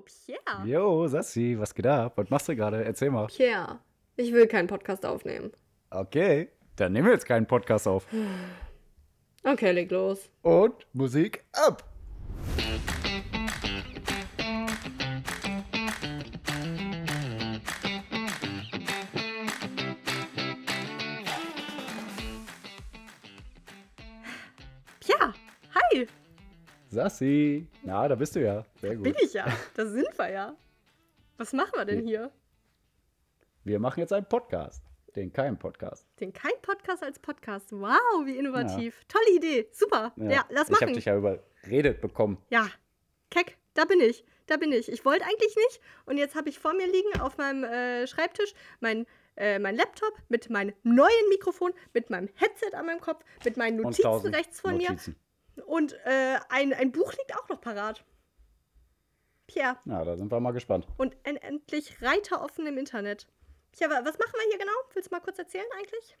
Jo, Pierre. Jo, Sassi, was geht ab? Was machst du gerade? Erzähl mal. Pierre, ich will keinen Podcast aufnehmen. Okay, dann nehmen wir jetzt keinen Podcast auf. Okay, leg los. Und Musik ab. Sassi, na, da bist du ja. Sehr Bin gut. ich ja. Da sind wir ja. Was machen wir denn hier? Wir machen jetzt einen Podcast. Den Keim-Podcast. Den kein Podcast als Podcast. Wow, wie innovativ. Tolle Idee. Super. Ja, lass Ich habe machen. dich ja überredet bekommen. Ja, keck, da bin ich. Da bin ich. Ich wollte eigentlich nicht. Und jetzt habe ich vor mir liegen auf meinem äh, Schreibtisch mein, äh, mein Laptop mit meinem neuen Mikrofon, mit meinem Headset an meinem Kopf, mit meinen Notizen rechts von Notizen. mir. Und äh, ein, ein Buch liegt auch noch parat. Pierre. Na, da sind wir mal gespannt. Und en endlich Reiter offen im Internet. Pierre, wa- was machen wir hier genau? Willst du mal kurz erzählen eigentlich?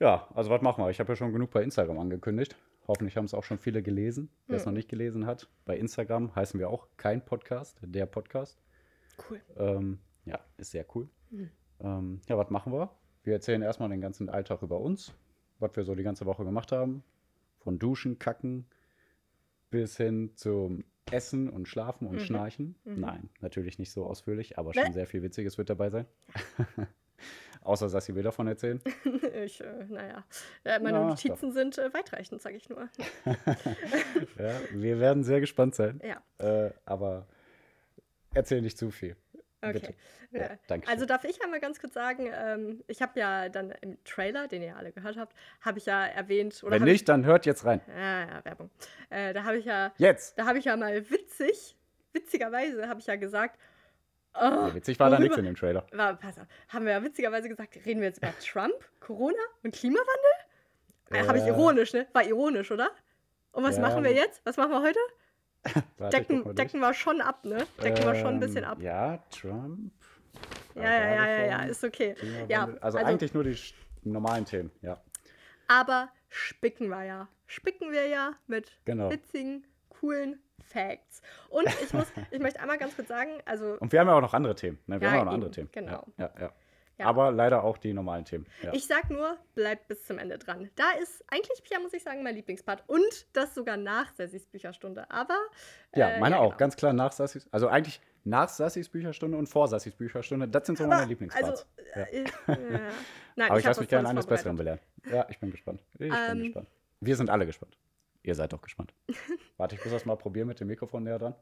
Ja, also was machen wir? Ich habe ja schon genug bei Instagram angekündigt. Hoffentlich haben es auch schon viele gelesen. Wer es Hm. noch nicht gelesen hat, bei Instagram heißen wir auch kein Podcast, der Podcast. Cool. Ähm, ja, ist sehr cool. Hm. Ähm, ja, was machen wir? Wir erzählen erstmal den ganzen Alltag über uns, was wir so die ganze Woche gemacht haben. Von Duschen, Kacken bis hin zum Essen und Schlafen und Schnarchen. Nein, natürlich nicht so ausführlich, aber schon Mhm. Ne? sehr viel Witziges wird dabei sein. Außer, dass sie will davon erzählen. ich, äh, naja, äh, meine Ja, Notizen sind äh, weitreichend, sage ich nur. Ja, wir werden sehr gespannt sein. Ja. Äh, aber erzähl nicht zu viel. Okay. Ja, danke Also darf ich einmal ganz kurz sagen, ähm, ich habe ja dann im Trailer, den ihr alle gehört habt, habe ich ja erwähnt, oder Wenn nicht, dann hört jetzt rein. Ich, ja, ja, Werbung. Äh, da habe ich ja, Jetzt! da habe ich ja mal witzig, witzigerweise habe ich ja gesagt, oh, Ja, witzig war da nichts in dem Trailer. War, pass auf, haben wir ja witzigerweise gesagt, reden wir jetzt über Trump, Corona und Klimawandel? Äh, habe ich Äh. ironisch, ne? War ironisch, oder? Und was machen wir jetzt? Was machen wir heute? Decken, decken wir schon ab, ne? Decken wir schon ein bisschen Ähm, ab. Ja, Trump. Ja, ja, ja, ja, ja, ist okay. Ja, Klimawandel. also, eigentlich nur die normalen Themen, ja. Aber spicken wir ja. Spicken wir ja mit Genau. witzigen, coolen Facts. Und ich muss, ich möchte einmal ganz kurz sagen, also Und wir haben ja auch noch andere Themen. Ne? Wir Ja, haben ja auch noch eben, andere Themen. genau. Ja, ja, ja. Ja. Aber leider auch die normalen Themen. Ja. ich sag nur, bleibt bis zum Ende dran. Da ist eigentlich, Pia, muss ich sagen, mein Lieblingspart. Und das sogar nach Sessis Bücherstunde. Aber. ja, äh, meine auch. genau. Ganz klar nach Sassis. Also eigentlich nach Sassis Bücherstunde und vor Sassis Bücherstunde. Das sind so meine Lieblingsparts. Also, ja. äh, ja. Nein, Aber ich, hab lasse mich gerne eines Besseren belehren. Ja, ich bin gespannt. Ich bin Ähm. gespannt. Wir sind alle gespannt. Ihr seid doch gespannt. Warte, ich muss das mal probieren mit dem Mikrofon näher dran.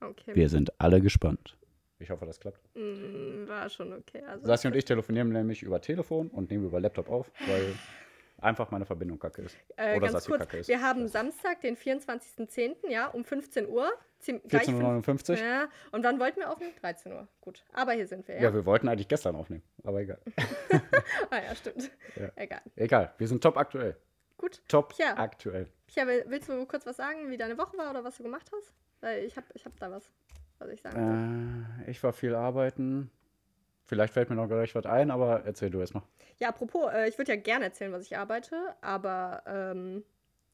Okay. Wir sind alle gespannt. Ich hoffe, das klappt. Mm, War schon okay. Also, Sassi und ich telefonieren nämlich über Telefon und nehmen über Laptop auf, weil einfach meine Verbindung kacke ist. Äh, Oder ganz Sassi kurz, kacke ist. wir haben Samstag, den 24.10., ja, um 15 Uhr. Ziem- gleich fünf- 14.59 Uhr? Ja, und wann wollten wir aufnehmen? 13 Uhr. Gut, aber hier sind wir, ja. Ja, wir wollten eigentlich gestern aufnehmen, aber egal. ah ja, stimmt. Ja. Egal. Egal, wir sind top aktuell. Gut. Top Tja. aktuell. Pia, will, willst du kurz was sagen, wie deine Woche war oder was du gemacht hast? Weil ich habe ich hab da was, was ich sagen will. Äh, ich war viel arbeiten. Vielleicht fällt mir noch gleich was ein, aber erzähl du erst mal. Ja, apropos, äh, ich würde ja gerne erzählen, was ich arbeite, aber ähm,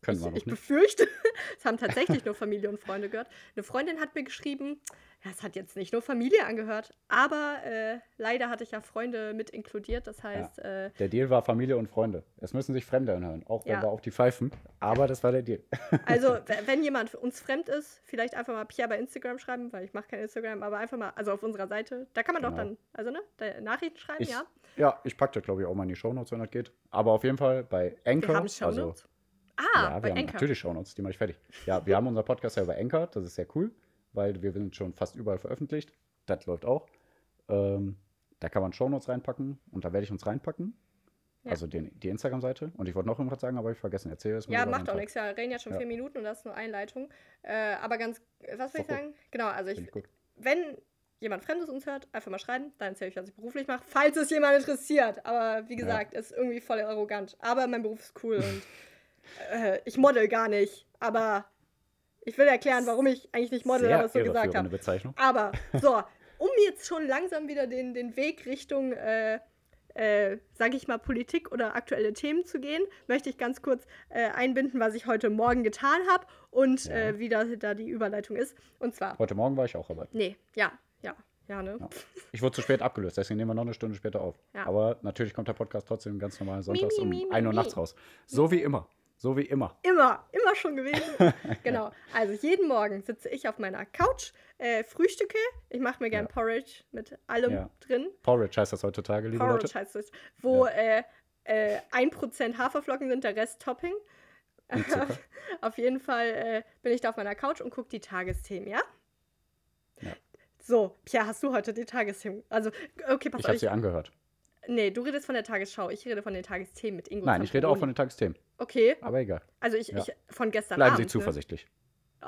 Können ich, wir noch ich nicht. befürchte, es haben tatsächlich nur Familie und Freunde gehört. Eine Freundin hat mir geschrieben, ja, es hat jetzt nicht nur Familie angehört, aber äh, leider hatte ich ja Freunde mit inkludiert. Das heißt, äh, Der Deal war Familie und Freunde. Es müssen sich Fremde anhören, auch wenn Ja. wir auf die pfeifen. Aber das war der Deal. also wenn jemand uns fremd ist, vielleicht einfach mal Pia bei Instagram schreiben, weil ich mache kein Instagram, aber einfach mal, also auf unserer Seite, da kann man doch Genau. dann, also ne, Nachrichten schreiben, Ich, ja. ja, ich packe das, glaube ich, auch mal in die Shownotes, wenn das geht. Aber auf jeden Fall bei Anchor. Wir haben also, Shownotes. Ah, ja, wir haben Anchor. natürlich Shownotes, die mache ich fertig. Ja, wir haben unser Podcast ja bei Anchor, das ist sehr cool, weil wir sind schon fast überall veröffentlicht. Das läuft auch. Ähm, da kann man Shownotes reinpacken und da werde ich uns reinpacken. Ja. Also den, die Instagram-Seite. Und ich wollte noch irgendwas sagen, aber ich vergessen. Erzähl es mir. Ja, macht auch nichts. Ja, reden ja schon Ja. vier Minuten und das ist nur Einleitung. Äh, aber ganz, was will ich doch gut. sagen? Genau, also ich, ich wenn jemand Fremdes uns hört, einfach mal schreiben, dann erzähle ich, was ich beruflich mache, falls es jemand interessiert. Aber wie gesagt, ist irgendwie voll arrogant. Aber mein Beruf ist cool und äh, ich model gar nicht. Aber ich will erklären, warum ich eigentlich nicht model, Sehr aber es so gesagt habe. Bezeichnung. Aber so, um jetzt schon langsam wieder den, den Weg Richtung äh, äh, sage ich mal, Politik oder aktuelle Themen zu gehen, möchte ich ganz kurz äh, einbinden, was ich heute Morgen getan habe und Ja. äh, wie da, da die Überleitung ist. Und zwar, Heute Morgen war ich auch arbeiten. nee, ja, ja, ja, ne? Ja. Ich wurde zu spät abgelöst, deswegen nehmen wir noch eine Stunde später auf. Ja. Aber natürlich kommt der Podcast trotzdem ganz normal sonntags mi, um mi, mi, 1 Uhr nachts raus. So wie immer. So wie immer. Immer, immer schon gewesen. genau. Also jeden Morgen sitze ich auf meiner Couch, äh, frühstücke. Ich mache mir gern Ja. Porridge mit allem Ja. drin. Porridge heißt das heutzutage, liebe Porridge Leute. heißt es. Wo äh, äh, 1% Haferflocken sind, der Rest Topping. Auf jeden Fall äh, bin ich da auf meiner Couch und gucke die Tagesthemen, ja? Ja. So, Pierre, hast du heute die Tagesthemen? Also, okay, pass Ich auf. habe sie angehört. Nee, du redest von der Tagesschau. Ich rede von den Tagesthemen mit Ingo Nein, ich rede auch von Zamperoni. den Tagesthemen. Okay, Aber egal. also ich, Ja. ich von gestern Bleiben Abend. Sie ne? zuversichtlich. Oh,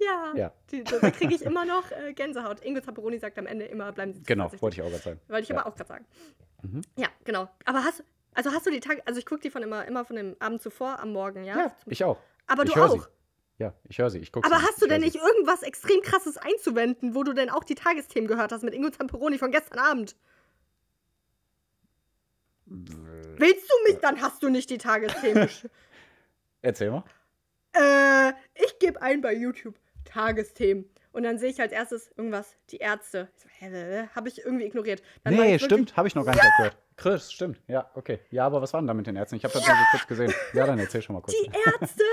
ja. Ja. Die, da kriege ich immer noch äh, Gänsehaut. Ingo Zapperoni sagt am Ende immer, bleiben Sie Genau, zuversichtlich. wollte ich auch gerade sagen. Wollte ich ja. aber auch gerade sagen. Mhm. Ja, genau. Aber hast also hast du die Tage, also ich gucke die von immer, immer von dem Abend zuvor am Morgen, ja? Ja, ich auch. aber ich du auch. Sie. Ja, ich höre sie. Ich gucke Aber hast du denn nicht? nicht irgendwas extrem krasses einzuwenden, wo du denn auch die Tagesthemen gehört hast mit Ingo Zamperoni von gestern Abend? Willst du mich, dann hast du nicht die Tagesthemen. Erzähl mal. äh, ich gebe ein bei YouTube Tagesthemen. Und dann sehe ich als erstes irgendwas, die Ärzte. Ich so, hä, habe ich irgendwie ignoriert. Dann nee, stimmt. Habe ich noch gar nicht gehört. Chris, stimmt. Ja, okay. Ja, aber was war denn da mit den Ärzten? Ich habe das nur so kurz gesehen. Ja, dann erzähl schon mal kurz. Die Ärzte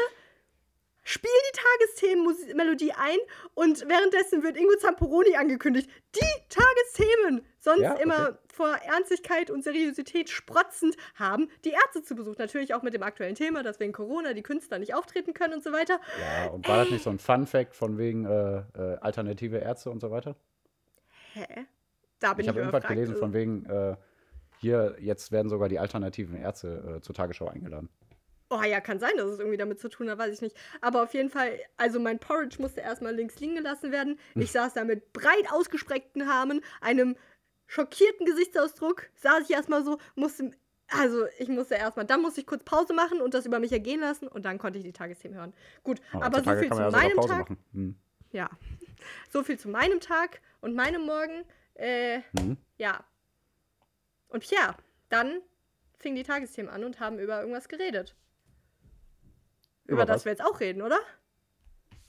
spielen die Tagesthemen-Melodie ein und währenddessen wird Ingo Zamperoni angekündigt. Die Tagesthemen! Sonst Ja, okay. immer vor Ernstlichkeit und Seriosität sprotzend haben die Ärzte zu Besuch. Natürlich auch mit dem aktuellen Thema, dass wegen Corona die Künstler nicht auftreten können und so weiter. Ja, und war das nicht so ein Fun-Fact von wegen äh, äh, alternative Ärzte und so weiter? Hä? Da bin Ich ich, habe irgendwas gelesen von wegen, äh, hier, jetzt werden sogar die alternativen Ärzte äh, zur Tagesschau eingeladen. Oh ja, kann sein, dass es irgendwie damit zu tun hat, weiß ich nicht. Aber auf jeden Fall, also mein Porridge musste erstmal links liegen gelassen werden. Ich saß da mit breit ausgesprägten Haaren, einem schockierten Gesichtsausdruck, saß ich erstmal so, musste, also ich musste erstmal, dann musste ich kurz Pause machen und das über mich ergehen lassen und dann konnte ich die Tagesthemen hören. Gut, Oh, aber so viel zu ja meinem Tag. Hm. Ja, so viel zu meinem Tag und meinem Morgen. Äh, Mhm. ja. Und Pierre, dann fingen die Tagesthemen an und haben über irgendwas geredet. Über, Über das was? wir jetzt auch reden, oder?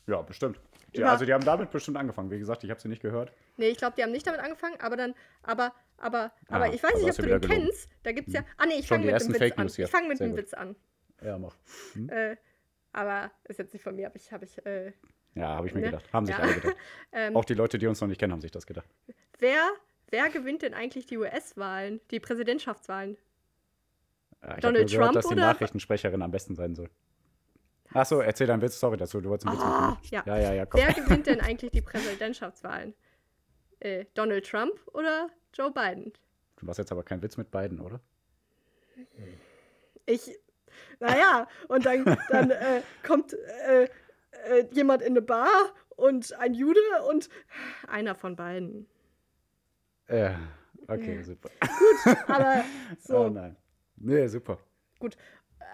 Ja, bestimmt. Die, also die haben damit bestimmt angefangen. Wie gesagt, ich habe sie nicht gehört. Nee, ich glaube, die haben nicht damit angefangen, aber dann, aber, aber, aber Ah, ich weiß also nicht, ob du den gelogen. kennst. Da gibt's ja. Ah, nee, ich fange mit dem Witz Fake an. News. Ich fange mit Sehr dem gut. Witz an. Ja, mach. Hm? Äh, aber ist jetzt nicht von mir, aber ich habe ich. Äh, Ja, habe ich mir Ne? gedacht. Haben sich Ja. alle gedacht. ähm, Auch die Leute, die uns noch nicht kennen, haben sich das gedacht. wer, wer gewinnt denn eigentlich die US-Wahlen, die Präsidentschaftswahlen? Ja, ich Donald gehört, Trump dass die oder- Nachrichtensprecherin am besten sein soll. Achso, erzähl deinen Witz. Sorry dazu. Du wolltest einen Witz Ah, machen. ja. Ja, ja, ja. Komm. Wer gewinnt denn eigentlich die Präsidentschaftswahlen? Äh, Donald Trump oder Joe Biden? Du machst jetzt aber keinen Witz mit beiden, oder? Ich, naja, und dann, dann äh, kommt äh, äh, jemand in eine Bar und ein Jude und einer von beiden. Äh, okay, Ja. super. Aber so, Oh nein. Nee, super.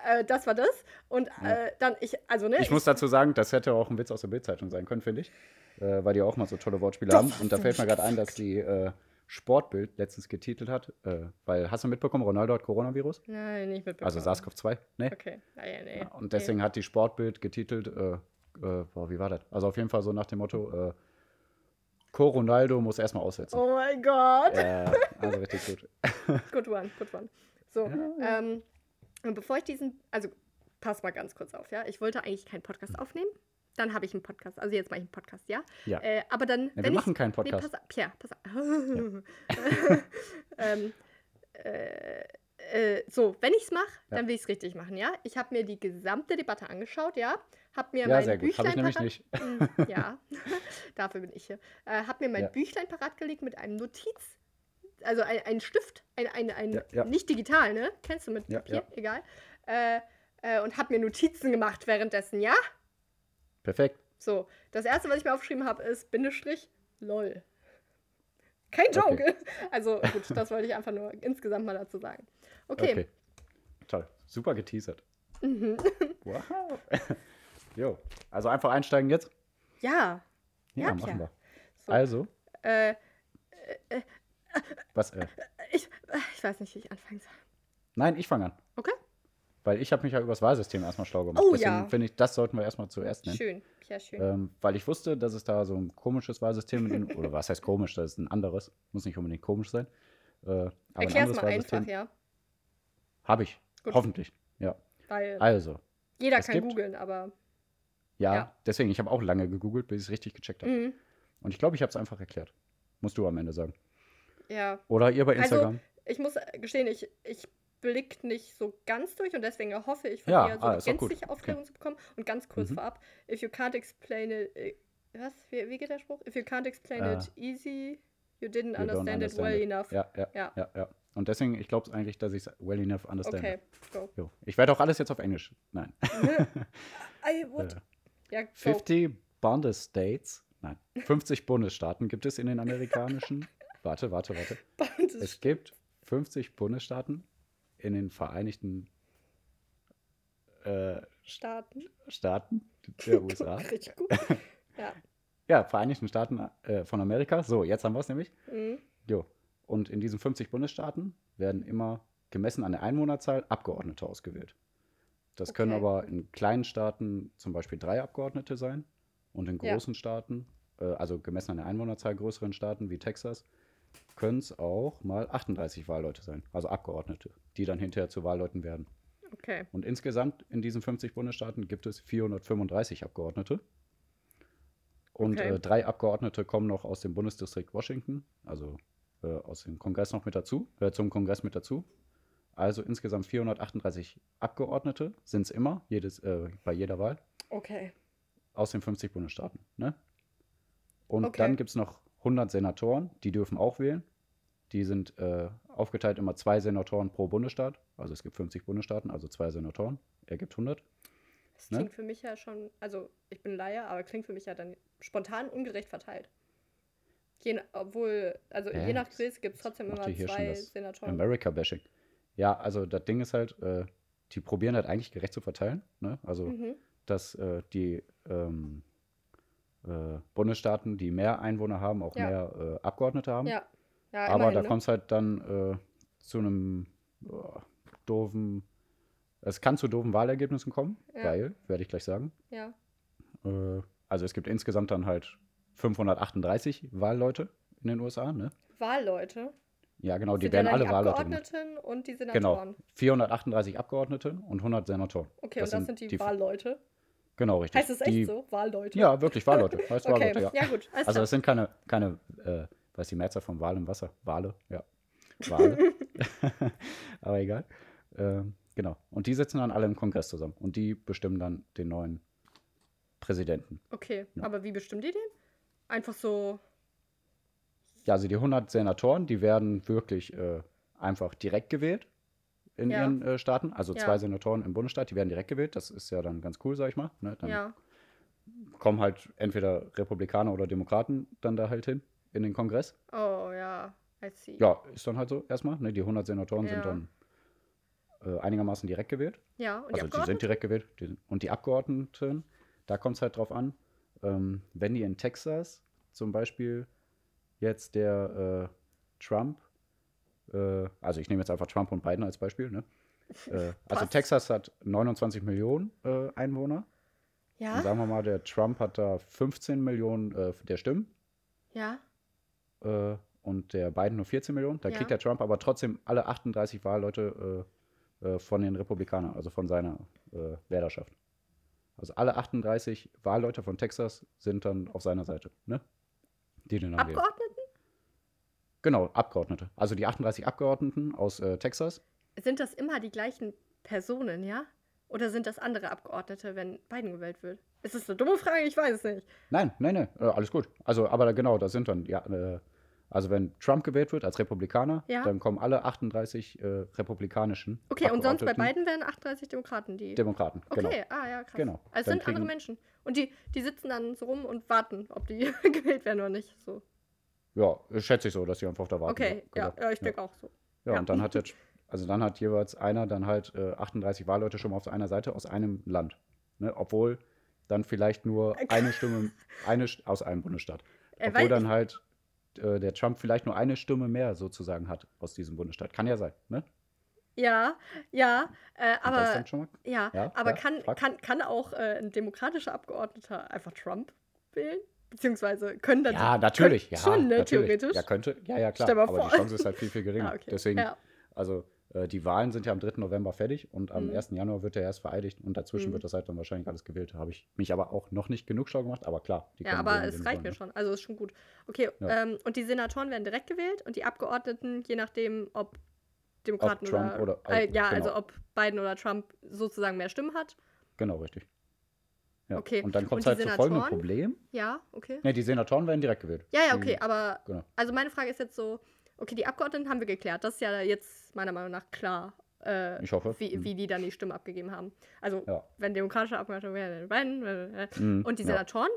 Äh, das war das. Und äh, dann, ich, also ne, Ich muss dazu sagen, das hätte auch ein Witz aus der Bildzeitung sein können, finde ich. Äh, weil die auch mal so tolle Wortspiele haben. Und da fällt mir gerade ein, dass die äh, Sportbild letztens getitelt hat. Äh, weil, hast du mitbekommen, Ronaldo hat Coronavirus? Nein, nicht mitbekommen. Also SARS-CoV-2? Nee. Okay, naja, nee. Und deswegen hat die Sportbild getitelt, äh, boah, wie war das? Also auf jeden Fall so nach dem Motto, äh, Co Ronaldo muss erstmal aussetzen. Oh mein Gott. Ja, also richtig gut. Good one, good one. So, Ja, ähm, und bevor ich diesen, also pass mal ganz kurz auf, ja. Ich wollte eigentlich keinen Podcast aufnehmen. Dann habe ich einen Podcast. Also jetzt mache ich einen Podcast, ja. Ja. Äh, aber dann, Ja, wir wenn ich, machen keinen Nee, Podcast. pass auf, Pierre, pass auf. ähm, äh, äh, so, wenn ich es mache, Ja. dann will ich es richtig machen, ja. Ich habe mir die gesamte Debatte angeschaut, ja. Hab mir ja, mein sehr gut. Habe ich Büchlein nämlich parat- nicht. Ja, dafür bin ich hier. Äh, hab mir mein Ja. Büchlein parat gelegt mit einem Notiz, also ein, ein Stift, ein, ein, ein Ja, ja. nicht digital, ne? Kennst du mit Ja, Papier? ja. Egal. Äh, äh, und hab mir Notizen gemacht währenddessen, ja? Perfekt. So, das erste, was ich mir aufgeschrieben habe, ist Bindestrich LOL. Kein Joke. Okay. Also gut, das wollte ich einfach nur insgesamt mal dazu sagen. Okay. Okay. Toll. Super geteasert. Mhm. Wow. jo. Also einfach einsteigen jetzt? Ja. Ja, Ja, machen Pierre. wir. So. Also, Äh, was? Äh, Ich, äh, ich weiß nicht, wie ich anfangen soll. Nein, ich fange an. Okay. Weil ich habe mich ja über das Wahlsystem erstmal schlau gemacht. Oh, Deswegen ja. finde ich, das sollten wir erstmal zuerst nennen. Schön. Ja, schön. Ähm, weil ich wusste, dass es da so ein komisches Wahlsystem in oder was heißt komisch, das ist ein anderes, muss nicht unbedingt komisch sein. Äh, Erklär's anderes mal einfach, ja. Habe ich. Gut. Hoffentlich. Ja. Weil Also, jeder es kann gibt- googeln, aber. ja, Ja. deswegen, ich habe auch lange gegoogelt, bis ich es richtig gecheckt habe. Mhm. Und ich glaube, ich habe es einfach erklärt. Musst du am Ende sagen. Ja. Oder ihr bei Also, Instagram. Ich muss gestehen, ich, ich blick nicht so ganz durch und deswegen hoffe ich von Ja, dir so ah, gänzliche Aufklärung zu bekommen. Und ganz kurz Mhm. vorab, if you can't explain it, was? Wie, wie geht der Spruch? If you can't explain Äh, it easy, you didn't You don't understand, it understand well it. enough. Ja, ja, Ja. ja, ja. Und deswegen, ich glaube eigentlich, dass ich es well enough understand. Okay, go. Jo. Ich werde auch alles jetzt auf Englisch. Nein. I would. Äh, Ja, go. 50 Bundesstates, nein, 50 Bundesstaaten gibt es in den amerikanischen. warte, warte, warte. Es- gibt 50 Bundesstaaten in den Vereinigten äh, Starten. Staaten der USA. Richtig gut. ja. Ja, Vereinigten Staaten äh, von Amerika. So, jetzt haben wir es nämlich. Mhm. Jo. Und in diesen 50 Bundesstaaten werden immer gemessen an der Einwohnerzahl Abgeordnete ausgewählt. Das können Okay. aber in kleinen Staaten zum Beispiel drei Abgeordnete sein und in Ja. großen Staaten, äh, also gemessen an der Einwohnerzahl größeren Staaten wie Texas, können es auch mal 38 Wahlleute sein, also Abgeordnete, die dann hinterher zu Wahlleuten werden. Okay. Und insgesamt in diesen 50 Bundesstaaten gibt es 435 Abgeordnete. Und Okay. äh, drei Abgeordnete kommen noch aus dem Bundesdistrikt Washington, also äh, aus dem Kongress noch mit dazu, äh, zum Kongress mit dazu. Also insgesamt 438 Abgeordnete sind es immer, jedes, äh, bei jeder Wahl, Okay. aus den 50 Bundesstaaten. Ne? Und Okay. dann gibt es noch 100 Senatoren, die dürfen auch wählen. Die sind äh, aufgeteilt immer zwei Senatoren pro Bundesstaat. Also es gibt 50 Bundesstaaten, also zwei Senatoren, ergibt 100. Das Ne? klingt für mich ja schon, also ich bin Laie, aber klingt für mich ja dann spontan ungerecht verteilt. Je, obwohl, also Hä? je nach Größe gibt es trotzdem immer zwei Senatoren. America-Bashing. Ja, also das Ding ist halt, äh, die probieren halt eigentlich gerecht zu verteilen. Ne? Also, Mhm. dass äh, die ähm, äh, Bundesstaaten, die mehr Einwohner haben, auch Ja. mehr äh, Abgeordnete haben. Ja. ja Aber immerhin, da ne? kommt es halt dann äh, zu einem äh, doofen, es kann zu doofen Wahlergebnissen kommen, Ja. weil, werde ich gleich sagen. Ja. Äh, also es gibt insgesamt dann halt 538 Wahlleute in den USA, ne? Wahlleute. Ja, genau, die werden alle die Wahlleute gemacht. Abgeordneten und die Genau. Senatoren. 438 Abgeordnete und 100 Senatoren. Okay, Das und das sind sind die, die- Wahlleute. Genau, richtig. Heißt es echt die, so? Wahlleute? Ja, wirklich, Wahlleute. Heißt Okay, Wahlleute, ja. ja gut. Also klar. es sind keine, keine äh, was die Mehrzahl von Wal im Wasser? Wale, ja. Wale. Aber egal. Ähm, genau. Und die sitzen dann alle im Kongress zusammen. Und die bestimmen dann den neuen Präsidenten. Okay, Ja. aber wie bestimmen die den? Einfach so. Ja, also die 100 Senatoren, die werden wirklich äh, einfach direkt gewählt in Ja. ihren äh, Staaten. Also Ja. zwei Senatoren im Bundesstaat, die werden direkt gewählt. Das ist ja dann ganz cool, sag ich mal. Ne? Dann Ja. kommen halt entweder Republikaner oder Demokraten dann da halt hin in den Kongress. Oh ja. I see. Ja, ist dann halt so erstmal. Ne? Die 100 Senatoren sind dann äh, einigermaßen direkt gewählt. Ja, und Also die sind direkt gewählt. Die, und die Abgeordneten, da kommt es halt drauf an, ähm, wenn die in Texas zum Beispiel jetzt der äh, Trump, äh, also ich nehme jetzt einfach Trump und Biden als Beispiel, ne? Äh, also. Texas hat 29 Millionen äh, Einwohner. Und Ja? sagen wir mal, der Trump hat da 15 Millionen äh, der Stimmen Ja? äh, und der Biden nur 14 Millionen. Da Ja. kriegt der Trump aber trotzdem alle 38 Wahlleute äh, von den Republikanern, also von seiner äh, Wählerschaft. Also alle 38 Wahlleute von Texas sind dann auf seiner Seite, ne? Die den. Abgeordneten? Genau, Abgeordnete. Also die 38 Abgeordneten aus äh, Texas. Sind das immer die gleichen Personen, ja? Oder sind das andere Abgeordnete, wenn Biden gewählt wird? Ist das eine dumme Frage? Ich weiß es nicht. Nein, nein, nein, äh, alles gut. Also, aber da- genau, das sind dann, ja, äh, also wenn Trump gewählt wird als Republikaner, Ja. dann kommen alle 38 äh, republikanischen Okay, und sonst bei Biden wären 38 Demokraten, die. Demokraten. Okay, Genau. ah ja, krass. Genau. Also es Dann sind andere Menschen. Und die, die sitzen dann so rum und warten, ob die gewählt werden oder nicht. So. Ja, schätze ich so, dass die einfach da warten. Okay, ja, genau. ja, ich denke auch so. Ja, und dann hat der, also dann hat jeweils einer dann halt äh, 38 Wahlleute schon mal auf einer Seite aus einem Land. Ne? Obwohl dann vielleicht nur eine Stimme, eine aus einem Bundesstaat. Äh, Obwohl dann halt äh, der Trump vielleicht nur eine Stimme mehr sozusagen hat aus diesem Bundesstaat. Kann ja sein, ne? Ja, ja, äh, aber ja, Ja, aber ja, kann, frag. kann, kann auch äh, ein demokratischer Abgeordneter einfach Trump wählen? Beziehungsweise können dann Ja, natürlich. Ja, schon, ne, natürlich. theoretisch. Ja, könnte. Ja, ja, klar. Aber vor. die Chance ist halt viel, viel geringer. Ah, okay. Deswegen, Ja. also äh, die Wahlen sind ja am 3. November fertig und am Mhm. 1. Januar wird er erst vereidigt und dazwischen Mhm. wird das halt dann wahrscheinlich alles gewählt. Habe ich mich aber auch noch nicht genug schlau gemacht, aber klar. Die Ja, können aber es reicht mir ne? schon. Also ist schon gut. Okay, Ja. ähm, und die Senatoren werden direkt gewählt und die Abgeordneten, je nachdem, ob Demokraten Trump oder, oder- äh, ja, genau. also ob Biden oder Trump sozusagen mehr Stimmen hat. Genau, richtig. Ja. Okay. Und dann kommt es halt zu folgendem? Problem. Ja, okay. Ne, die Senatoren werden direkt gewählt. Ja, ja, okay, aber Genau. also meine Frage ist jetzt so, okay, die Abgeordneten haben wir geklärt. Das ist ja jetzt meiner Meinung nach klar, äh, Ich hoffe. wie, Mhm. wie die dann die Stimme abgegeben haben. Also, Ja. wenn demokratische Abgeordnete wären, Biden, Mhm, und die ja. Senatoren?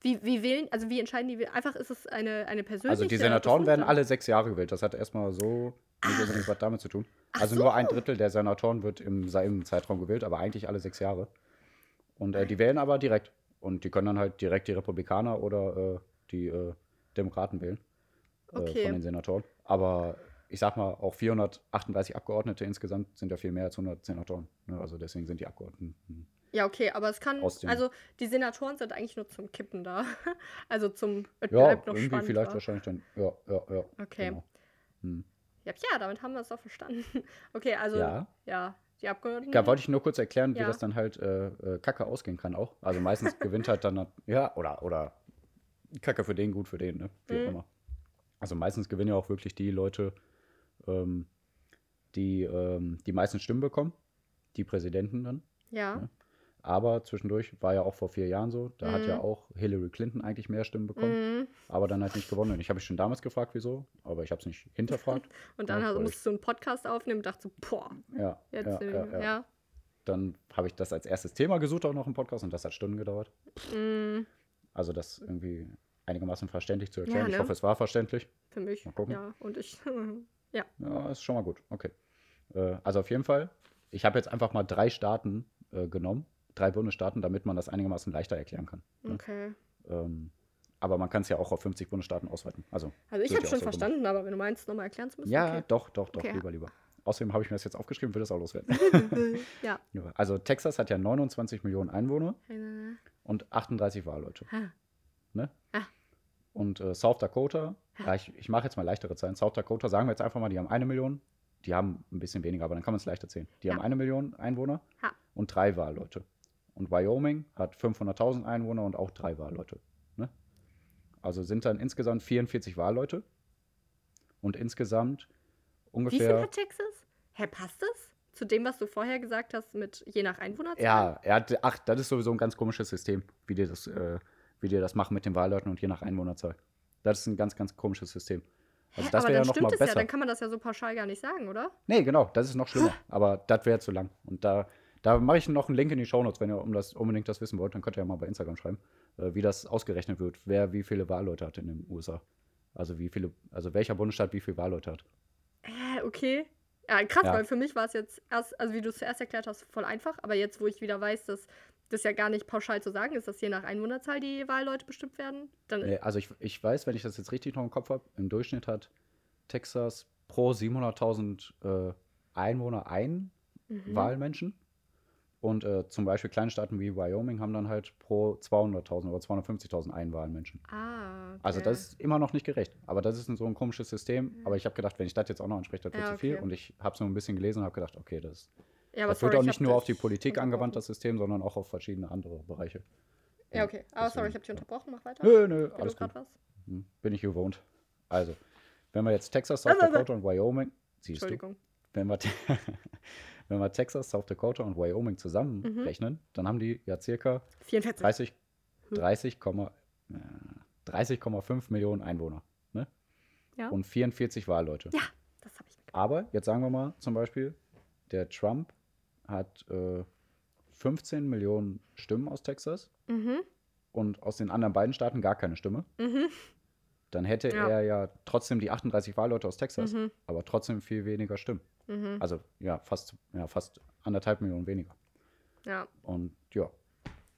Wie, wie wählen, also wie entscheiden die? Einfach ist es eine, eine persönliche Also die Senatoren werden alle sechs Jahre gewählt. Das hat erstmal so nicht unbedingt was damit zu tun. Ach Also nur ein so. Drittel der Senatoren wird im selben Zeitraum gewählt, aber eigentlich alle sechs Jahre. Und äh, die wählen aber direkt. Und die können dann halt direkt die Republikaner oder äh, die äh, Demokraten wählen äh, Okay. von den Senatoren. Aber ich sag mal, auch 438 Abgeordnete insgesamt sind ja viel mehr als 100 Senatoren. Ne? Also deswegen sind die Abgeordneten. Ja, okay, aber es kann, also die Senatoren sind eigentlich nur zum Kippen da. also zum, es Ja, bleibt noch irgendwie spannend. vielleicht wa? wahrscheinlich dann. Ja, ja, ja. Okay. Genau. Hm. Ja, ja, damit haben wir es doch verstanden. Okay, also, ja, Ja. Die Abgeordneten. Da wollte ich nur kurz erklären, wie Ja. das dann halt äh, äh, Kacke ausgehen kann auch. Also meistens gewinnt halt dann, ja, oder, oder Kacke für den, gut für den, ne? Wie auch Mhm. immer. Also meistens gewinnen ja auch wirklich die Leute, ähm, die ähm, die meisten Stimmen bekommen, die Präsidenten dann. ja. ne? Aber zwischendurch war ja auch vor vier Jahren so, da hat ja Mhm. auch Hillary Clinton eigentlich mehr Stimmen bekommen, Mhm. aber dann halt nicht gewonnen. Und ich habe mich schon damals gefragt, wieso, aber ich habe es nicht hinterfragt. Und dann Ja, voll. musst du einen Podcast aufnehmen und dachte so, boah, Ja, jetzt, ja, ja, ja. ja. Dann habe ich das als erstes Thema gesucht, auch noch im Podcast, und das hat Stunden gedauert. Mm, Also das irgendwie einigermaßen verständlich zu erklären. Ja, Ich ne? hoffe, es war verständlich. für mich, Mal gucken. ja. Und ich, Ja, ist schon mal gut. Okay. Äh, also auf jeden Fall, ich habe jetzt einfach mal drei Staaten äh, genommen, drei Bundesstaaten, damit man das einigermaßen leichter erklären kann. ne? okay. Ähm, aber man kann es ja auch auf 50 Bundesstaaten ausweiten. Also, Also ich habe schon so gemacht. verstanden, aber wenn du meinst, nochmal erklären zu müssen, Ja, okay. doch, doch, doch, Okay. lieber, lieber. Außerdem habe ich mir das jetzt aufgeschrieben, will das auch loswerden. ja. Also Texas hat ja 29 Millionen Einwohner und 38 Wahlleute. ah. Ne? Ah. Und äh, South Dakota, ja, ich, ich mache jetzt mal leichtere Zahlen. South Dakota, sagen wir jetzt einfach mal, die haben eine Million. Die haben ein bisschen weniger, aber dann kann man es leichter zählen. Die Ja. haben eine Million Einwohner Ja. und drei Wahlleute. Und Wyoming hat 500.000 Einwohner und auch drei Wahlleute. Ne? Also sind dann insgesamt 44 Wahlleute und insgesamt Wie viel ungefähr. hat Texas? Hä, passt das? Zu dem, was du vorher gesagt hast, mit je nach Einwohnerzahl? Ja, er hat, ach, das ist sowieso ein ganz komisches System, wie die das, äh, wie die das machen mit den Wahlleuten und je nach Einwohnerzahl. Das ist ein ganz, ganz komisches System. Also das aber wäre ja noch stimmt mal es ja, besser. dann kann man das ja so pauschal gar nicht sagen, oder? Nee, genau, das ist noch schlimmer. Aber das wäre zu lang. Und da, da mache ich noch einen Link in die Shownotes, wenn ihr um das, unbedingt das wissen wollt, dann könnt ihr ja mal bei Instagram schreiben, äh, wie das ausgerechnet wird, wer wie viele Wahlleute hat in den USA. Also wie viele, also welcher Bundesstaat wie viele Wahlleute hat. Äh, okay. Ja, krass, Ja. weil für mich war es jetzt erst, also wie du es zuerst erklärt hast, voll einfach. Aber jetzt, wo ich wieder weiß, dass das ja gar nicht pauschal zu sagen ist, dass je nach Einwohnerzahl die Wahlleute bestimmt werden, dann. Nee, also ich, ich weiß, wenn ich das jetzt richtig noch im Kopf habe, im Durchschnitt hat Texas pro 700.000 äh, Einwohner einen Mhm. Wahlmenschen. Und äh, zum Beispiel kleine Staaten wie Wyoming haben dann halt pro 200.000 oder 250.000 einen Wahlmenschen. Ah. Okay. Also das ist immer noch nicht gerecht. Aber das ist so ein komisches System. Aber ich habe gedacht, wenn ich das jetzt auch noch anspreche, das wird Ja, zu viel. Und ich habe es nur ein bisschen gelesen und habe gedacht, okay, das, ja, das sorry, wird auch ich nicht nur auf die Politik angewandt, das. System, sondern auch auf verschiedene andere Bereiche. Ja, okay. Aber sorry, deswegen- ich habe dich unterbrochen. Mach weiter. Nö, nö, Will alles du gut. was? Hm, Bin ich gewohnt. Also, wenn wir jetzt Texas, South. Dakota und Wyoming, siehst du, Entschuldigung. wenn wir, wenn wir Texas, South Dakota und Wyoming Mhm. zusammenrechnen, dann haben die ja circa 44. 30, Hm. 30, äh, 30,5 Millionen Einwohner ne? Ja. und 44 Wahlleute. Ja, das habe ich mitgekriegt. Aber jetzt sagen wir mal zum Beispiel, der Trump hat äh, 15 Millionen Stimmen aus Texas Mhm. und aus den anderen beiden Staaten gar keine Stimme. Mhm. Dann hätte Ja. er ja trotzdem die 38 Wahlleute aus Texas, Mhm. aber trotzdem viel weniger Stimmen. Mhm. Also ja, fast, ja, fast anderthalb Millionen weniger. Ja. Und ja,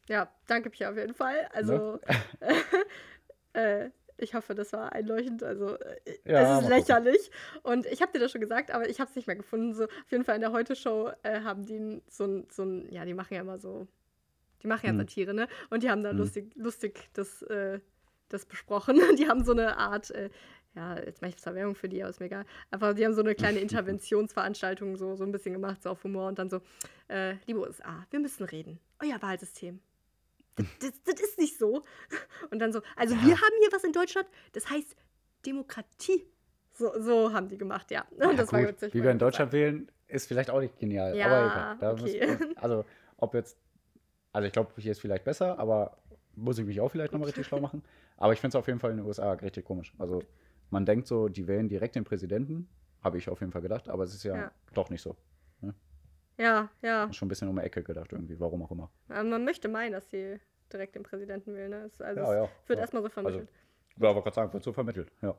Ja, danke Pia auf jeden Fall. Also, Ne? äh, Ich hoffe, das war einleuchtend. Also, äh, Ja, es ist lächerlich. Und ich habe dir das schon gesagt, aber ich habe es nicht mehr gefunden. So, auf jeden Fall in der Heute-Show äh, haben die so ein, so ein, ja, die machen ja immer so, die machen ja Mhm. Satire, ne? Und die haben da Mhm. lustig, lustig das, äh, das besprochen. Die haben so eine Art, äh, ja, jetzt mache ich zwar Werbung für die, aber ist mir egal. Aber die haben so eine kleine Interventionsveranstaltung so, so ein bisschen gemacht, so auf Humor und dann so, äh, liebe USA, wir müssen reden. Euer Wahlsystem. Das, das, das ist nicht so. Und dann so, also Ja. wir haben hier was in Deutschland, das heißt Demokratie. So, so haben die gemacht, ja. Ja, das war gut, witzig. wie wir in sagen. Deutschland wählen, ist vielleicht auch nicht genial. Ja, aber egal. Da okay. müssen- also, ob jetzt, also ich glaube, hier ist vielleicht besser, aber muss ich mich auch vielleicht nochmal richtig schlau machen. Aber ich finde es auf jeden Fall in den USA richtig komisch. Also, man denkt so, die wählen direkt den Präsidenten, habe ich auf jeden Fall gedacht, aber es ist ja, Ja. doch nicht so. Ja, ja. Ist schon ein bisschen um die Ecke gedacht irgendwie, warum auch immer. Aber Man möchte meinen, dass sie direkt den Präsidenten wählen. Ne? Also Ja, ja, es wird ja. erstmal so vermittelt. Ja, aber gerade sagen, wird so vermittelt, ja.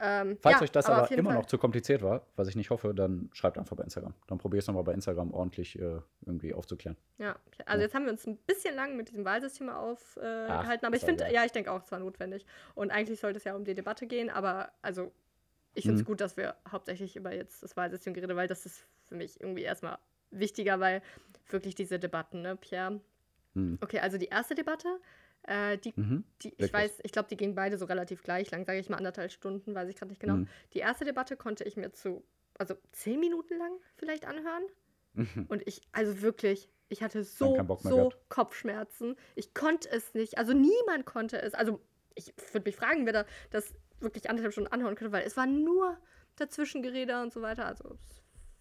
Ähm, Falls ja, euch das aber, jeden immer Fall. noch zu kompliziert war, was ich nicht hoffe, dann schreibt einfach bei Instagram. Dann probier es nochmal bei Instagram ordentlich äh, irgendwie aufzuklären. Ja, also Ja. jetzt haben wir uns ein bisschen lang mit diesem Wahlsystem aufgehalten, äh, aber ich finde, egal. ja, ich denke auch, es war notwendig. Und eigentlich sollte es ja um die Debatte gehen, aber also ich finde es Mhm. gut, dass wir hauptsächlich über jetzt das Wahlsystem geredet, weil das ist für mich irgendwie erstmal wichtiger, weil wirklich diese Debatten, ne, Pierre? Hm. Okay, also die erste Debatte, äh, die, Mhm. die ich weiß, ich glaube, die gingen beide so relativ gleich lang, sage ich mal anderthalb Stunden, weiß ich gerade nicht genau. Mhm. Die erste Debatte konnte ich mir zu, also zehn Minuten lang vielleicht anhören. Mhm. Und ich, also wirklich, ich hatte so, so gehabt. Kopfschmerzen. Ich konnte es nicht. Also niemand konnte es. Also ich würde mich fragen, wer da das wirklich anderthalb Stunden anhören könnte, weil es war nur Dazwischengerede und so weiter. Also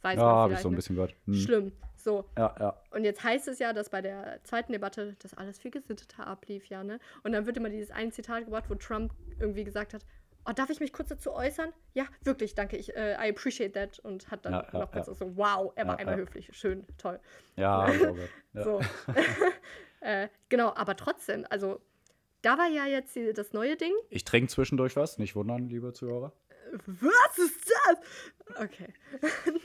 weiß Ja, habe ich so ein bisschen gehört. Hm. Schlimm. So. Ja, ja. Und jetzt heißt es ja, dass bei der zweiten Debatte das alles viel gesitteter ablief, ja, ne? Und dann wird immer dieses eine Zitat gebracht, wo Trump irgendwie gesagt hat, oh, darf ich mich kurz dazu äußern? Ja, wirklich, danke, ich, äh, I appreciate that. Und hat dann Ja, noch kurz so, wow, er war einmal höflich, schön, toll. Ja. So. äh, genau, aber trotzdem, also da war ja jetzt die, das neue Ding. Ich trinke zwischendurch was, nicht wundern, liebe Zuhörer. Was ist das? Okay.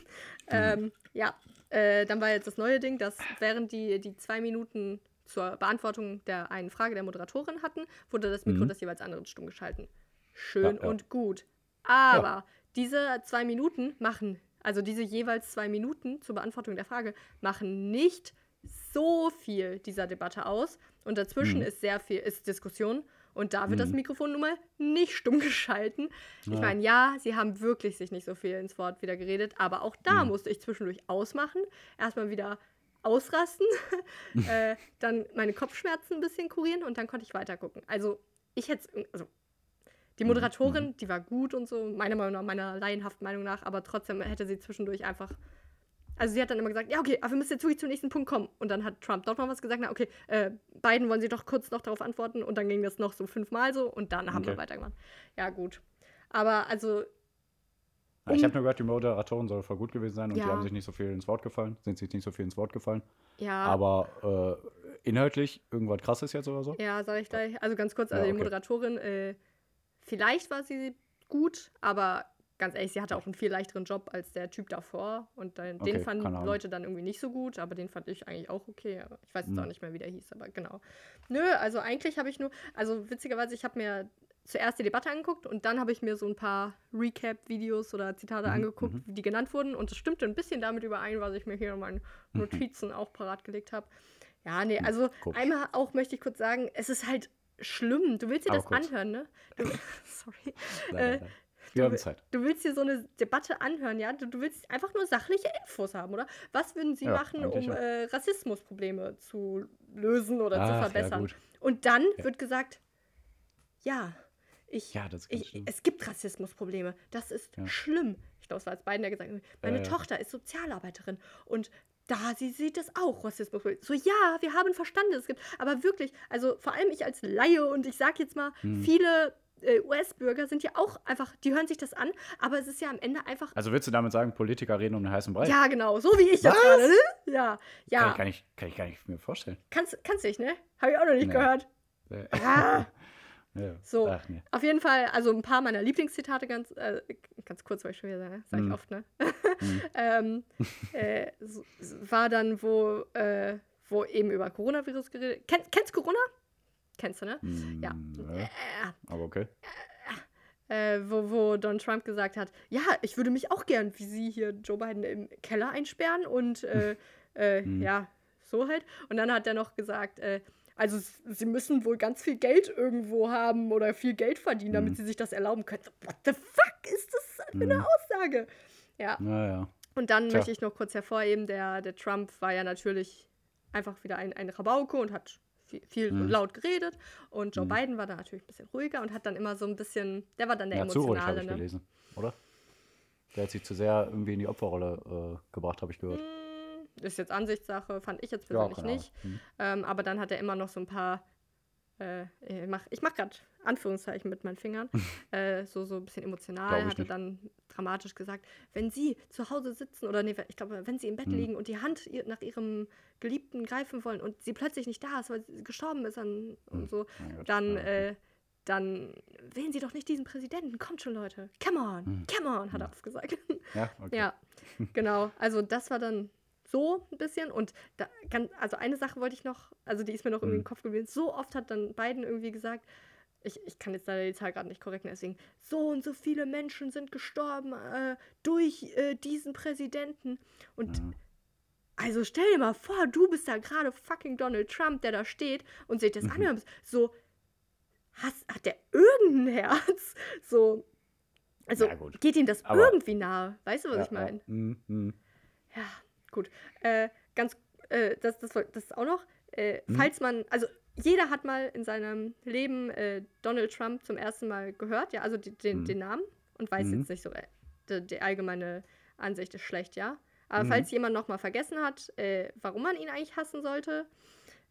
ähm, ja, äh, dann war jetzt das neue Ding, dass während die, die zwei Minuten zur Beantwortung der einen Frage der Moderatorin hatten, wurde das Mikro Mhm. des jeweils anderen stumm geschalten. Schön Ja, ja. und gut. Aber diese zwei Minuten machen, also diese jeweils zwei Minuten zur Beantwortung der Frage, machen nicht so viel dieser Debatte aus. Und dazwischen Mhm. ist sehr viel, ist Diskussion. Und da wird das Mhm. Mikrofon nun mal nicht stumm geschalten. Ich Ja. meine, ja, sie haben wirklich sich nicht so viel ins Wort wieder geredet, aber auch da Mhm. musste ich zwischendurch ausmachen, erstmal wieder ausrasten, äh, dann meine Kopfschmerzen ein bisschen kurieren und dann konnte ich weiter gucken. Also ich hätte, also die Mhm, Moderatorin, die war gut und so, meiner Meinung nach, meiner laienhaften Meinung nach, aber trotzdem hätte sie zwischendurch einfach. Also sie hat dann immer gesagt, ja, okay, aber wir müssen jetzt wirklich zum nächsten Punkt kommen. Und dann hat Trump doch noch was gesagt, na okay, äh, beiden wollen sie doch kurz noch darauf antworten und dann ging das noch so fünfmal so und dann haben wir Okay. weitergemacht. Ja, gut. Aber also, Ja, ich Um- habe nur gehört, die Moderatorin soll voll gut gewesen sein und Ja. die haben sich nicht so viel ins Wort gefallen, sind sich nicht so viel ins Wort gefallen. ja. Aber äh, inhaltlich irgendwas krasses jetzt oder so? Ja, sag ich gleich. Also ganz kurz, Ja, also die okay. Moderatorin, äh, vielleicht war sie gut, aber ganz ehrlich, sie hatte auch einen viel leichteren Job als der Typ davor. Und den, Okay, den fanden. Leute dann irgendwie nicht so gut, aber den fand ich eigentlich auch okay. Ich weiß jetzt Hm. auch nicht mehr, wie der hieß, aber genau. Nö, also eigentlich habe ich nur, also witzigerweise, ich habe mir zuerst die Debatte angeguckt und dann habe ich mir so ein paar Recap-Videos oder Zitate Mhm, angeguckt, mhm. die genannt wurden. Und das stimmte ein bisschen damit überein, was ich mir hier in meinen Mhm. Notizen auch parat gelegt habe. Ja, nee, also Komisch. einmal auch möchte ich kurz sagen, es ist halt schlimm. Du willst dir Aber das kurz. anhören, ne? Du, sorry. Nein, Äh, nein, nein. Wir haben Zeit. Du willst dir so eine Debatte anhören, ja? Du, du willst einfach nur sachliche Infos haben, oder? Was würden sie Ja, machen, um ja. äh, Rassismusprobleme zu lösen oder zu Ach, ja, verbessern? gut. Und dann Ja. wird gesagt, ja, ich, Ja, das ich, es gibt Rassismusprobleme. Das ist Ja. schlimm. Ich glaube, es war jetzt beiden, der gesagt hat, meine Ja, ja. Tochter ist Sozialarbeiterin und da sie sieht es auch Rassismus. So ja, wir haben verstanden, es gibt, aber wirklich, also vor allem ich als Laie und ich sage jetzt mal, Hm. viele US-Bürger sind ja auch einfach, die hören sich das an, aber es ist ja am Ende einfach, Also willst du damit sagen, Politiker reden um den heißen Brei? ja genau, so wie ich jetzt Was? gerade, ne? Ja, ja, Kann, ich, kann, ich, kann ich gar nicht mir vorstellen. kannst, kannst dich, ne? Habe ich auch noch nicht Nee. gehört. Äh, Ah. ja. So. Ach, nee. Auf jeden Fall, also ein paar meiner Lieblingszitate, ganz, äh, ganz kurz, weil ich schon wieder sage, sage ich Mhm. oft, ne? Ähm, äh, war dann, wo, äh, wo eben über Coronavirus geredet Kenn, Kennst Corona? Kennst du, ne? Hm, Ja. ne, aber okay. Äh, wo, wo Donald Trump gesagt hat, ja, ich würde mich auch gern wie Sie hier Joe Biden im Keller einsperren und äh, äh, Hm. ja, so halt. Und dann hat er noch gesagt, äh, also Sie müssen wohl ganz viel Geld irgendwo haben oder viel Geld verdienen, damit. Sie sich das erlauben können. What the fuck ist das für eine Hm. Aussage? Ja. Naja. Und dann Tja. möchte ich noch kurz hervorheben, der, der Trump war ja natürlich einfach wieder ein, ein Rabauke und hat viel, viel Mhm. laut geredet. Und Joe Mhm. Biden war da natürlich ein bisschen ruhiger und hat dann immer so ein bisschen, der war dann der Ja, zu ruhig Emotionale. ich Ne? gelesen, oder? Der hat sich zu sehr irgendwie in die Opferrolle äh, gebracht, habe ich gehört. Mm, Ist jetzt Ansichtssache, fand ich jetzt Ja, persönlich Ahnung. nicht. Hm. Ähm, aber dann hat er immer noch so ein paar, äh, ich mach, ich mach gerade Anführungszeichen mit meinen Fingern, äh, so, so ein bisschen emotional, Glaub ich hat er nicht. dann dramatisch gesagt, wenn Sie zu Hause sitzen oder nee, ich glaube, wenn Sie im Bett Hm. liegen und die Hand ihr- nach Ihrem Geliebten greifen wollen und sie plötzlich nicht da ist, weil sie gestorben ist an, und Hm. so, Mein Gott. dann, äh, dann wählen Sie doch nicht diesen Präsidenten. Kommt schon, Leute. Come on, Hm. come on, hat er oft gesagt. ja, okay. Ja, genau. Also das war dann so ein bisschen. Und da, ganz, also eine Sache wollte ich noch, also die ist mir noch irgendwie Mhm. im Kopf geblieben. So oft hat dann Biden irgendwie gesagt, ich, ich kann jetzt leider die Zahl gerade nicht korrekt nennen, deswegen, so und so viele Menschen sind gestorben äh, durch äh, diesen Präsidenten. Und Ja. also stell dir mal vor, du bist da gerade fucking Donald Trump, der da steht und sich das Mhm. anhört. So, hast, hat der irgendein Herz? So, also Ja, geht ihm das Aber- irgendwie nahe? Weißt du, was ja, ich meine? Ja. Hm. Ja, gut. Äh, ganz, äh, das, das, das ist auch noch. Äh, Mhm. Falls man, also jeder hat mal in seinem Leben äh, Donald Trump zum ersten Mal gehört, ja, also die, den, Mhm. den Namen und weiß Mhm. jetzt nicht so, äh, die, die allgemeine Ansicht ist schlecht, ja. Aber Mhm. falls jemand noch mal vergessen hat, äh, warum man ihn eigentlich hassen sollte,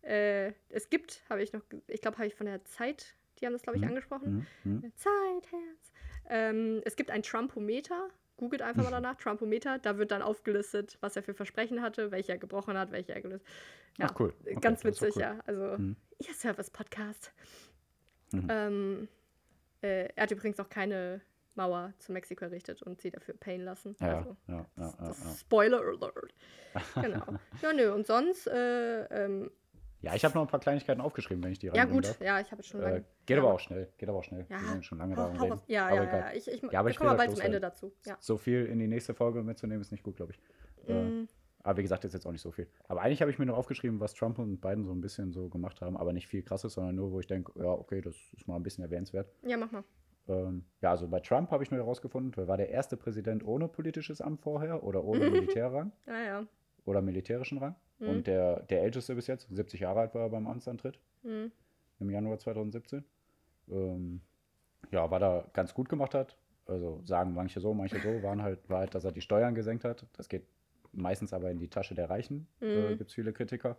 es gibt, habe ich noch, ich glaube, habe ich von der Zeit, die haben das, glaube ich, Mhm. angesprochen. Hm, hm. Zeitherz. Ähm, es gibt ein Trumpometer. Googelt einfach mal danach, Trumpometer. Da wird dann aufgelistet, was er für Versprechen hatte, welche er gebrochen hat, welche er gelöst Ja, Ach, cool. Okay, Ganz witzig, cool. ja. Also, Mhm. ihr Service-Podcast. Mhm. Ähm, äh, er hat übrigens auch keine Mauer zu Mexiko errichtet und sie dafür payen lassen. Ja, also, ja, ja, das, das. Spoiler Alert. Genau. ja, nö, und sonst, äh, ähm, Ja, ich habe noch ein paar Kleinigkeiten aufgeschrieben, wenn ich die ja gut, darf. ja, ich habe schon Äh, lange. geht ja, aber auch schnell. Geht aber auch schnell. Ja, Wir sind schon lange raus. Ja, aber ja, egal. ja, ich, ich, Ja, aber ich das bald zum Ende dazu. Ja. So viel in die nächste Folge mitzunehmen, ist nicht gut, glaube ich. Äh, Mm, aber wie gesagt, ist jetzt auch nicht so viel. Aber eigentlich habe ich mir noch aufgeschrieben, was Trump und Biden so ein bisschen so gemacht haben, aber nicht viel krasses, sondern nur, wo ich denke, ja, okay, das ist mal ein bisschen erwähnenswert. ja, mach mal. Ähm, ja, also bei Trump habe ich nur herausgefunden, er war der erste Präsident ohne politisches Amt vorher oder ohne Militärrang Ah, ja. oder militärischen Rang. Mhm. Und der, der älteste bis jetzt, 70 Jahre alt war er beim Amtsantritt Hm. im Januar 2017. Ähm, ja, was er ganz gut gemacht hat, also sagen manche so, manche so, waren halt, war halt, dass er die Steuern gesenkt hat. Das geht meistens aber in die Tasche der Reichen, äh, Mhm. gibt es viele Kritiker.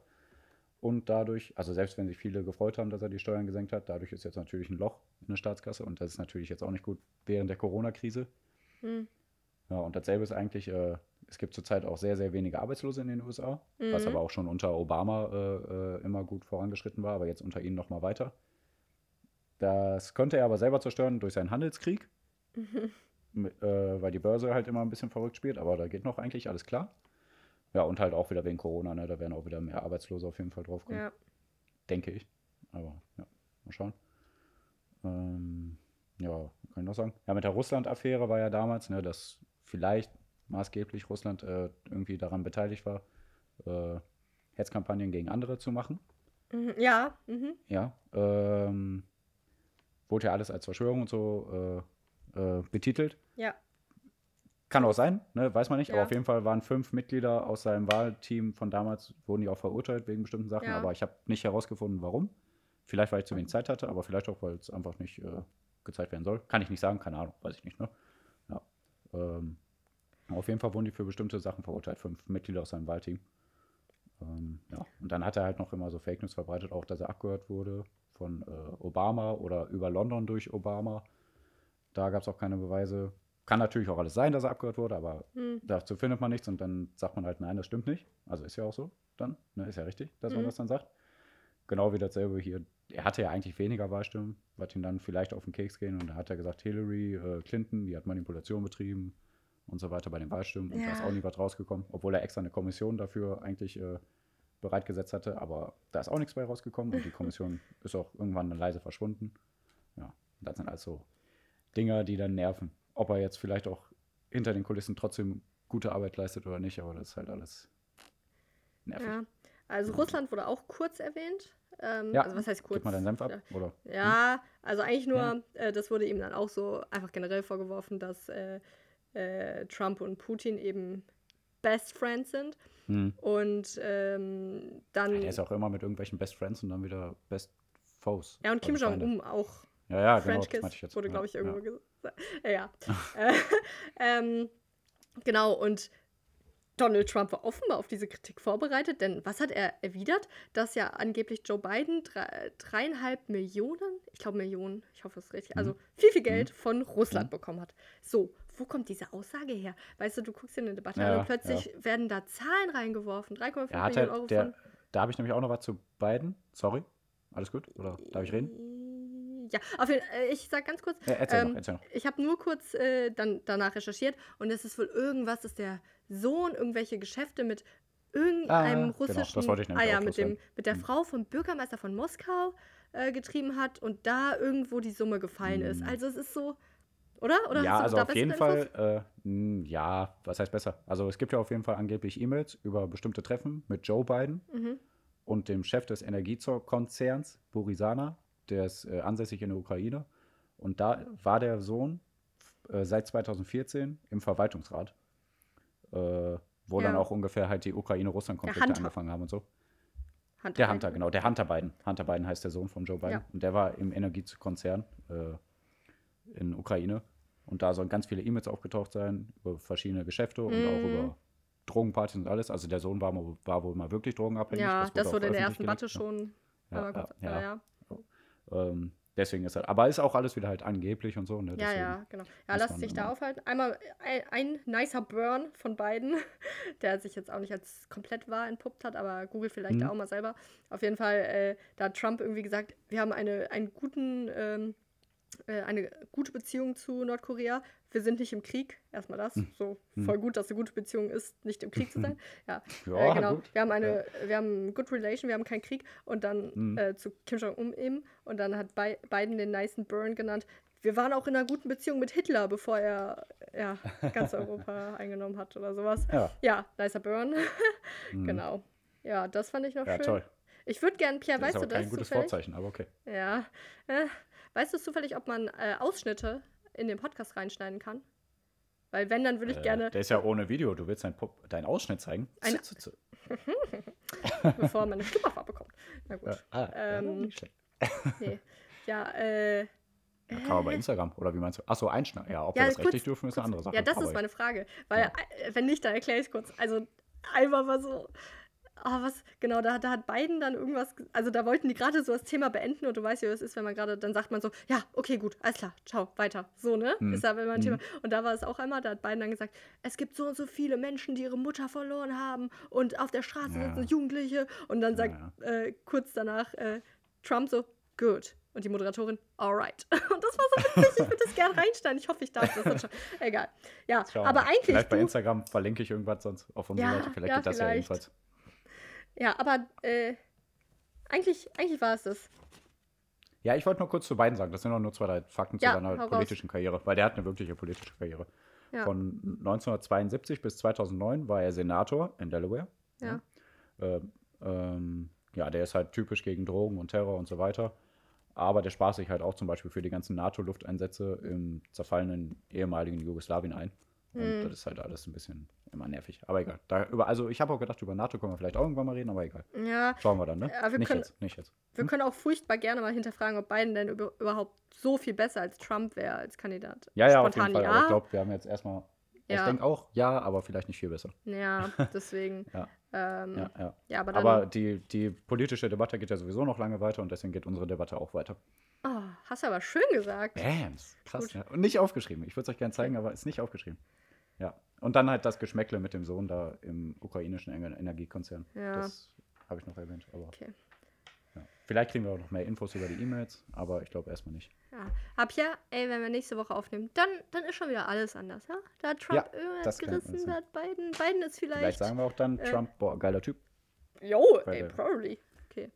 Und dadurch, also selbst wenn sich viele gefreut haben, dass er die Steuern gesenkt hat, dadurch ist jetzt natürlich ein Loch in der Staatskasse und das ist natürlich jetzt auch nicht gut während der Corona-Krise. Hm. Ja, und dasselbe ist eigentlich, äh, es gibt zurzeit auch sehr, sehr wenige Arbeitslose in den USA, was Mhm. aber auch schon unter Obama äh, äh, immer gut vorangeschritten war, aber jetzt unter ihnen nochmal weiter. Das konnte er aber selber zerstören durch seinen Handelskrieg, mit, äh, weil die Börse halt immer ein bisschen verrückt spielt, aber da geht noch eigentlich alles klar. Ja, und halt auch wieder wegen Corona, ne? da werden auch wieder mehr Arbeitslose auf jeden Fall draufkommen, Ja. denke ich. Aber ja, mal schauen. Ähm, ja, kann ich noch sagen? Ja, mit der Russland-Affäre war ja damals, ne, dass vielleicht maßgeblich Russland äh, irgendwie daran beteiligt war, äh, Hetzkampagnen gegen andere zu machen. Mhm. Ja. Mhm. Ja. Ähm, wurde ja alles als Verschwörung und so äh, äh, betitelt. Ja. Kann auch sein, ne, weiß man nicht, aber Ja. auf jeden Fall waren fünf Mitglieder aus seinem Wahlteam von damals, wurden die auch verurteilt wegen bestimmten Sachen, Ja. aber ich habe nicht herausgefunden, warum. Vielleicht, weil ich zu wenig Zeit hatte, aber vielleicht auch, weil es einfach nicht äh, gezeigt werden soll. Kann ich nicht sagen, keine Ahnung, weiß ich nicht. Ne? Ja. Ähm, auf jeden Fall wurden die für bestimmte Sachen verurteilt, fünf Mitglieder aus seinem Wahlteam. Ähm, ja. Und dann hat er halt noch immer so Fake News verbreitet, auch dass er abgehört wurde von äh, Obama oder über London durch Obama. Da gab es auch keine Beweise. Kann natürlich auch alles sein, dass er abgehört wurde, aber Hm. dazu findet man nichts und dann sagt man halt, nein, das stimmt nicht. Also ist ja auch so dann, ne, ist ja richtig, dass man Mhm. das dann sagt. Genau wie dasselbe hier. Er hatte ja eigentlich weniger Wahlstimmen, was ihm dann vielleicht auf den Keks gehen und da hat er gesagt, Hillary äh, Clinton, die hat Manipulation betrieben und so weiter bei den Wahlstimmen und da ist Ja. auch nie was rausgekommen, obwohl er extra eine Kommission dafür eigentlich äh, bereitgesetzt hatte, aber da ist auch nichts bei rausgekommen und die Kommission ist auch irgendwann dann leise verschwunden. Ja, das sind also Dinger, die dann nerven. Ob er jetzt vielleicht auch hinter den Kulissen trotzdem gute Arbeit leistet oder nicht, aber das ist halt alles nervig. Ja. Also Russland wurde auch kurz erwähnt. Ähm, Ja, also was heißt kurz? Gib mal deinen Senf ab, Ja. oder? Ja, also eigentlich nur, Ja. äh, das wurde ihm dann auch so einfach generell vorgeworfen, dass äh, äh, Trump und Putin eben Best Friends sind. Hm. Und ähm, dann. Ja, der ist auch immer mit irgendwelchen Best Friends und dann wieder Best Foes. ja, und Kim. Jong-un auch. Ja, ja, genau, French das Kiss jetzt. wurde, glaube ich, irgendwo ja. gesagt. Ja. äh, ähm, genau, und Donald Trump war offenbar auf diese Kritik vorbereitet, denn was hat er erwidert? Dass ja angeblich Joe Biden drei, dreieinhalb Millionen, ich glaube Millionen, ich hoffe es ist richtig, Mhm. also viel, viel Geld von Russland bekommen hat. So, wo kommt diese Aussage her? Weißt du, du guckst dir eine Debatte an Ja, und plötzlich werden da Zahlen reingeworfen, 3,5 Ja, Millionen er, Euro der, von da habe ich nämlich auch noch was zu beiden. Sorry. Alles gut? Oder darf ich reden? Ja, auf jeden Fall, ich sag ganz kurz, Ja, erzähl ähm, noch, erzähl noch. ich habe nur kurz äh, dann danach recherchiert und es ist wohl irgendwas, dass der Sohn irgendwelche Geschäfte mit irgendeinem Ah, genau, das russischen, wollte ich nämlich ah ja, mit dem mit der Hm. Frau vom Bürgermeister von Moskau äh, getrieben hat und da irgendwo die Summe gefallen ist. Hm. Also es ist so, oder? Oder ja, also auf jeden? Fall, äh, mh, ja, was heißt besser? Also es gibt ja auf jeden Fall angeblich E-Mails über bestimmte Treffen mit Joe Biden Mhm. und dem Chef des Energiekonzerns, Borisana, der ist äh, ansässig in der Ukraine. Und da war der Sohn äh, seit 2014 im Verwaltungsrat, äh, wo dann Ja. auch ungefähr halt die Ukraine-Russland-Konflikte angefangen haben und so. Hunter Der Biden. Hunter, genau, der Hunter Biden. Hunter Biden heißt der Sohn von Joe Biden. Ja. Und der war im Energiekonzern äh, in Ukraine. Und da sollen ganz viele E-Mails aufgetaucht sein über verschiedene Geschäfte und auch Mhm. über Drogenpartys und alles. Also der Sohn war, war wohl mal wirklich drogenabhängig. Ja, das, auch wurde in der ersten Watte schon. Ja, ja, ja. ja. Ähm, deswegen ist er, aber ist auch alles wieder halt angeblich und so. Ne? Ja, ja, genau. Ja, muss lass man sich da aufhalten. Einmal ein, ein nicer Burn von beiden, der sich jetzt auch nicht als komplett wahr entpuppt hat, aber Google vielleicht Mhm. auch mal selber. Auf jeden Fall, äh, da hat Trump irgendwie gesagt, wir haben eine, einen guten, ähm, äh, eine gute Beziehung zu Nordkorea. Wir sind nicht im Krieg. Erstmal das. So voll gut, dass eine gute Beziehung ist, nicht im Krieg zu sein. Ja, Ja, äh, genau. gut. Wir haben eine, wir haben good relation, wir haben keinen Krieg. Und dann Mhm. äh, zu Kim Jong-un eben. Und dann hat Bi Biden den nicen Burn genannt. Wir waren auch in einer guten Beziehung mit Hitler, bevor er ja, ganz Europa eingenommen hat oder sowas. Ja, Ja, nicer Burn. mhm. genau. Ja, das fand ich noch Ja, schön. toll. Ich würde gerne, Pierre, Das ist weißt aber du kein das gutes zufällig? Vorzeichen, aber okay. Ja. Äh, weißt du zufällig, ob man äh, Ausschnitte in den Podcast reinschneiden kann? Weil wenn, dann würde ich Äh, gerne, der ist ja ohne Video. Du willst deinen deinen Ausschnitt zeigen? Ein- Zü, zü, zü. bevor man eine Schlupperfarbe bekommt. Na gut. Ja, ah, Ähm, nicht schlecht. Nee. Ja, äh. Ja, kann man bei Instagram, oder wie meinst du? Achso, einschneiden. Ja, ob Ja, wir das kurz- rechtlich dürfen, ist eine andere Sache. Ja, das aber ist meine Frage. Weil, Ja. äh, wenn nicht, dann erkläre ich es kurz. Also, einmal mal so. Ah, was, genau, da, da hat Biden dann irgendwas, ge- also da wollten die gerade so das Thema beenden und du weißt ja, wie es ist, wenn man gerade, dann sagt man so, ja, okay, gut, alles klar, ciao, weiter. So, ne? Hm. Ist ja immer ein Hm. Thema. Und da war es auch einmal, da hat Biden dann gesagt, es gibt so und so viele Menschen, die ihre Mutter verloren haben und auf der Straße Ja. sitzen Jugendliche. Und dann sagt Ja, Äh, kurz danach äh, Trump so, good. Und die Moderatorin, alright. Und das war so witzig, ich würde das gerne reinstellen. Ich hoffe, ich darf das. Egal. Ja, Schauen wir aber eigentlich. Vielleicht bei Instagram verlinke ich irgendwas sonst auf unsere Ja, Seite. Vielleicht ja, geht das ja vielleicht. jedenfalls. Ja, aber äh, eigentlich, eigentlich war es das. Ja, ich wollte nur kurz zu beiden sagen. Das sind auch nur zwei, drei Fakten Ja, zu seiner hau raus. politischen Karriere. Weil der hat eine wirkliche politische Karriere. Ja. Von 1972 bis 2009 war er Senator in Delaware. Ja. Ähm, ähm, ja, der ist halt typisch gegen Drogen und Terror und so weiter. Aber der spart sich halt auch zum Beispiel für die ganzen NATO-Lufteinsätze im zerfallenen ehemaligen Jugoslawien ein. Und Hm. das ist halt alles ein bisschen immer nervig. Aber egal. Da, über, also ich habe auch gedacht, über NATO können wir vielleicht auch irgendwann mal reden, aber egal. Ja, Schauen wir dann, ne? Ja, wir nicht können- jetzt, nicht jetzt. wir können auch furchtbar gerne mal hinterfragen, ob Biden denn über, überhaupt so viel besser als Trump wäre als Kandidat. Ja, ja, auf jeden Spontan Fall. Aber ja. ich glaube, wir haben jetzt erstmal. Ich Ja. denke auch, ja, aber vielleicht nicht viel besser. Ja, deswegen. Ja. Ähm, Ja, ja. ja, aber. Aber die, die politische Debatte geht ja sowieso noch lange weiter und deswegen geht unsere Debatte auch weiter. oh, hast du aber schön gesagt. Bams. Krass. Gut. Ja. Und nicht aufgeschrieben. Ich würde es euch gerne zeigen, aber ist nicht aufgeschrieben. Ja. Und dann halt das Geschmäckle mit dem Sohn da im ukrainischen Ener- Energiekonzern. Ja. Das habe ich noch erwähnt. Aber Okay. ja. Vielleicht kriegen wir auch noch mehr Infos über die E-Mails, aber ich glaube erstmal nicht. Ja. Hab ja, ey, wenn wir nächste Woche aufnehmen, dann, dann ist schon wieder alles anders, ja? Da hat Trump Ja, irgendwas gerissen, da hat Biden. Biden ist vielleicht. Vielleicht sagen wir auch dann, äh, Trump, boah, geiler Typ. Jo, Weil ey, probably. Okay.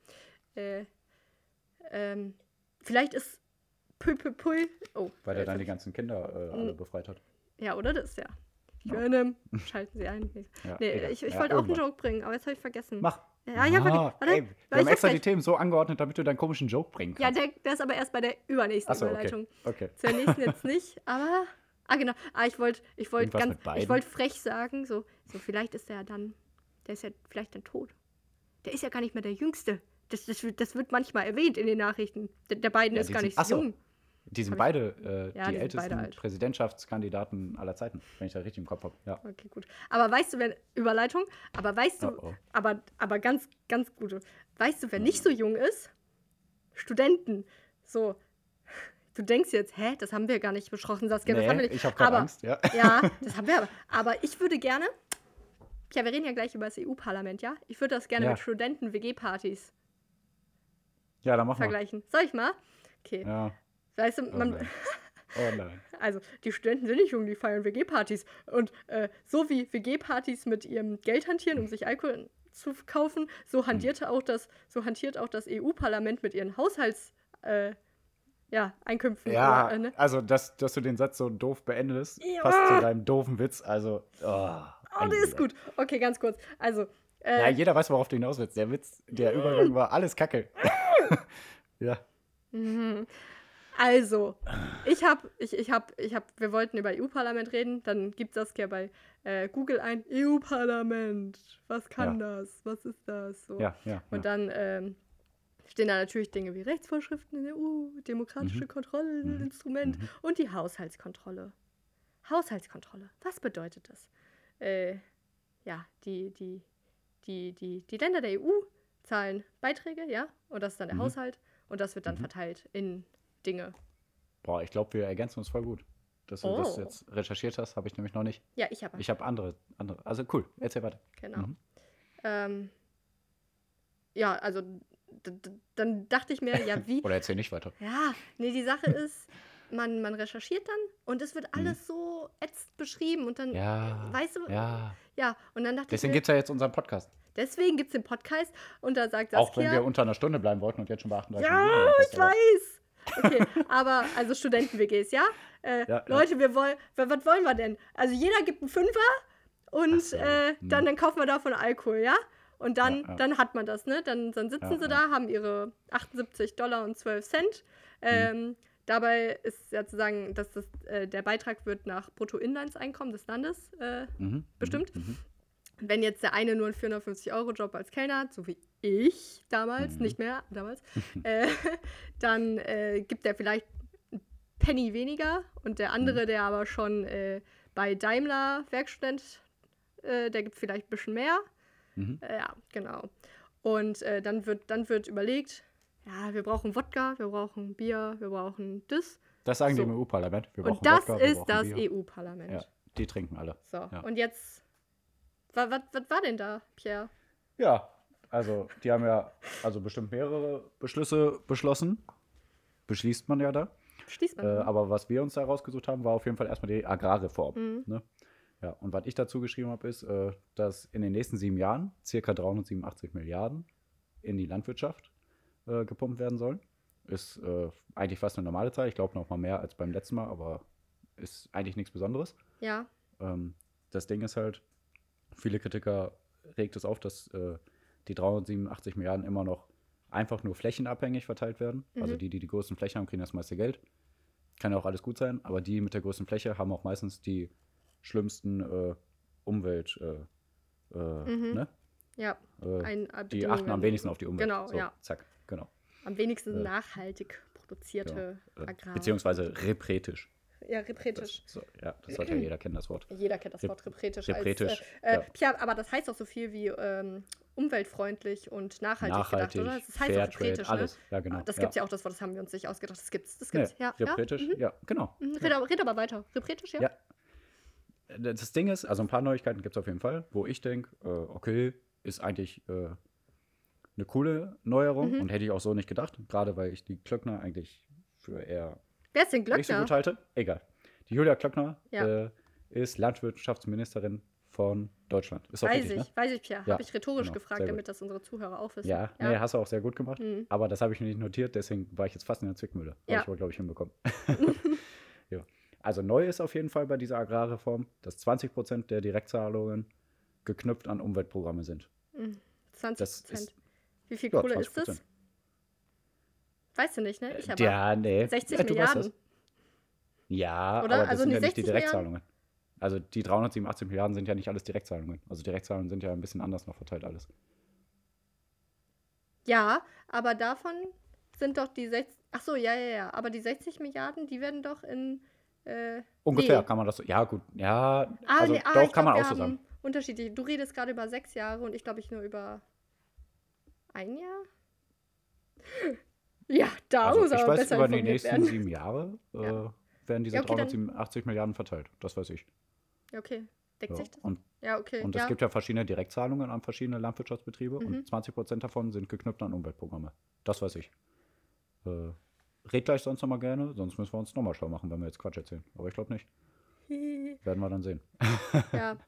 Äh, ähm, vielleicht ist Pui Pui Pui. Oh, Weil äh, er dann die ganzen Kinder äh, alle befreit hat. Ja, oder das, ja. Ja. Venom. Schalten Sie ein. Ja, nee egal. ich, ich Ja, wollte auch einen. Joke bringen, aber jetzt habe ich vergessen. Mach. Ja, ja, warte, Ah, ey, weil wir ich haben hab extra die Themen so angeordnet, damit du deinen komischen Joke bringen Ja, kannst. der, der ist aber erst bei der übernächsten okay. Überleitung. okay. Zur nächsten jetzt nicht, aber. Ah, genau. Ah, ich wollte ich wollt ganz. Ich wollte frech sagen, so, so, vielleicht ist er dann. Der ist ja vielleicht dann tot. Der ist ja gar nicht mehr der Jüngste. Das, das, wird- das wird manchmal erwähnt in den Nachrichten. Der, der beiden Ja, ist gar nicht so. jung. Die sind beide äh, Ja, die die ältesten beide. Präsidentschaftskandidaten aller Zeiten, wenn ich das richtig im Kopf habe. Ja. Okay, gut. Aber weißt du, wenn. Überleitung. Aber weißt du. Oh, oh. Aber, aber ganz, ganz gute. Weißt du, wer nicht so jung ist? Studenten. So. Du denkst jetzt, hä, das haben wir gar nicht besprochen, Saskia. das haben wir Nee, nicht. ich habe aber, Angst. Ja. Ja, das haben wir aber. Aber ich würde gerne. Ja, wir reden ja gleich über das EU-Parlament, ja? Ich würde das gerne Ja. mit Studenten-WG-Partys ja, dann machen wir. vergleichen. Soll ich mal? Okay. Ja. Weißt du, Oh man, nein. Oh nein. also die Studenten sind nicht jung, die feiern WG-Partys. Und äh, so wie WG-Partys mit ihrem Geld hantieren, um sich Alkohol zu kaufen, so hantierte auch das, so hantiert auch das EU-Parlament mit ihren Haushalts, äh, ja, Einkünften. Ja, oder, äh, ne? also, dass, dass du den Satz so doof beendest, Ja. passt zu deinem doofen Witz. Also, oh, Oh, der ist gut. Okay, ganz kurz. Also, äh, Ja, jeder weiß, worauf du hinaus willst. Der Witz, der Übergang war alles Kacke. ja. Mhm. Also, ich habe, ich, ich habe, ich habe, wir wollten über EU-Parlament reden, dann gibt Saskia bei äh, Google ein EU-Parlament. Was kann das? Was ist das? So. Ja, ja. Und ja. dann ähm, stehen da natürlich Dinge wie Rechtsvorschriften in der EU, demokratische Mhm. Kontrollinstrument Mhm. und die Haushaltskontrolle. Haushaltskontrolle, was bedeutet das? Äh, ja, die, die, die, die, die Länder der EU zahlen Beiträge, ja, und das ist dann der Mhm. Haushalt und das wird dann Mhm. verteilt in Dinge. Boah, ich glaube, wir ergänzen uns voll gut. Dass du das Oh. jetzt recherchiert hast, habe ich nämlich noch nicht. Ja, ich habe. Ich habe andere, andere. Also cool, erzähl weiter. Genau. Mhm. Ähm, ja, also dann dachte ich mir, ja, wie, Oder erzähl nicht weiter. Ja, nee, die Sache ist, man, man recherchiert dann und es wird alles so ätzend beschrieben und dann, Mhm. Ja. weißt du, Ja. ja, und dann dachte Deswegen ich gibt es ja jetzt unseren Podcast. deswegen gibt es den Podcast und da sagt Auch wenn Saskia, wir unter einer Stunde bleiben wollten und jetzt schon beachten. ja, ich weiß. Okay, aber also Studenten-WGs, ja? Äh, Ja, ja. Leute, wir wollen, wa- was wollen wir denn? Also jeder gibt einen Fünfer und so, äh, hm. dann, dann kaufen wir davon Alkohol, ja? Und dann, Ja, ja. dann hat man das, ne? Dann, dann sitzen Ja, sie ja. da, haben ihre 78 Dollar und 12 Cent. Ähm, Dabei ist ja zu sagen, dass das, äh, der Beitrag wird nach Bruttoinlandseinkommen des Landes äh, Mhm. Bestimmt. Mhm. Wenn jetzt der eine nur einen 450-Euro-Job als Kellner hat, so wie ich damals, Mhm. nicht mehr damals, äh, dann äh, gibt er vielleicht einen Penny weniger und der andere, Mhm. der aber schon äh, bei Daimler Werkstudent, äh, der gibt vielleicht ein bisschen mehr. Mhm. Äh, ja, genau. Und äh, dann, wird, dann wird überlegt, ja, wir brauchen Wodka, wir brauchen Bier, wir brauchen das. Das sagen die So. im EU-Parlament. Und das Wodka, ist das. EU-Parlament. Ja, die trinken alle. So, Ja. und jetzt, was, was, was war denn da, Pierre? Ja, also die haben ja also bestimmt mehrere Beschlüsse beschlossen. Beschließt man ja da. Schließt man. Äh, aber was wir uns da rausgesucht haben, war auf jeden Fall erstmal die Agrarreform. Mhm. Ne? Ja, und was ich dazu geschrieben habe, ist, äh, dass in den nächsten sieben Jahren circa 387 Milliarden in die Landwirtschaft äh, gepumpt werden sollen. Ist äh, eigentlich fast eine normale Zahl. Ich glaube noch mal mehr als beim letzten Mal, aber ist eigentlich nichts Besonderes. ja. Ähm, das Ding ist halt, viele Kritiker regt es auf, dass äh, die 387 Milliarden immer noch einfach nur flächenabhängig verteilt werden. Also Mhm. die, die die größten Flächen haben, kriegen das meiste Geld. Kann ja auch alles gut sein, aber die mit der größten Fläche haben auch meistens die schlimmsten äh, Umwelt, äh, äh, Mhm. ne? Ja, Äh, äh, die achten am wenigsten auf die Umwelt. Genau, so, ja. Zack, genau. Am wenigsten nachhaltig produzierte Äh, Agrar. beziehungsweise repretisch. Ja, Das, repretisch. so, ja, das sollte ja jeder kennen, das Wort. Jeder kennt das Wort repretisch. repretisch, äh, äh, ja. Pierre, aber das heißt auch so viel wie ähm, umweltfreundlich und nachhaltig, Nachhaltig, gedacht, oder? Das heißt auch Fairtrade, repretisch, alles. ne? Ja, genau. Das gibt's ja auch, das Wort, das haben wir uns nicht ausgedacht. Das gibt's, das Nee, gibt's. ja, ja. repretisch, Mhm. ja, genau. Mhm. Red, aber, red aber weiter. Repretisch, ja? Ja. Das Ding ist, also ein paar Neuigkeiten gibt es auf jeden Fall, wo ich denke, äh, okay, ist eigentlich äh, eine coole Neuerung Mhm. und hätte ich auch so nicht gedacht, gerade weil ich die Klöckner eigentlich für eher Wer ist denn nicht so Glöckner? gut halte. Egal. Die Julia Klöckner Ja. äh, ist Landwirtschaftsministerin von Deutschland. Ist doch Weiß richtig, ich, ne? weiß ich, Pierre. Ja, Habe ich rhetorisch genau, gefragt, gut. damit das unsere Zuhörer auch wissen. Ja, nee, hast du auch sehr gut gemacht. Mhm. Aber das habe ich mir nicht notiert, deswegen war ich jetzt fast in der Zwickmühle. Habe Ja. ich aber, glaube ich, hinbekommen. ja. Also neu ist auf jeden Fall bei dieser Agrarreform, dass 20 Prozent der Direktzahlungen geknüpft an Umweltprogramme sind. 20 Das Prozent. Wie viel ja, Kohle ist 20%. das? Weißt du nicht, ne? Ich ja, nee. 60 ja, Milliarden. das. Ja, Oder? aber das Also sind nicht ja nicht die 60 Milliarden? Direktzahlungen. Also die 387 Milliarden sind ja nicht alles Direktzahlungen. Also Direktzahlungen sind ja ein bisschen anders noch verteilt alles. Ja, aber davon sind doch die 60. Ach so, ja, ja, ja. Aber die 60 Milliarden, die werden doch in. Äh, Ungefähr nee. kann man das so. Ja, gut. Ja, Ah, also nee, ah, doch, kann man glaub, auch wir so sagen. Unterschiedlich. Du redest gerade über sechs Jahre und ich glaube, ich nur über ein Jahr. Ja, da Also muss ich aber weiß, besser über die nächsten werden. sieben Jahre äh, Ja. werden diese Ja, okay, dann- 387 Milliarden verteilt. Das weiß ich. Ja, okay. Deckt Ja. sich das? Und, Ja, okay. und ja. es gibt ja verschiedene Direktzahlungen an verschiedene Landwirtschaftsbetriebe Mhm. und 20 Prozent davon sind geknüpft an Umweltprogramme. Das weiß ich. Äh, red gleich sonst nochmal gerne, sonst müssen wir uns nochmal schlau machen, wenn wir jetzt Quatsch erzählen. Aber ich glaube nicht. Werden wir dann sehen. ja.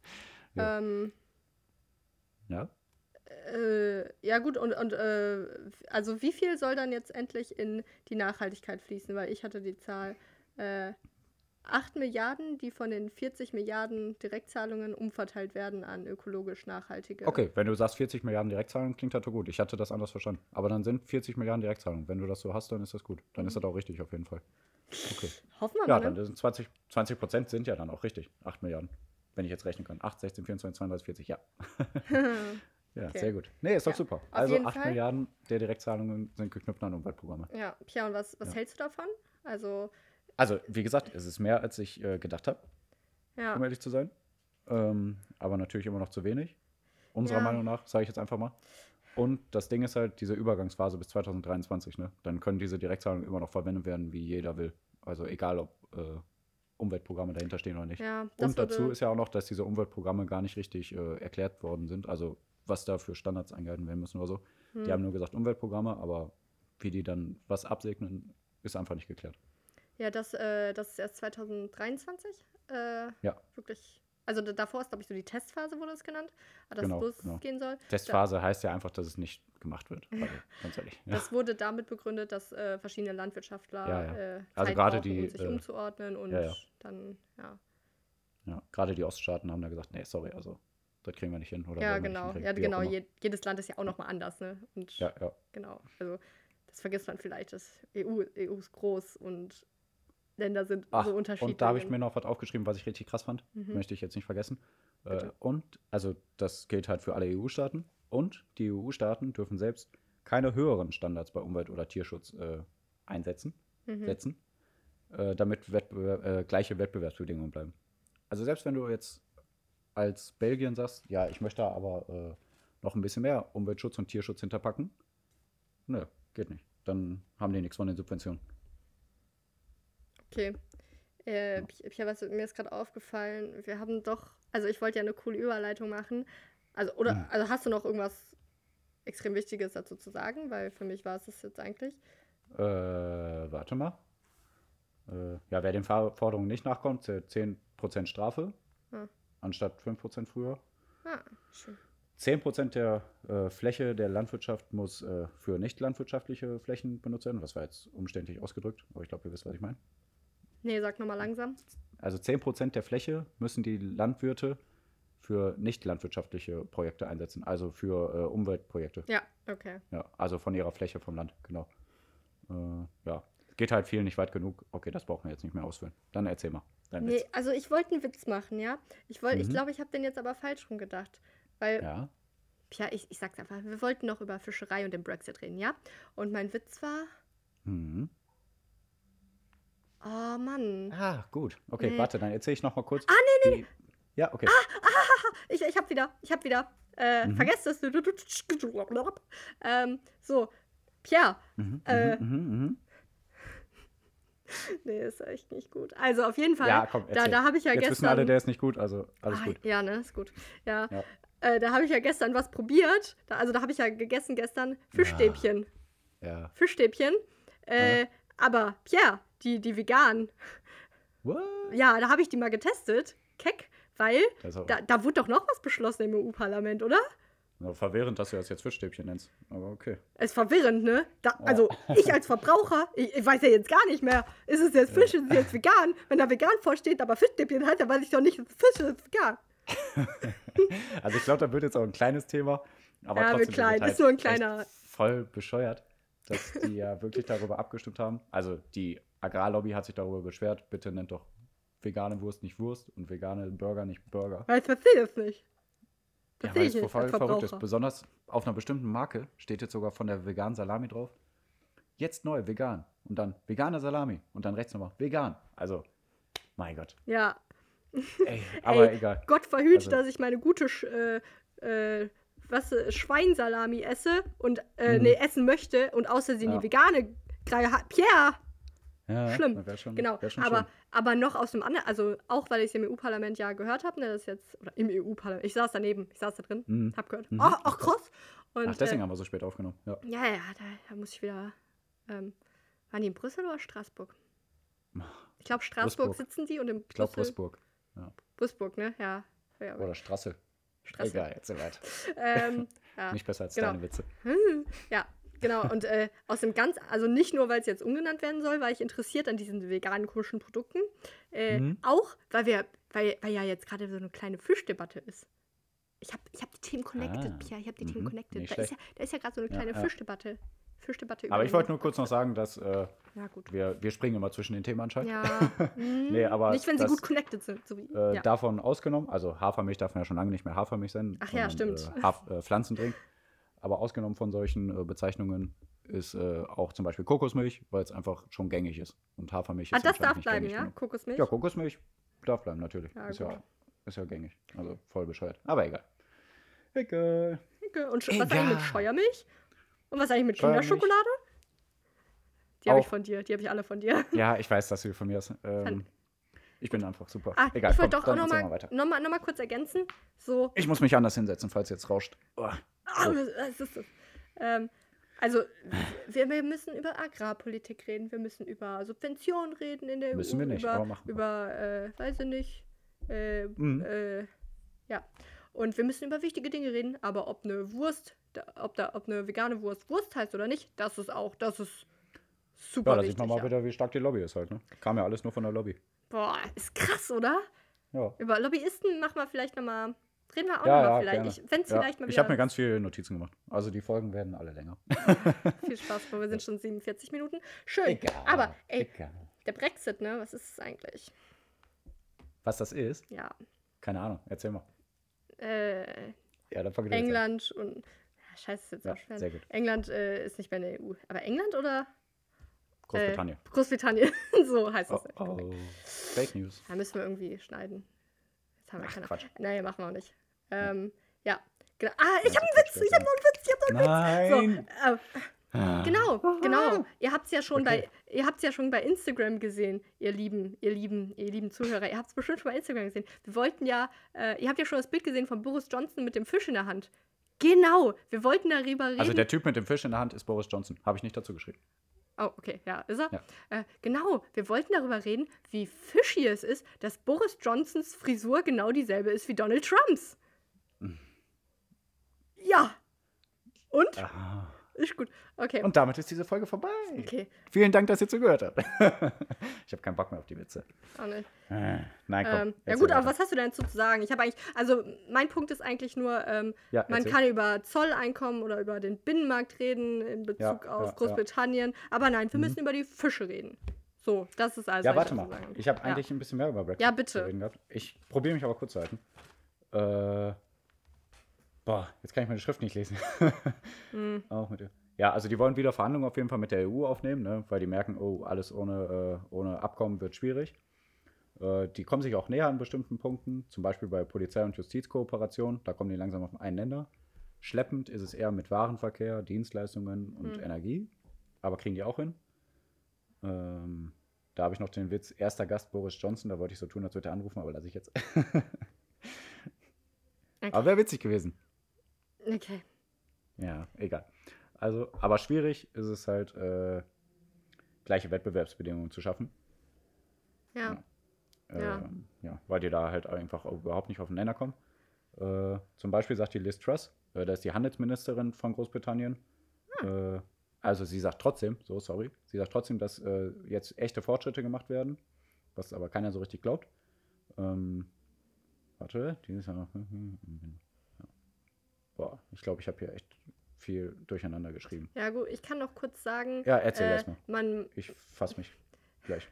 Ja. Ähm, Ja? Äh, ja, gut, und, und äh, also wie viel soll dann jetzt endlich in die Nachhaltigkeit fließen? Weil ich hatte die Zahl äh, 8 Milliarden, die von den 40 Milliarden Direktzahlungen umverteilt werden an ökologisch nachhaltige. Okay, wenn du sagst 40 Milliarden Direktzahlungen, klingt das doch gut. Ich hatte das anders verstanden. Aber dann sind 40 Milliarden Direktzahlungen. Wenn du das so hast, dann ist das gut. Dann ist Mhm. das auch richtig auf jeden Fall. Okay. Hoffen wir Ja, mal. dann Ne? sind 20, 20 Prozent sind ja dann auch richtig. 8 Milliarden. Wenn ich jetzt rechnen kann. 8, 16, 24, 32, 40. Ja. Ja, Okay. sehr gut. Nee, ist doch Ja, super. Also jeden 8 Fall. Milliarden der Direktzahlungen sind geknüpft an Umweltprogramme. ja, Pia, und was, was Ja. hältst du davon? Also, Also, wie gesagt, es ist mehr, als ich äh, gedacht habe, ja. um ehrlich zu sein. Ähm, aber natürlich immer noch zu wenig. Unserer. Meinung nach, sage ich jetzt einfach mal. Und das Ding ist halt diese Übergangsphase bis 2023. Ne? Dann können diese Direktzahlungen immer noch verwendet werden, wie jeder will. Also egal, ob äh, Umweltprogramme dahinter stehen oder nicht. Ja, Und dazu ist ja auch noch, dass diese Umweltprogramme gar nicht richtig äh, erklärt worden sind. Also was da für Standards eingehalten werden müssen oder so. Hm. Die haben nur gesagt Umweltprogramme, aber wie die dann was absegnen, ist einfach nicht geklärt. Ja, das, äh, das ist erst 2023. Äh, Ja. Wirklich. Also da- davor ist, glaube ich, so die Testphase, wurde es genannt, dass Genau, es genau. losgehen soll. Testphase heißt ja einfach, dass es nicht gemacht wird. Also, ganz ehrlich. Ja. Das wurde damit begründet, dass äh, verschiedene Landwirtschaftler Ja, ja. Äh, Also gerade die, um sich äh, umzuordnen und dann, ja. Ja, gerade die Oststaaten haben da gesagt, nee, sorry, also das kriegen wir nicht hin. Oder Ja, genau. Ja, genau. jedes Land ist ja auch nochmal anders, ne? Und Ja, ja. genau. Also das vergisst man vielleicht, dass EU, EU ist groß und Länder sind Ach, so unterschiedlich. und da habe ich mir noch was aufgeschrieben, was ich richtig krass fand. Mhm. Möchte ich jetzt nicht vergessen. Äh, und, also das gilt halt für alle EU-Staaten. Und die EU-Staaten dürfen selbst keine höheren Standards bei Umwelt- oder Tierschutz äh, einsetzen, Mhm. setzen, äh, damit Wettbewerb, äh, gleiche Wettbewerbsbedingungen bleiben. Also selbst wenn du jetzt als Belgien sagst, ja, ich möchte da aber äh, noch ein bisschen mehr Umweltschutz und Tierschutz hinterpacken, nö, geht nicht. Dann haben die nichts von den Subventionen. Okay. Äh, ich, ich was, mir ist gerade aufgefallen, wir haben doch, also ich wollte ja eine coole Überleitung machen. Also, oder, Mhm. also hast du noch irgendwas extrem Wichtiges dazu zu sagen? Weil für mich war es das jetzt eigentlich. Äh, warte mal. Äh, ja, wer den Forderungen nicht nachkommt, zählt 10% Strafe, Ah. Anstatt 5% früher. Ah, schön. 10% der äh, Fläche der Landwirtschaft muss äh, für nicht landwirtschaftliche Flächen benutzt werden. Das war jetzt umständlich ausgedrückt, aber ich glaube, ihr wisst, was ich meine. Nee, sag nochmal langsam. Also 10% der Fläche müssen die Landwirte für nicht landwirtschaftliche Projekte einsetzen, also für äh, Umweltprojekte. Ja, okay. Ja, also von ihrer Fläche vom Land, genau. Äh, ja, geht halt viel nicht weit genug. Okay, das brauchen wir jetzt nicht mehr ausführen. Dann erzähl mal. Dein Nee, Witz. also ich wollte einen Witz machen, ja. Ich wollte, ich Mhm. glaube, ich habe den jetzt aber falsch rum gedacht. Weil, ja, Ja. ich, ich sag's einfach, wir wollten noch über Fischerei und den Brexit reden, ja? Und mein Witz war, Mhm. oh Mann. Ah, gut. Okay, Nee. warte, dann erzähle ich noch mal kurz. Ah, nee, nee. Ja, okay. Ich, ich hab wieder, ich hab wieder. Äh, Mhm. vergesst es. Ähm, so, Pierre. Mhm, äh, mhm, mhm, mhm. Nee, ist echt nicht gut. Also auf jeden Fall. Ja, komm, da, erzähl. da habe ich ja Jetzt gestern. wissen alle, der ist nicht gut, also alles Ah, gut. Ja, ne, ist gut. Ja. Ja. Äh, da habe ich ja gestern was probiert. Da, also da habe ich ja gegessen gestern Fischstäbchen. Ja. Fischstäbchen. Äh, Aber Pierre, die, die veganen, What? ja, da habe ich die mal getestet. Keck. Weil da, da wurde doch noch was beschlossen im EU-Parlament, oder? Verwirrend, dass du das jetzt Fischstäbchen nennst. Aber okay. Ist verwirrend, ne? Da, Oh. also ich als Verbraucher, ich, ich weiß ja jetzt gar nicht mehr, ist es jetzt Fisch, ist es jetzt vegan? Wenn da vegan vorsteht, aber Fischstäbchen halt, dann weiß ich doch nicht, ist es Fisch ist es vegan. Also ich glaube, da wird jetzt auch ein kleines Thema. Aber Ja, trotzdem klein, es halt ist nur ein kleiner- Voll bescheuert, dass die ja wirklich darüber abgestimmt haben. Also die Agrarlobby hat sich darüber beschwert, bitte nennt doch vegane Wurst nicht Wurst und vegane Burger nicht Burger. Weil ich verstehe das nicht. Ja, Verstehe weil es voll verrückt ist. Besonders auf einer bestimmten Marke steht jetzt sogar von der veganen Salami drauf. Jetzt neu, vegan. Und dann vegane Salami. Und dann rechts nochmal vegan. Also, mein Gott. Ja, Ey, aber Ey, egal. Gott verhüte, Also- dass ich meine gute äh, äh, was, äh, Schweinsalami esse und äh, Mhm. nee, essen möchte und außerdem Ja. die vegane Greie hat. Pierre! Ja, schlimm. das schon, Genau, aber, schlimm. Aber noch aus dem anderen, also auch weil ich es im EU-Parlament ja gehört habe, ne, das jetzt, oder im EU-Parlament, ich saß daneben, ich saß da drin, Mhm. hab gehört, Mhm. ach, ach krass. Und, Ach, deswegen äh, haben wir so spät aufgenommen. Ja. ja, ja, da, da muss ich wieder, ähm, waren die in Brüssel oder Straßburg? Ich glaube, Straßburg Würzburg. sitzen die und in Ich glaube, Brüssel, Würzburg. Würzburg, ne, ja. ja Oder Strasse. Straße. Egal, jetzt soweit. Ähm, ja. Nicht besser als genau. deine Witze. Ja, genau. Und äh, aus dem ganz, also nicht nur, weil es jetzt umgenannt werden soll, war ich interessiert an diesen veganen komischen Produkten. Äh, Mhm. Auch, weil wir, weil, weil ja jetzt gerade so eine kleine Fischdebatte ist. Ich habe ich hab die Themen connected, Ah. Pia, ich habe die Themen Mhm, connected. nicht Da ist, ja, da ist ja gerade so eine Ja, kleine ja. Fischdebatte. Fischdebatte über Aber ich wollte nur kurz noch sagen, dass äh, Ja, wir, wir springen immer zwischen den Themen anscheinend. Ja. mm, Nee, aber nicht, wenn sie das- gut connected sind. So wie, Äh, ja. Davon ausgenommen, also Hafermilch darf man ja schon lange nicht mehr Hafermilch sein. Ach ja, stimmt. Äh, äh, Pflanzendrink. Aber ausgenommen von solchen äh, Bezeichnungen ist äh, auch zum Beispiel Kokosmilch, weil es einfach schon gängig ist. Und Hafermilch ah, ist das anscheinend darf bleiben, ja? genug. Kokosmilch? Ja, Kokosmilch darf bleiben, natürlich. Ja, ist, ja, ist ja gängig. Also voll bescheuert. Aber egal. Egal. Okay. Und sch- was eigentlich mit Egal. Scheuermilch? Und was eigentlich mit. Kinderschokolade? Die habe ich von dir. Die habe ich alle von dir. Ja, ich weiß, dass du von mir hast. Ähm, ich bin einfach super. Ah, egal, ich wollte doch auch dann noch erzähl mal, weiter. noch, mal, noch mal kurz ergänzen. So, Ich muss mich anders hinsetzen, falls jetzt rauscht. Oh. Ist das? Ähm, also, wir, wir müssen über Agrarpolitik reden, wir müssen über Subventionen reden in der Müssen EU. wir nicht, über, aber machen wir. über äh, weiß ich nicht. Äh, Mhm. äh, ja. Und wir müssen über wichtige Dinge reden, aber ob eine Wurst, ob, da, ob eine vegane Wurst Wurst heißt oder nicht, das ist auch, das ist super Ja, da sieht man mal ja. wieder, wie stark die Lobby ist halt. Ne? Kam ja alles nur von der Lobby. Boah, ist krass, oder? Ja. Über Lobbyisten machen wir vielleicht nochmal, reden wir auch Ja, nochmal ja, vielleicht. Ich, wenn's Ja, vielleicht mal ich wieder habe mir ganz viele Notizen gemacht. Also die Folgen werden alle länger. viel Spaß, weil wir sind schon 47 Minuten. Schön. Egal. Aber, ey, Egal. der Brexit, ne, was ist es eigentlich? Was das ist? Ja, Keine Ahnung. Erzähl mal. äh, Ja, dann fang ich jetzt an. England und, scheiße, ist jetzt Ja, auch schwer. sehr gut. England äh, ist nicht mehr in der EU. Aber England oder? Großbritannien. Äh, Großbritannien, so heißt oh, es. oh. Fake News. Da müssen wir irgendwie schneiden. Jetzt haben wir Ach, keine Quatsch. Nein, machen wir auch nicht. Ähm, ja, genau. Ah, ich habe einen Witz, ich habe noch einen Witz, ich habe noch einen Nein. Witz. So, äh, Ah. Genau, genau. Ihr habt es ja schon Okay. bei, ihr habt's ja schon bei Instagram gesehen, ihr lieben, ihr lieben, ihr lieben Zuhörer. Ihr habt es bestimmt schon bei Instagram gesehen. Wir wollten ja, äh, ihr habt ja schon das Bild gesehen von Boris Johnson mit dem Fisch in der Hand. Genau, wir wollten darüber reden. Also der Typ mit dem Fisch in der Hand ist Boris Johnson. Habe ich nicht dazu geschrieben. Oh, okay, ja, ist er? Ja. Äh, genau, wir wollten darüber reden, wie fishy es ist, dass Boris Johnsons Frisur genau dieselbe ist wie Donald Trumps. Ja. Und? Ah. Ist gut. Okay. Und damit ist diese Folge vorbei. okay. Vielen Dank, dass ihr zugehört habt. ich habe keinen Bock mehr auf die Witze. Oh, ne. Äh, Nein, komm. Ähm, ja gut, aber was hast du denn dazu zu sagen? Ich habe eigentlich, also mein Punkt ist eigentlich nur, ähm, Ja, man kann über Zolleinkommen oder über den Binnenmarkt reden in Bezug Ja, auf. Großbritannien, aber nein, wir Mhm. müssen über die Fische reden. So, das ist also. Ja, warte mal. Ich habe eigentlich ein bisschen mehr über Brexit Ja, bitte. zu reden gehabt. Ich probiere mich aber kurz zu halten. Äh, boah, jetzt kann ich meine Schrift nicht lesen. Hm. Auch mit der. Ja, also die wollen wieder Verhandlungen auf jeden Fall mit der EU aufnehmen, ne? weil die merken, oh, alles ohne, äh, ohne Abkommen wird schwierig. Äh, die kommen sich auch näher an bestimmten Punkten, zum Beispiel bei Polizei- und Justizkooperation. Da kommen die langsam auf einen Nenner. Schleppend ist es eher mit Warenverkehr, Dienstleistungen und Hm. Energie. Aber kriegen die auch hin. Ähm, da habe ich noch den Witz, erster Gast Boris Johnson, da wollte ich so tun, als würde er anrufen, aber lasse ich jetzt. Aber wäre witzig gewesen. Okay. Ja, egal. Also, aber schwierig ist es halt, äh, gleiche Wettbewerbsbedingungen zu schaffen. Ja. Ja. Ja. ja. Weil die da halt einfach überhaupt nicht auf den Nenner kommen. Äh, zum Beispiel sagt die Liz Truss, äh, das ist die Handelsministerin von Großbritannien. Äh, also sie sagt trotzdem, so sorry, sie sagt trotzdem, dass äh, jetzt echte Fortschritte gemacht werden, was aber keiner so richtig glaubt. Ähm, warte, dieses Jahr. Ja. Boah, ich glaube, ich habe hier echt viel durcheinander geschrieben. Ja, gut, ich kann noch kurz sagen. Ja, erzähl äh, erst mal. Man, Ich fasse mich gleich.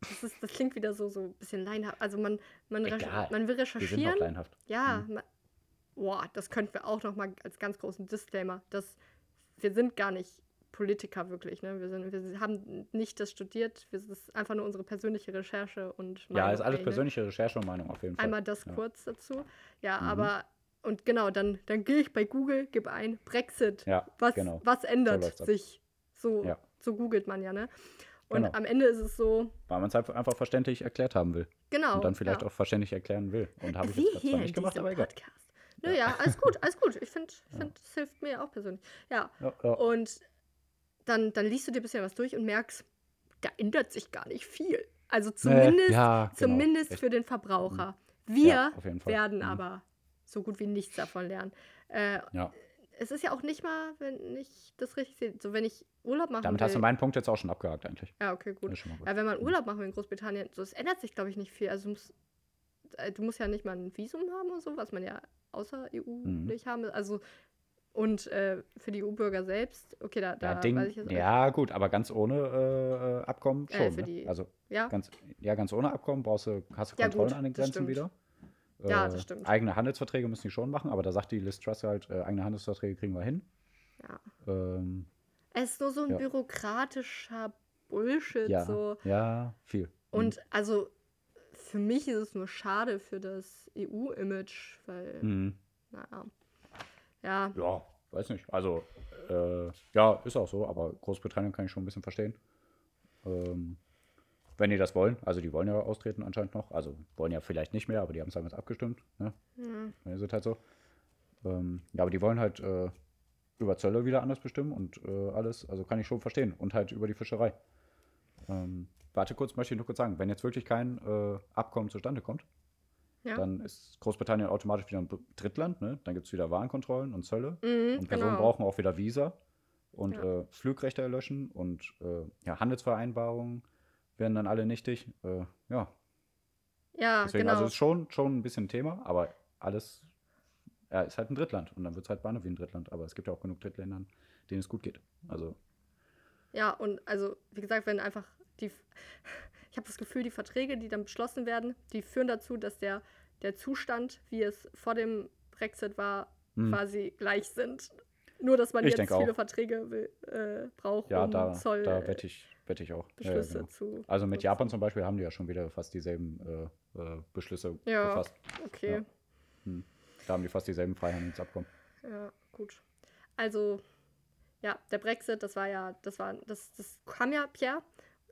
das, ist, das klingt wieder so, so ein bisschen leinhaft. Also man, man, Egal. man will Wir sind recherchieren. leinhaft. Ja, ma- boah, das könnten wir auch noch mal als ganz großen Disclaimer. Das, wir sind gar nicht Politiker wirklich, ne? Wir, sind, wir haben nicht das studiert. Das ist einfach nur unsere persönliche Recherche und Ja, Meinung ist alles ne? persönliche Recherche und Meinung auf jeden Fall. Einmal das ja. kurz dazu. Ja, Mhm. aber und genau, dann, dann gehe ich bei Google, gebe ein Brexit. Ja, Was, genau. was ändert ab. sich? So, Ja. so googelt man ja, ne? Und Genau. am Ende ist es so, Weil man es einfach einfach verständlich erklärt haben will. genau. und dann vielleicht ja. auch verständlich erklären will. Und habe ich jetzt zwar nicht gemacht, aber egal. Podcast. Nö, ja, alles gut, alles gut. Ich finde, find, das hilft mir auch persönlich. Ja, und dann, dann liest du dir ein bisschen was durch und merkst, da ändert sich gar nicht viel. Also zumindest, ja, genau. zumindest für den Verbraucher. Wir jeden Fall. werden Mhm. aber so gut wie nichts davon lernen. Äh, Ja. es ist ja auch nicht mal, wenn ich das richtig sehe, so wenn ich Urlaub machen Damit will. hast du meinen Punkt jetzt auch schon abgehakt eigentlich. ja, okay, gut. Gut. Ja, wenn man Urlaub machen will in Großbritannien, so, es ändert sich, glaube ich, nicht viel. Also du musst, äh, du musst ja nicht mal ein Visum haben und so, was man ja außer EU-lich haben will. Also, und äh, für die EU-Bürger selbst, okay, da, da Ja, Ding, weiß ich jetzt ja, gut, aber ganz ohne äh, äh, Abkommen Äh, schon. für ne? die- Also Ja, ganz, ja, ganz ohne Abkommen brauchst du, hast du Ja, Kontrollen gut, an den Grenzen stimmt. wieder. Äh, Ja, das stimmt. Eigene Handelsverträge müssen die schon machen, aber da sagt die Liz Truss halt, äh, eigene Handelsverträge kriegen wir hin. ja. Ähm, Es ist nur so ein Ja. bürokratischer Bullshit. ja, So. ja, viel. Mhm. Und also, für mich ist es nur schade für das EU-Image, weil, Mhm. naja. Ja, Ja, weiß nicht. Also, äh, ja, ist auch so, aber Großbritannien kann ich schon ein bisschen verstehen. Ähm, wenn die das wollen, also die wollen ja austreten anscheinend noch, also wollen ja vielleicht nicht mehr, aber die haben es damals abgestimmt, ne? ja. Dann ist halt so. Ähm, ja, aber die wollen halt äh, über Zölle wieder anders bestimmen und äh, alles, also kann ich schon verstehen. Und halt über die Fischerei. Ähm, warte kurz, möchte ich nur kurz sagen, wenn jetzt wirklich kein äh, Abkommen zustande kommt, ja. dann ist Großbritannien automatisch wieder ein Drittland, ne? Dann gibt es wieder Warenkontrollen und Zölle. Mhm, Und Personen genau. brauchen auch wieder Visa und Ja. äh, Flugrechte erlöschen und äh, ja, Handelsvereinbarungen werden dann alle nichtig. Äh, ja, Ja, deswegen, genau. also ist schon, schon ein bisschen ein Thema, aber alles ja, ist halt ein Drittland und dann wird es halt behandelt wie ein Drittland. Aber es gibt ja auch genug Drittländern, denen es gut geht. Also, Ja, und also, wie gesagt, wenn einfach die. Ich habe das Gefühl, die Verträge, die dann beschlossen werden, die führen dazu, dass der, der Zustand, wie es vor dem Brexit war, Mhm. quasi gleich sind. Nur, dass man Ich jetzt viele auch. Verträge will, äh, braucht, ja, um da, Zoll da äh, wette ich, wette ich auch. Ja, ja, Beschlüsse genau. zu. Also mit. Japan zum Beispiel haben die ja schon wieder fast dieselben äh, äh, Beschlüsse Ja. gefasst. Okay, Da haben die fast dieselben Freihandelsabkommen. ja. gut. Also, ja, der Brexit, das war ja, das war, das, das kam ja, Pierre,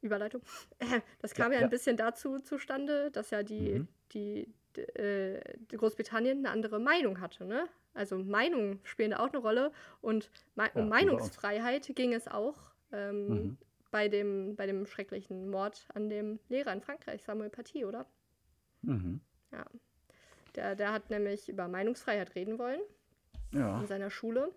Überleitung, das kam ja, Ja, ja. ein bisschen dazu zustande, dass ja die, Mhm. die, d- äh, die Großbritannien eine andere Meinung hatte, ne? Also Meinungen spielen da auch eine Rolle und mei Ja, um. Meinungsfreiheit ging es auch ähm, Mhm. bei, dem, bei dem schrecklichen Mord an dem Lehrer in Frankreich, Samuel Paty, oder? Mhm. Ja. Der, der hat nämlich über Meinungsfreiheit reden wollen Ja. in seiner Schule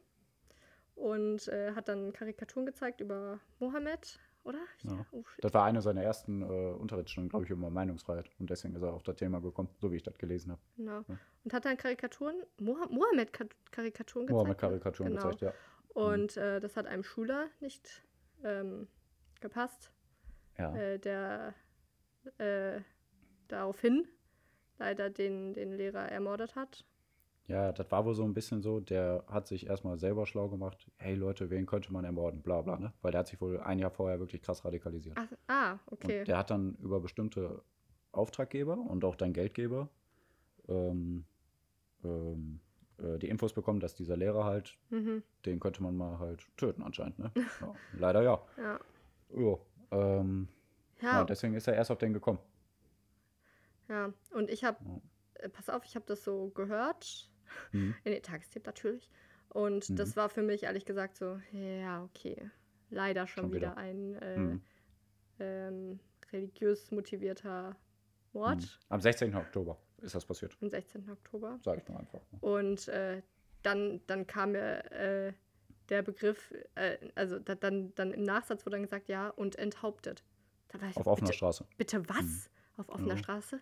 und äh, hat dann Karikaturen gezeigt über Mohammed, oder? Ja. Oh. Das war eine seiner ersten äh, Unterrichtsstunden, glaube ich, über Meinungsfreiheit. Und deswegen ist er auf das Thema gekommen, so wie ich das gelesen habe. Genau. Ja. Und hat dann Karikaturen, Moha- Mohammed-Karikaturen gezeigt. Mohammed ne? Karikaturen Genau. gezeigt, ja. Und äh, das hat einem Schüler nicht ähm, gepasst, Ja. äh, der äh, daraufhin leider den, den Lehrer ermordet hat. Ja, das war wohl so ein bisschen so, der hat sich erstmal selber schlau gemacht, hey Leute, wen könnte man ermorden, bla bla, ne? Weil der hat sich wohl ein Jahr vorher wirklich krass radikalisiert. Ach, ah, okay. Und der hat dann über bestimmte Auftraggeber und auch dann Geldgeber ähm, ähm, äh, die Infos bekommen, dass dieser Lehrer halt, Mhm. den könnte man mal halt töten anscheinend, ne? Ja, leider ja. Ja. Ja, ähm, ja. Ja, deswegen ist er erst auf den gekommen. ja. Und ich habe, Ja. äh, pass auf, ich habe das so gehört, Mhm. in den Tagestipp natürlich. Und Mhm. das war für mich ehrlich gesagt so, ja, okay. Leider schon, Schon wieder, wieder. ein äh, Mhm. ähm, religiös motivierter What? Mhm. Am 16. Oktober ist das passiert. Am 16. Oktober. Sag ich nur einfach. ne? Und äh, dann, dann kam mir äh, der Begriff, äh, also da, dann, dann im Nachsatz wurde dann gesagt, ja, und enthauptet. Ich Auf offener bitte, Straße. bitte was? Auf offener Ja. Straße?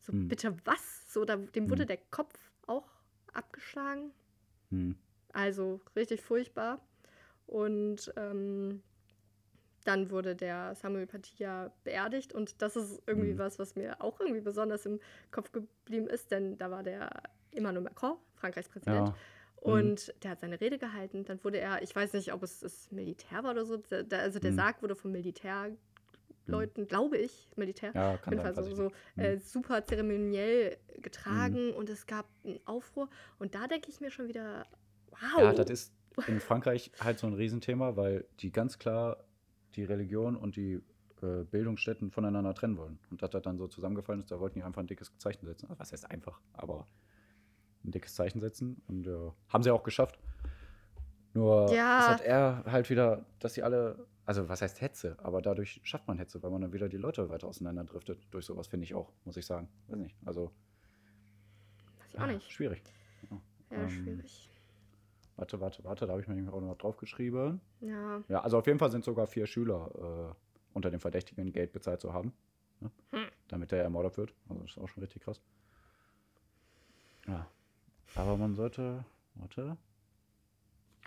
So, Mhm. bitte was? So, da, dem wurde Mhm. der Kopf auch abgeschlagen. Hm. Also richtig furchtbar. Und ähm, dann wurde der Samuel Patia beerdigt. Und das ist irgendwie Mhm. was, was mir auch irgendwie besonders im Kopf geblieben ist, denn da war der Emmanuel Macron, Frankreichs Präsident. Ja. Und der hat seine Rede gehalten. Dann wurde er, ich weiß nicht, ob es das Militär war oder so, da- also der Mhm. Sarg wurde von Militärleuten, glaube ich, Militär, ja, kann jeden sein. So, so nicht. äh, super zeremoniell getragen und es gab einen Aufruhr. Und da denke ich mir schon wieder, wow. Ja, das ist in Frankreich halt so ein Riesenthema, weil die ganz klar die Religion und die äh, Bildungsstätten voneinander trennen wollen. Und dass das dann so zusammengefallen ist, da wollten die einfach ein dickes Zeichen setzen. Was heißt einfach, aber ein dickes Zeichen setzen. Und äh, haben sie auch geschafft. Nur Ja. es hat er halt wieder, dass sie alle, also was heißt Hetze, aber dadurch schafft man Hetze, weil man dann wieder die Leute weiter auseinanderdriftet. Durch sowas finde ich auch, muss ich sagen. Weiß nicht. Also Weiß ich auch ah, nicht. schwierig. Ja, ähm, schwierig. Warte, warte, warte, da habe ich mir auch noch draufgeschrieben. Ja. Ja, also auf jeden Fall sind sogar vier Schüler äh, unter dem Verdächtigen, Geld bezahlt zu haben. Ne? Hm. Damit er ermordet wird. Also das ist auch schon richtig krass. Ja. Aber man sollte. Warte.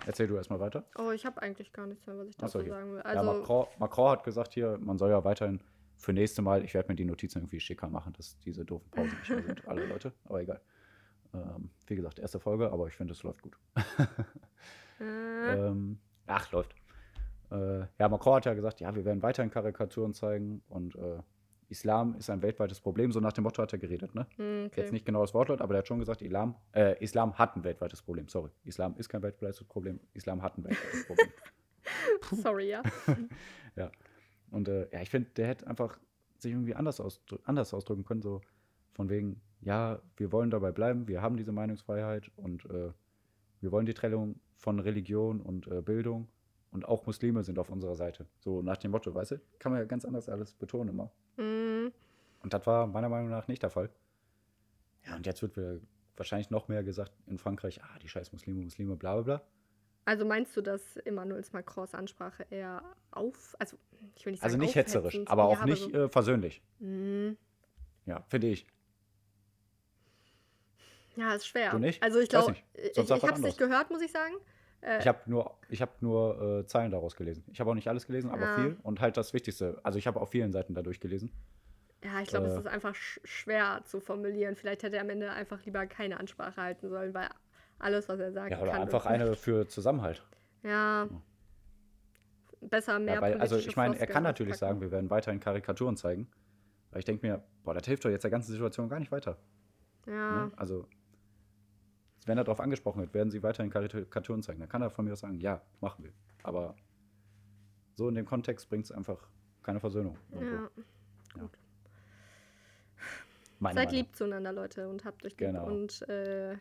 Erzähl du erstmal weiter. Oh, ich habe eigentlich gar nichts mehr, was ich so, dazu hier. sagen will. ja, Also, Macron, Macron hat gesagt hier, man soll ja weiterhin für nächste Mal, ich werde mir die Notizen irgendwie schicker machen, dass diese doofen Pausen nicht mehr sind, alle Leute. Aber egal. Ähm, wie gesagt, erste Folge, aber ich finde, es läuft gut. äh, Ähm, ach, läuft. Äh, ja, Macron hat ja gesagt, ja, wir werden weiterhin Karikaturen zeigen und äh, Islam ist ein weltweites Problem. So nach dem Motto hat er geredet, ne? hm, okay. Jetzt nicht genau das Wortlaut, aber der hat schon gesagt, Islam, äh, Islam hat ein weltweites Problem. Sorry, Islam ist kein weltweites Problem. Islam hat ein weltweites Problem. Sorry, ja. Und äh, ja, ich finde, der hätte einfach sich irgendwie anders, ausdrü anders ausdrücken können, so von wegen, ja, wir wollen dabei bleiben, wir haben diese Meinungsfreiheit und äh, wir wollen die Trennung von Religion und äh, Bildung und auch Muslime sind auf unserer Seite. So nach dem Motto, weißt du, kann man ja ganz anders alles betonen immer. Hm, Und das war meiner Meinung nach nicht der Fall. Ja, und jetzt wird wir wahrscheinlich noch mehr gesagt in Frankreich, ah, die scheiß Muslime, Muslime, bla bla bla. also meinst du, dass Emmanuel Macrons Ansprache eher auf, also ich will nicht sagen Also nicht hetzerisch, aber auch nicht so, äh, versöhnlich. hm, Ja, finde ich. ja, ist schwer. Du nicht? Also ich glaube, nicht. ich, ich habe es nicht gehört, muss ich sagen. Äh, Ich habe nur, ich hab nur äh, Zeilen daraus gelesen. Ich habe auch nicht alles gelesen, aber Ja. viel. Und halt das Wichtigste. Also ich habe auf vielen Seiten dadurch gelesen. Ja, ich glaube, Äh. es ist einfach sch schwer zu formulieren. Vielleicht hätte er am Ende einfach lieber keine Ansprache halten sollen, weil alles, was er sagt, Ja, oder kann einfach eine für Zusammenhalt. Ja. Besser mehr Ja, weil, also ich meine, er kann natürlich auspacken. sagen, wir werden weiterhin Karikaturen zeigen. Aber ich denke mir, boah, das hilft doch jetzt der ganzen Situation gar nicht weiter. Ja, Ne? Also, wenn er darauf angesprochen wird, werden sie weiterhin Karikaturen zeigen. Dann kann er von mir aus sagen, ja, machen wir. Aber so in dem Kontext bringt es einfach keine Versöhnung. ja. Meine Seid Meinung. lieb zueinander, Leute, und habt euch lieb. Genau. Und äh,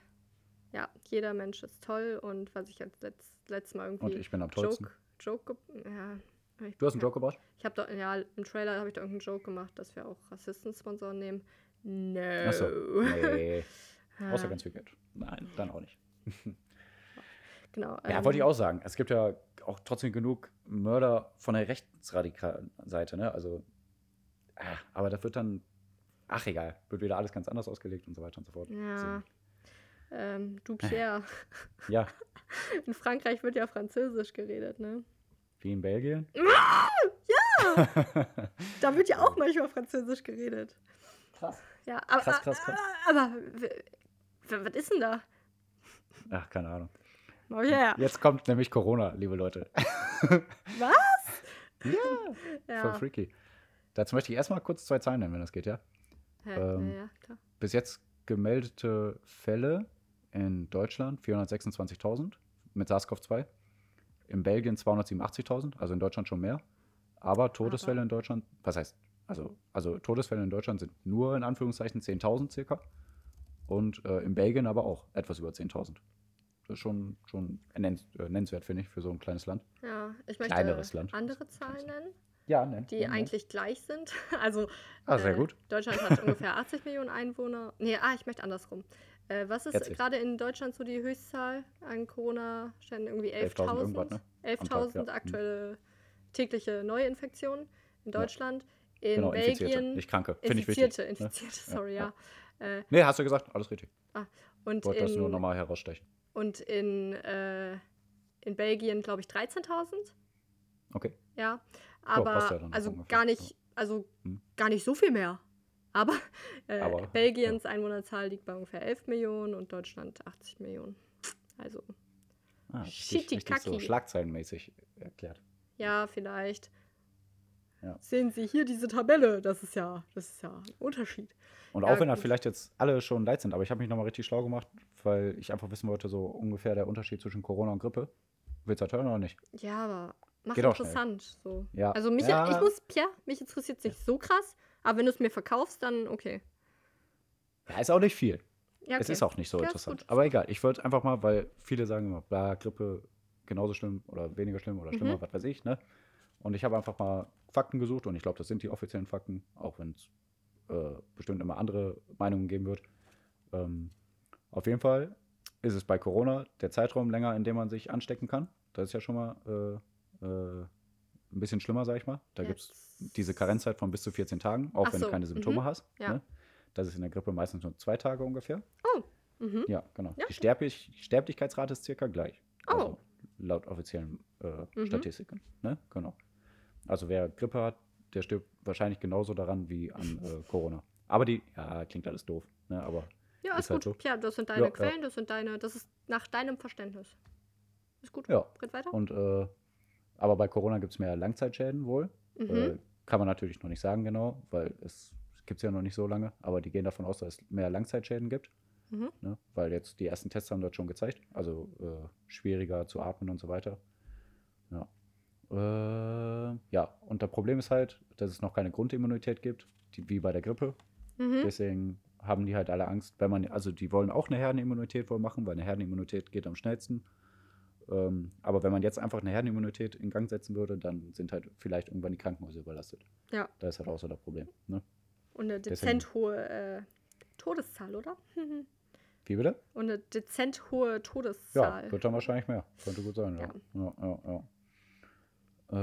ja, jeder Mensch ist toll. Und was ich jetzt letzt, letztes Mal irgendwie Und ich bin am tollsten. Joke, Joke, ja. Ich, Du hast einen ja. Joke gebracht? Ich habe doch, ja, im Trailer habe ich da irgendeinen Joke gemacht, dass wir auch Rassisten-Sponsoren nehmen. No. Achso. Nee. Ja, Außer ganz viel Geld. Nein, dann auch nicht. Genau. Ja, ähm, wollte ich auch sagen. Es gibt ja auch trotzdem genug Mörder von der rechtsradikalen Seite, ne? Also, ah, aber das wird dann, ach egal, wird wieder alles ganz anders ausgelegt und so weiter und so fort. Ja. Ähm, du, Pierre. Ja, In Frankreich wird ja Französisch geredet, ne? wie in Belgien. Da wird ja auch manchmal Französisch geredet. Krass. Ja, aber, Krass, krass, krass. aber was ist denn da? Ach, keine Ahnung. Oh yeah. Jetzt kommt nämlich Corona, liebe Leute. Was? ja, voll Ja. freaky. Dazu möchte ich erstmal kurz zwei Zahlen nennen, wenn das geht, ja? Ähm, ja, ja, klar. Bis jetzt gemeldete Fälle in Deutschland 426.000 mit SARS-CoV-2. In Belgien 287.000, also in Deutschland schon mehr. Aber Todesfälle Aber- in Deutschland, was heißt, also, also Todesfälle in Deutschland sind nur in Anführungszeichen 10.000 circa. Und äh, in Belgien aber auch etwas über 10.000. Das ist schon, schon nenn, äh, nennenswert, finde ich, für so ein kleines Land. Ja, ich möchte Kleineres Land. andere Zahlen nennen. Ja, ne. die eigentlich gleich sind. Also Ah, sehr äh, gut. Deutschland hat ungefähr 80 Millionen Einwohner. Nee, ah, ich möchte andersrum. Äh, was ist gerade in Deutschland so die Höchstzahl an Corona-Ständen? Irgendwie 11.000 irgendwas, 11.000 ne? 11.000 Am Tag, ja. Mhm. aktuelle tägliche Neuinfektionen in Deutschland. In Genau, Infizierte, Belgien. nicht Kranke. Finde ich wichtig. Infizierte, ne? Infizierte, sorry, ja. Äh, Nee, hast du gesagt, alles richtig. und Wollte das nur in, nochmal herausstechen. und in, äh, in Belgien, glaube ich, 13.000. Okay. Ja, aber ja dann also gar nicht, also Hm. gar nicht so viel mehr. Aber, äh, Aber, Belgiens Einwohnerzahl liegt bei ungefähr 11 Millionen und Deutschland 80 Millionen. Also, Ah, richtig, richtig so schlagzeilenmäßig erklärt. ja, vielleicht. Ja. Sehen Sie hier diese Tabelle. Das ist ja, das ist ja ein Unterschied. Und Ja, auch wenn da vielleicht jetzt alle schon leid sind, aber ich habe mich nochmal richtig schlau gemacht, weil ich einfach wissen wollte, so ungefähr der Unterschied zwischen Corona und Grippe. Willst du das hören oder nicht? Ja, aber macht Geht interessant. So. Ja. Also mich, Ja. ich muss, Pierre, mich interessiert es nicht so krass, aber wenn du es mir verkaufst, dann okay. Ja, ist auch nicht viel. Ja, okay. Es ist auch nicht so interessant. Aber egal, ich wollte einfach mal, weil viele sagen immer, bla, Grippe genauso schlimm oder weniger schlimm oder schlimmer, Mhm. was weiß ich, ne? Und ich habe einfach mal Fakten gesucht und ich glaube, das sind die offiziellen Fakten, auch wenn es äh, bestimmt immer andere Meinungen geben wird. Ähm, auf jeden Fall ist es bei Corona der Zeitraum länger, in dem man sich anstecken kann. Das ist ja schon mal äh, äh, ein bisschen schlimmer, sag ich mal. Da gibt es diese Karenzzeit von bis zu 14 Tagen, auch Ach wenn du so, keine Symptome mhm, hast. ja. Ne? Das ist in der Grippe meistens nur zwei Tage ungefähr. Oh, mhm. Ja, genau. Ja. Die Sterblich Sterblichkeitsrate ist circa gleich. Oh. Also laut offiziellen äh, Mhm. Statistiken. Ne? Genau. Also wer Grippe hat, der stirbt wahrscheinlich genauso daran wie an äh, Corona. Aber die, ja, klingt alles doof. Ne? Aber Ja, Ist ist, halt gut. so. Pierre, das sind deine Ja, ja. Quellen, das sind deine, das ist nach deinem Verständnis. Ist gut. ja. Geht weiter. Und äh, aber bei Corona gibt es mehr Langzeitschäden wohl. Mhm. Äh, kann man natürlich noch nicht sagen genau, weil es gibt es ja noch nicht so lange. Aber die gehen davon aus, dass es mehr Langzeitschäden gibt. Mhm. Ne? Weil jetzt die ersten Tests haben das schon gezeigt. Also äh, schwieriger zu atmen und so weiter. Ja. Äh, ja, und das Problem ist halt, dass es noch keine Grundimmunität gibt, die, wie bei der Grippe. Mhm. Deswegen haben die halt alle Angst, wenn man, also die wollen auch eine Herdenimmunität wohl machen, weil eine Herdenimmunität geht am schnellsten. Ähm, aber wenn man jetzt einfach eine Herdenimmunität in Gang setzen würde, dann sind halt vielleicht irgendwann die Krankenhäuser überlastet. Ja. Da ist halt auch so das Problem. Ne? Und eine Deswegen- dezent hohe äh, Todeszahl, oder? Wie bitte? Und eine dezent hohe Ja, Todeszahl. wird dann wahrscheinlich mehr. Könnte gut sein, ja. Ja. Ja, ja, ja. Äh,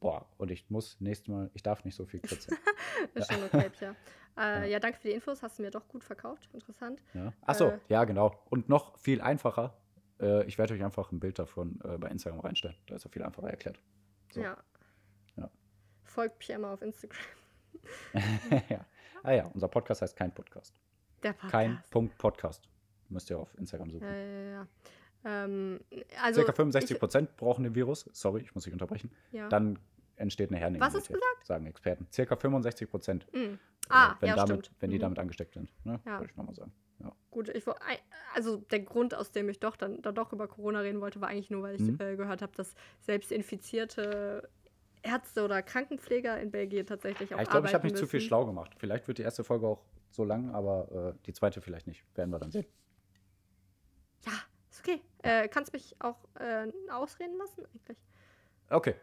boah, und ich muss nächstes Mal, ich darf nicht so viel kritzeln. ist schon okay, Pierre. Äh, ja, danke für die Infos. Hast du mir doch gut verkauft. Interessant. Ja. Achso, Äh. ja, genau. Und noch viel einfacher. Äh, ich werde euch einfach ein Bild davon äh, bei Instagram reinstellen. Da ist er viel einfacher erklärt. So. Ja. Ja. Folgt Pierre mal auf Instagram. ja. Ah ja, unser Podcast heißt kein Podcast. Der Podcast. Kein Punkt Podcast. Müsst ihr auf Instagram suchen. Ja, ja, ja. Ähm, also Circa 65 ich, Prozent brauchen den Virus. Sorry, ich muss dich unterbrechen. ja. Dann entsteht eine Herdenimmunität. Was hast du Sagen Experten. Circa 65 Prozent. Mm. Ah, wenn, ja, damit, stimmt. wenn die Mhm. damit angesteckt sind. Ne? Ja. Wollte ich nochmal sagen. Ja. Gut, ich, also der Grund, aus dem ich doch dann, dann doch über Corona reden wollte, war eigentlich nur, weil ich Mhm. äh, gehört habe, dass selbst infizierte Ärzte oder Krankenpfleger in Belgien tatsächlich auch Ja, ich glaube, ich habe mich zu viel müssen. schlau gemacht. Vielleicht wird die erste Folge auch so lang, aber äh, die zweite vielleicht nicht. Werden wir dann sehen. Ja, okay. Äh, kannst mich auch äh, ausreden lassen eigentlich? Okay,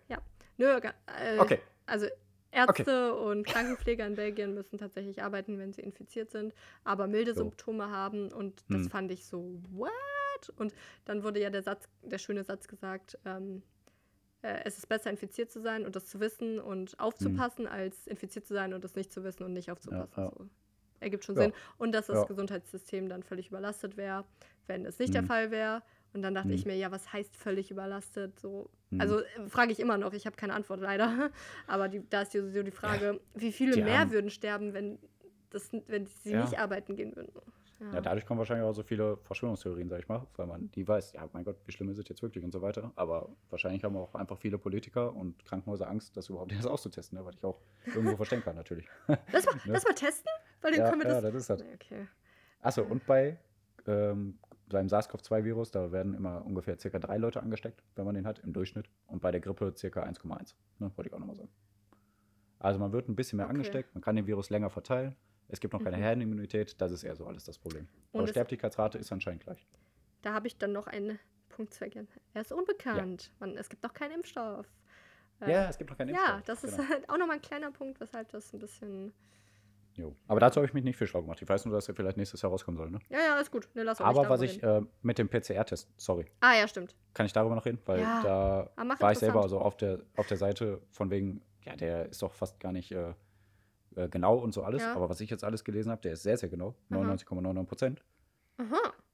Nö, ga- äh, okay. Also Ärzte und Krankenpfleger in Belgien müssen tatsächlich arbeiten, wenn sie infiziert sind, aber milde Jo. Symptome haben und das Hm. fand ich so, what? Und dann wurde ja der Satz, der schöne Satz gesagt, ähm, äh, es ist besser infiziert zu sein und das zu wissen und aufzupassen, als infiziert zu sein und das nicht zu wissen und nicht aufzupassen. Hm. ja. So. Ergibt schon Ja. Sinn. Und dass das Ja. Gesundheitssystem dann völlig überlastet wäre, wenn es nicht der Hm. Fall wäre. Und dann dachte Hm. ich mir, ja, was heißt völlig überlastet? So, Hm. also äh, frage ich immer noch, ich habe keine Antwort leider. Aber die, da ist die, so die Frage, wie viele die mehr haben- würden sterben, wenn, das, wenn sie Ja. nicht arbeiten gehen würden? Ja, dadurch kommen wahrscheinlich auch so viele Verschwörungstheorien, sag ich mal, weil man die weiß, ja, mein Gott, wie schlimm ist es jetzt wirklich und so weiter. Aber wahrscheinlich haben auch einfach viele Politiker und Krankenhäuser Angst, das überhaupt erst auszutesten, ne? was ich auch irgendwo verstehen kann, natürlich. Lass mal, Ne? lass mal testen, weil dann ja, können wir ja, das. das ist das. Nee, okay. Achso, und bei ähm, beim SARS-CoV-2-Virus, da werden immer ungefähr circa drei Leute angesteckt, wenn man den hat, im Durchschnitt. Und bei der Grippe circa 1,1. Ne, wollte ich auch nochmal sagen. Also man wird ein bisschen mehr Okay. angesteckt, man kann den Virus länger verteilen. Es gibt noch keine Mhm. Herdenimmunität, das ist eher so alles das Problem. Und Aber Sterblichkeitsrate ist anscheinend gleich. Da habe ich dann noch ein Punkt zu erkennen. Er ist unbekannt. Man, es gibt noch keinen Impfstoff. Äh, Ja, es gibt noch keinen ja, Impfstoff. das ist halt auch nochmal ein kleiner Punkt, weshalb das ein bisschen. Jo. Aber dazu habe ich mich nicht viel schlau gemacht. Ich weiß nur, dass er vielleicht nächstes Jahr rauskommen soll. Ne? Ja, ja, ist gut. Ne, lass Aber was ich äh, mit dem PCR-Test, sorry, Ah, ja, stimmt. kann ich darüber noch reden? Weil Ja. da Ah, war ich selber also auf der, auf der Seite von wegen, ja, der ist doch fast gar nicht äh, äh, genau und so alles. Ja. Aber was ich jetzt alles gelesen habe, der ist sehr, sehr genau. Aha. 99,99 Prozent. Aha.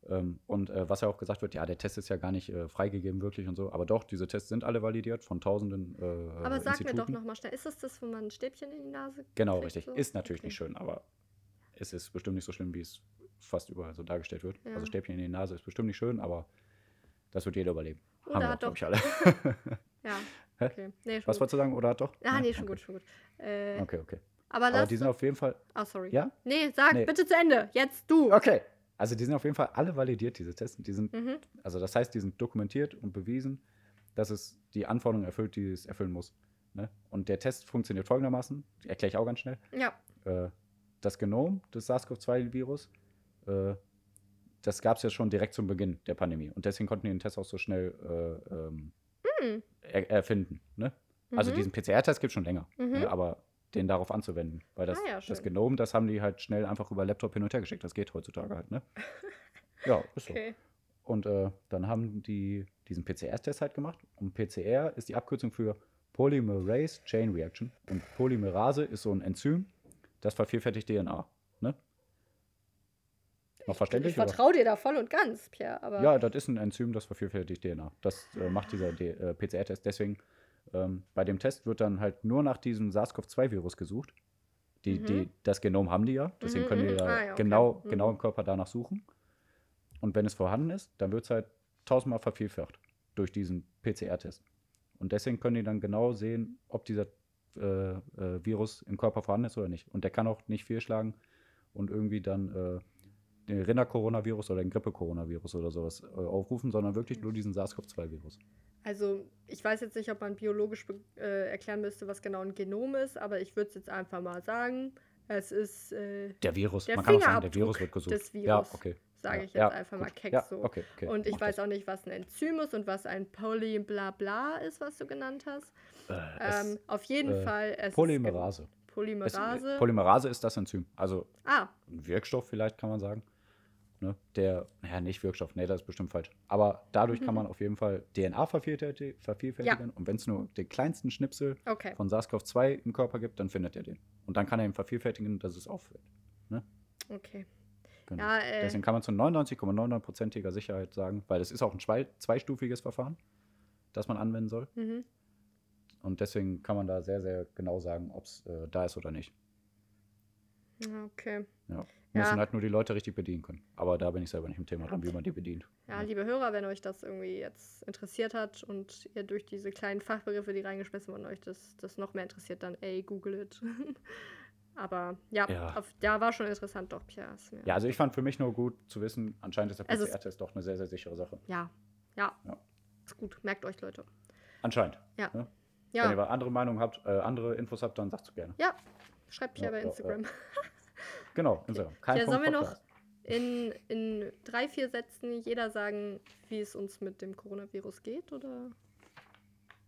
Ähm, und äh, was ja auch gesagt wird, ja, der Test ist ja gar nicht äh, freigegeben wirklich und so. Aber doch, diese Tests sind alle validiert von tausenden äh, Aber sag mir doch nochmal schnell, ist das das, wo man ein Stäbchen in die Nase Genau, kriegt, richtig. so? Ist natürlich Okay. nicht schön, aber es ist bestimmt nicht so schlimm, wie es fast überall so dargestellt wird. Ja. Also Stäbchen in die Nase ist bestimmt nicht schön, aber das wird jeder überleben. Oder Haben wir, hat doch- ich, alle. Ja. Okay. Nee, schon Was gut. wolltest du sagen? Oder hat doch? Ah, nee, schon okay. gut, schon gut. Äh, Okay, okay. Aber Aber die sind auf jeden Fall. Ah, sorry. Ja? Nee, sag Nee. bitte zu Ende. Jetzt du. Okay. Also die sind auf jeden Fall alle validiert, diese Tests. Die sind, Mhm. also das heißt, die sind dokumentiert und bewiesen, dass es die Anforderungen erfüllt, die es erfüllen muss. Ne? Und der Test funktioniert folgendermaßen, erkläre ich auch ganz schnell. Ja. Äh, das Genom des SARS-CoV-2-Virus, äh, das gab es ja schon direkt zum Beginn der Pandemie. Und deswegen konnten die den Test auch so schnell äh, ähm, Hm. er erfinden. Ne? Also Mhm. diesen PCR-Test gibt es schon länger. Mhm. Ne? Aber den darauf anzuwenden. Weil das, Ah ja, das. Genom, das haben die halt schnell einfach über Laptop hin und her geschickt. Das geht heutzutage halt. Ne? Ja, ist so. Okay. Und äh, dann haben die diesen PCR-Test halt gemacht. Und PCR ist die Abkürzung für Polymerase Chain Reaction. Und Polymerase ist so ein Enzym, das vervielfältigt DNA. Ne? Noch verständlich? Ich oder? vertraue dir da voll und ganz, Pierre. Aber Ja, das ist ein Enzym, das vervielfältigt DNA. Das äh, macht dieser äh, PCR-Test. Deswegen, ähm, bei dem Test wird dann halt nur nach diesem SARS-CoV-2-Virus gesucht. Die, Mhm. die, das Genom haben die ja, deswegen Mhm, können die mhm. da Ah, ja, okay. genau, Mhm. genau im Körper danach suchen. Und wenn es vorhanden ist, dann wird es halt tausendmal vervielfacht durch diesen PCR-Test. Und deswegen können die dann genau sehen, ob dieser äh, äh, Virus im Körper vorhanden ist oder nicht. Und der kann auch nicht fehlschlagen und irgendwie dann äh, den Rinder-Coronavirus oder den Grippe-Coronavirus oder sowas äh, aufrufen, sondern wirklich nur diesen SARS-CoV-2-Virus. Also, ich weiß jetzt nicht, ob man biologisch äh, erklären müsste, was genau ein Genom ist, aber ich würde es jetzt einfach mal sagen. Es ist, äh, Der Virus, Der man kann auch sagen, der Virus wird gesucht. des Ja, Virus, okay. sage ja, ich jetzt ja, einfach mal gut. keck ja, so. Okay, okay. Und ich mach weiß das. auch nicht, was ein Enzym ist und was ein Polyblabla ist, was du genannt hast. Äh, es- Ähm, auf jeden äh, Fall. Es Polymerase. Ist Es, Polymerase. äh, Polymerase ist das Enzym. Also ah, ein Wirkstoff vielleicht, kann man sagen. Ne? Der, ja, nicht Wirkstoff, nee, das ist bestimmt falsch. Aber dadurch kann Mhm. man auf jeden Fall DNA vervielfälti- vervielfältigen. Und wenn es nur den kleinsten Schnipsel okay. von SARS-CoV-2 im Körper gibt, dann findet er den. Und dann kann er ihn vervielfältigen, dass es auffällt. Okay. Genau. Ja, äh, Deswegen kann man zu 99,99%iger Sicherheit sagen, weil es ist auch ein zwei, zweistufiges Verfahren, das man anwenden soll. mhm. Und deswegen kann man da sehr, sehr genau sagen, ob es äh, da ist oder nicht. Ja, Okay. Ja. Ja. Müssen halt nur die Leute richtig bedienen können. Aber da bin ich selber nicht im Thema dran, wie man die bedient. Ja, liebe Hörer, wenn euch das irgendwie jetzt interessiert hat und ihr durch diese kleinen Fachbegriffe, die reingeschmissen wurden, euch das, das noch mehr interessiert, dann ey, google it. Aber ja, Ja. Auf, ja, war schon interessant, doch, mir- Ja, also ich fand für mich nur gut zu wissen, anscheinend ist der Also es- PCR-Test doch eine sehr, sehr sichere Sache. Ja, ja. Ja. Ist gut, merkt euch, Leute. Anscheinend. Ja. Ne? Wenn ihr Ja, andere Meinungen habt, äh, andere Infos habt, dann sagt es gerne. ja. Schreibt Ja, bei ja, Instagram. Genau, Instagram. Kein Ja, sollen wir noch in, in drei, vier Sätzen jeder sagen, wie es uns mit dem Coronavirus geht? Oder?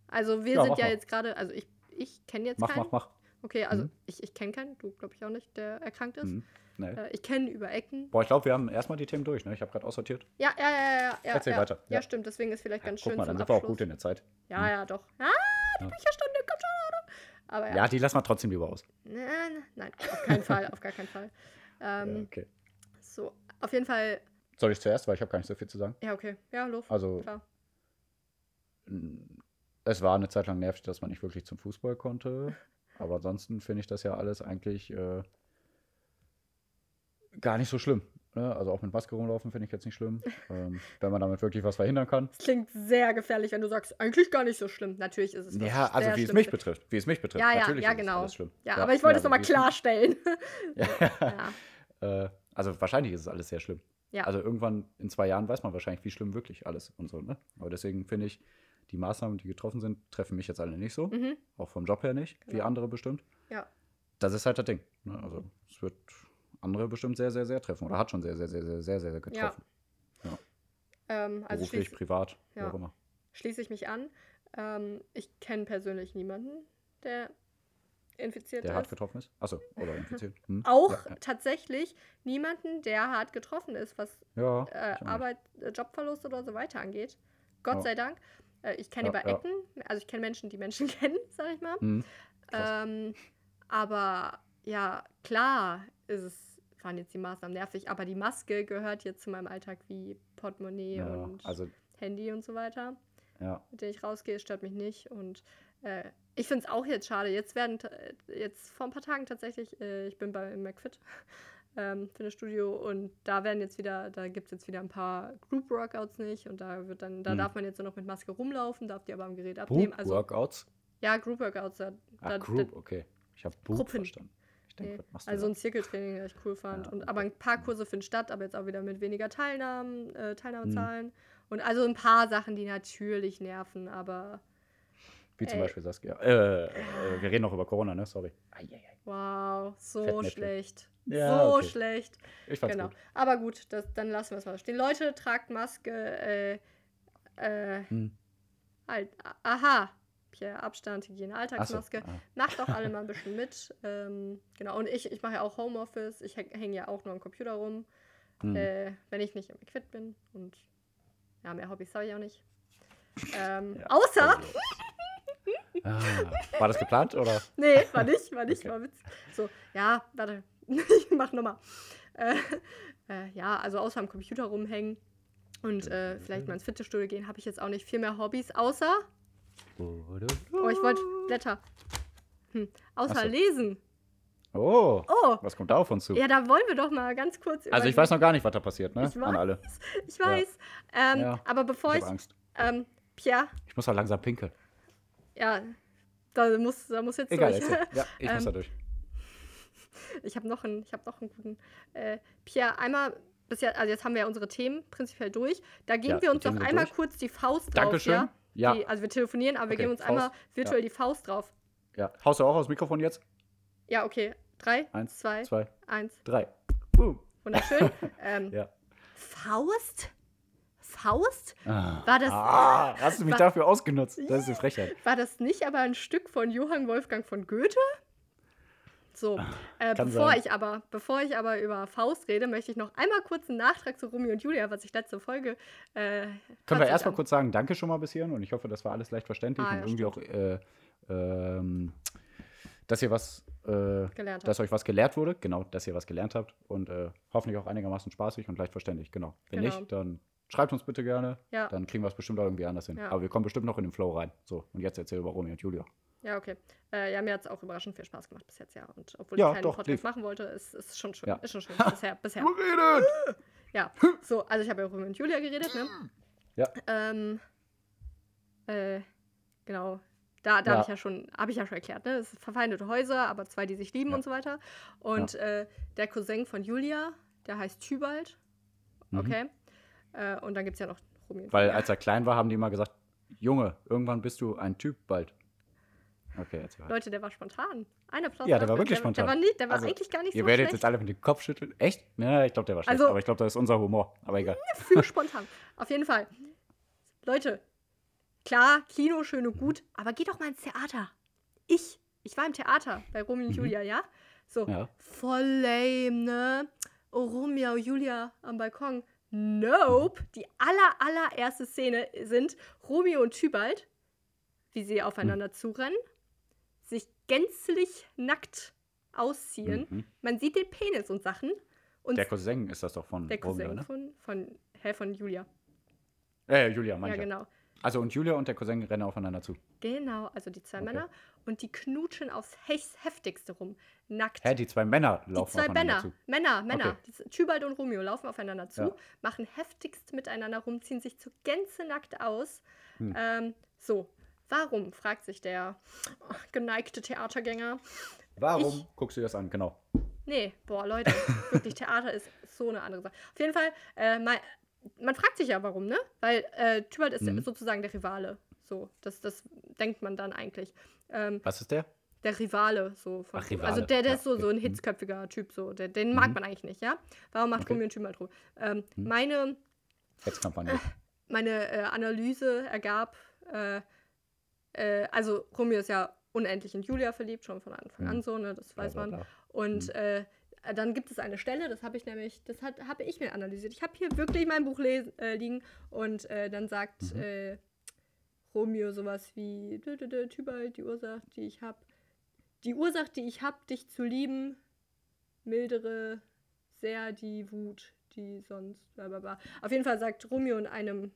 Also wir Ja, sind ja mal. jetzt gerade, also ich, ich kenne jetzt Mach, keinen. mach, mach. Okay, also Mhm. ich, ich kenne keinen, du glaube ich auch nicht, der erkrankt ist. Mhm. Nee. Äh, ich kenne über Ecken. Boah, ich glaube, wir haben erstmal die Themen durch. Ne? Ich habe gerade aussortiert. Ja, ja, ja, ja. ja Erzähl ja. weiter. Ja. Ja. stimmt, deswegen ist vielleicht ganz Guck schön mal, zum dann sind wir auch gut in der Zeit. Ja, ja, doch. Ah, die. Bücherstunde. Aber ja. Ja, die lassen wir trotzdem lieber aus. Nein, nein, auf keinen Fall, auf gar keinen Fall. Ja, Ähm, okay. So, auf jeden Fall, Soll ich zuerst, weil ich habe gar nicht so viel zu sagen. ja, okay. Ja, Luft. Also, Klar. es war eine Zeit lang nervig, dass man nicht wirklich zum Fußball konnte. Aber ansonsten finde ich das ja alles eigentlich äh, gar nicht so schlimm. Ne? Also auch mit Maske rumlaufen finde ich jetzt nicht schlimm. ähm, wenn man damit wirklich was verhindern kann. Das klingt sehr gefährlich, wenn du sagst, eigentlich gar nicht so schlimm. Natürlich ist es Ja, also wie es mich betrifft. Wie es mich betrifft. Ja, ja, Natürlich ja, ist es genau. alles schlimm. Ja, aber ich wollte es also nochmal wie es- klarstellen. Ja. ja. Äh, also wahrscheinlich ist es alles sehr schlimm. Ja. Also irgendwann in zwei Jahren weiß man wahrscheinlich, wie schlimm wirklich alles und so. Ne? Aber deswegen finde ich, die Maßnahmen, die getroffen sind, treffen mich jetzt alle nicht so. Mhm. Auch vom Job her nicht, wie Genau. andere bestimmt. Ja. Das ist halt das Ding. Ne? Also es wird andere bestimmt sehr, sehr, sehr treffen. Oder hat schon sehr, sehr, sehr, sehr, sehr, sehr getroffen. Ähm, also Beruflich, privat, wie ja. auch immer. schließe ich mich an. Ähm, ich kenne persönlich niemanden, der infiziert Der ist. hart getroffen ist? Achso, oder infiziert. Hm? Auch Ja, tatsächlich niemanden, der hart getroffen ist, was ja. äh. Arbeit, äh, Jobverlust oder so weiter angeht. Gott Ja. sei Dank. Äh, ich kenne Ja, über ja. Ecken, also ich kenne Menschen, die Menschen kennen, sag ich mal. Hm. Ähm, aber ja, klar ist es, waren jetzt die Maßnahmen nervig, aber die Maske gehört jetzt zu meinem Alltag wie Portemonnaie Ja, und also, Handy und so weiter, ja. mit denen ich rausgehe, stört mich nicht. Und äh, ich finde es auch jetzt schade. Jetzt werden, t- jetzt vor ein paar Tagen tatsächlich, äh, ich bin bei McFit ähm, Fitnessstudio und da werden jetzt wieder, da gibt es jetzt wieder ein paar Group Workouts nicht und da wird dann, da Hm. darf man jetzt nur noch mit Maske rumlaufen, darf die aber am Gerät abnehmen. Boop Also Workouts? ja, Group Workouts, da, Ah, da, Group, okay. Ich habe Boop Gruppen. verstanden. Denke, Nee, machst du also da? ein Zirkeltraining, das ich cool fand. Ja, und, aber ein paar Kurse finden statt, aber jetzt auch wieder mit weniger Teilnahmen, äh, Hm. Teilnahmezahlen. Und also ein paar Sachen, die natürlich nerven, aber Wie zum ey. Beispiel Saskia. Äh, äh, wir reden noch über Corona, ne? Sorry. Eieiei. wow, so schlecht. Ja, so okay. schlecht. Ich fand's Genau. gut. Aber gut, das, dann lassen wir es mal stehen. Leute, tragt Maske. Äh, äh, Hm. halt, aha. Pierre, Abstand, Hygiene. Alltagsmaske. Ah. Macht doch alle mal ein bisschen mit. Ähm, genau, und ich, ich mache ja auch Homeoffice. Ich hänge ja auch nur am Computer rum. Hm. äh, wenn ich nicht im Quit bin. Und ja, mehr Hobbys habe ich auch nicht. Ähm, Ja, außer, also. Ah, war das geplant oder? nee, war nicht, war nicht, Okay. war Witz. So, ja, warte, ich mach nochmal. Äh, äh, ja, also außer am Computer rumhängen und äh, vielleicht mal ins Fitnessstudio gehen, habe ich jetzt auch nicht viel mehr Hobbys, außer, oh, ich wollte Blätter. Hm, außer so. lesen. Oh, Oh, was kommt da auf uns zu? ja, da wollen wir doch mal ganz kurz also ich weiß noch gar nicht, was da passiert, ne? Ich An alle. Ich weiß. Ähm, Ja. Aber bevor Ich ich, Angst. ähm, Pierre, Ich muss auch langsam pinkeln. Ja, da muss, da muss jetzt Egal, durch. erzähl. Ja, ich muss Ähm, da durch. Ich habe noch einen, ich habe noch einen guten. Äh, Pierre, einmal bisher, also jetzt haben wir ja unsere Themen prinzipiell durch. Da geben Ja, wir uns doch einmal durch. kurz die Faust drauf. Dankeschön. Ja? Ja, Die, also wir telefonieren, aber wir Okay, geben uns Faust. einmal virtuell die Faust drauf. ja. Haust du auch aus dem Mikrofon jetzt? Ja, okay. Drei, Eins, zwei, zwei, eins. drei. Boom. Wunderschön. ähm, Ja. Faust? Faust? Ah. War das- Ah, hast du mich war- dafür ausgenutzt? Das ist eine Frechheit. War das nicht aber ein Stück von Johann Wolfgang von Goethe? So, äh, Ah, kann bevor sein. ich aber, bevor ich aber über Faust rede, möchte ich noch einmal kurz einen Nachtrag zu Romeo und Julia, was ich letzte Folge. Äh, Können wir erstmal kurz sagen, danke schon mal bis hierhin und ich hoffe, das war alles leicht verständlich Ah, und ja, irgendwie auch, äh, ähm, dass ihr was, äh, dass euch was gelehrt wurde, genau, dass ihr was gelernt habt und äh, hoffentlich auch einigermaßen spaßig und leicht verständlich, genau. Wenn Genau. nicht, dann schreibt uns bitte gerne, Ja. dann kriegen wir es bestimmt auch irgendwie anders hin. Ja. Aber wir kommen bestimmt noch in den Flow rein. So, und jetzt erzähl über Romeo und Julia. Ja, okay. Äh, ja, mir hat es auch überraschend viel Spaß gemacht bis jetzt, ja. Und obwohl Ja, ich keinen doch, Podcast lief. machen wollte, ist, ist schon schön. Ja. Ist schon schön. bisher, bisher. Geredet! Ja. So, also ich habe ja Romeo und Julia geredet, ne? Ja. Ähm, äh, genau. Da, da Ja. habe ich ja schon, habe ich ja schon erklärt, ne? Es sind verfeindete Häuser, aber zwei, die sich lieben Ja. und so weiter. Und äh, der Cousin von Julia, der heißt Tybalt. Mhm. Okay. Äh, und dann gibt es ja noch Romeo Weil als er klein war, haben die immer gesagt, Junge, irgendwann bist du ein Typ bald. Okay, weiter. Leute, der war spontan. Ein Applaus. Ja, der war wirklich der, spontan. Der war, nicht, der war Also, eigentlich gar nicht Ihr so werdet schlecht. jetzt alle mit dem Kopf schütteln. Echt? Ja, ich glaube, der war schlecht. Also- aber ich glaube, das ist unser Humor. Aber egal. für spontan. Auf jeden Fall. Leute, klar, Kino schön und gut, aber geht doch mal ins Theater. Ich, ich war im Theater bei Romeo und Mhm. Julia, ja? So, Ja. voll lame, ne? Oh, Romeo und Julia am Balkon. Nope. Die aller, allererste Szene sind Romeo und Tybalt, wie sie aufeinander Hm. zurennen, gänzlich nackt ausziehen. Mhm. Man sieht den Penis und Sachen. Und Der Cousin ist das doch von der Cousin Romeo, ne? von, von, hä, von Julia. Äh, Julia, Ja, manche. genau. Also und Julia und der Cousin rennen aufeinander zu. Genau, also die zwei Okay. Männer. Und die knutschen aufs heftigste rum. Nackt. Hä, die zwei Männer die laufen zwei aufeinander Männer, zu. Männer, Männer, Okay. Tybalt und Romeo laufen aufeinander zu, Ja. machen heftigst miteinander rum, ziehen sich zu Gänze nackt aus. Hm. Ähm, so, warum, fragt sich der geneigte Theatergänger. Warum Ich- guckst du das an? Genau. Nee, boah, Leute, wirklich, Theater ist so eine andere Sache. Auf jeden Fall, äh, man, man fragt sich ja, warum, ne? Weil äh, Tybalt ist Mhm. sozusagen der Rivale. So, das, das denkt man dann eigentlich. Ähm, Was ist der? der Rivale, so von. Ach, Rivale. Also der, der Ja, ist so, okay. so ein Mhm. hitzköpfiger Typ, so. Der, den mag Mhm. man eigentlich nicht, ja? Warum macht Okay. Romeo und Tybalt rum? Ähm, Mhm. Meine, Hetzkampagne. meine äh, Analyse ergab, äh, also Romeo ist ja unendlich in Julia verliebt, schon von Anfang an Mhm. so, ne, das weiß bla, man. Und Mhm. äh, dann gibt es eine Stelle, das habe ich nämlich, das hat, habe ich mir analysiert. Ich habe hier wirklich mein Buch äh, liegen und äh, dann sagt Mhm. äh, Romeo sowas wie Tybalt, die Ursache, die ich habe, die Ursache, die ich habe, dich zu lieben, mildere sehr die Wut, die sonst bla bla bla. Auf jeden Fall sagt Romeo in einem,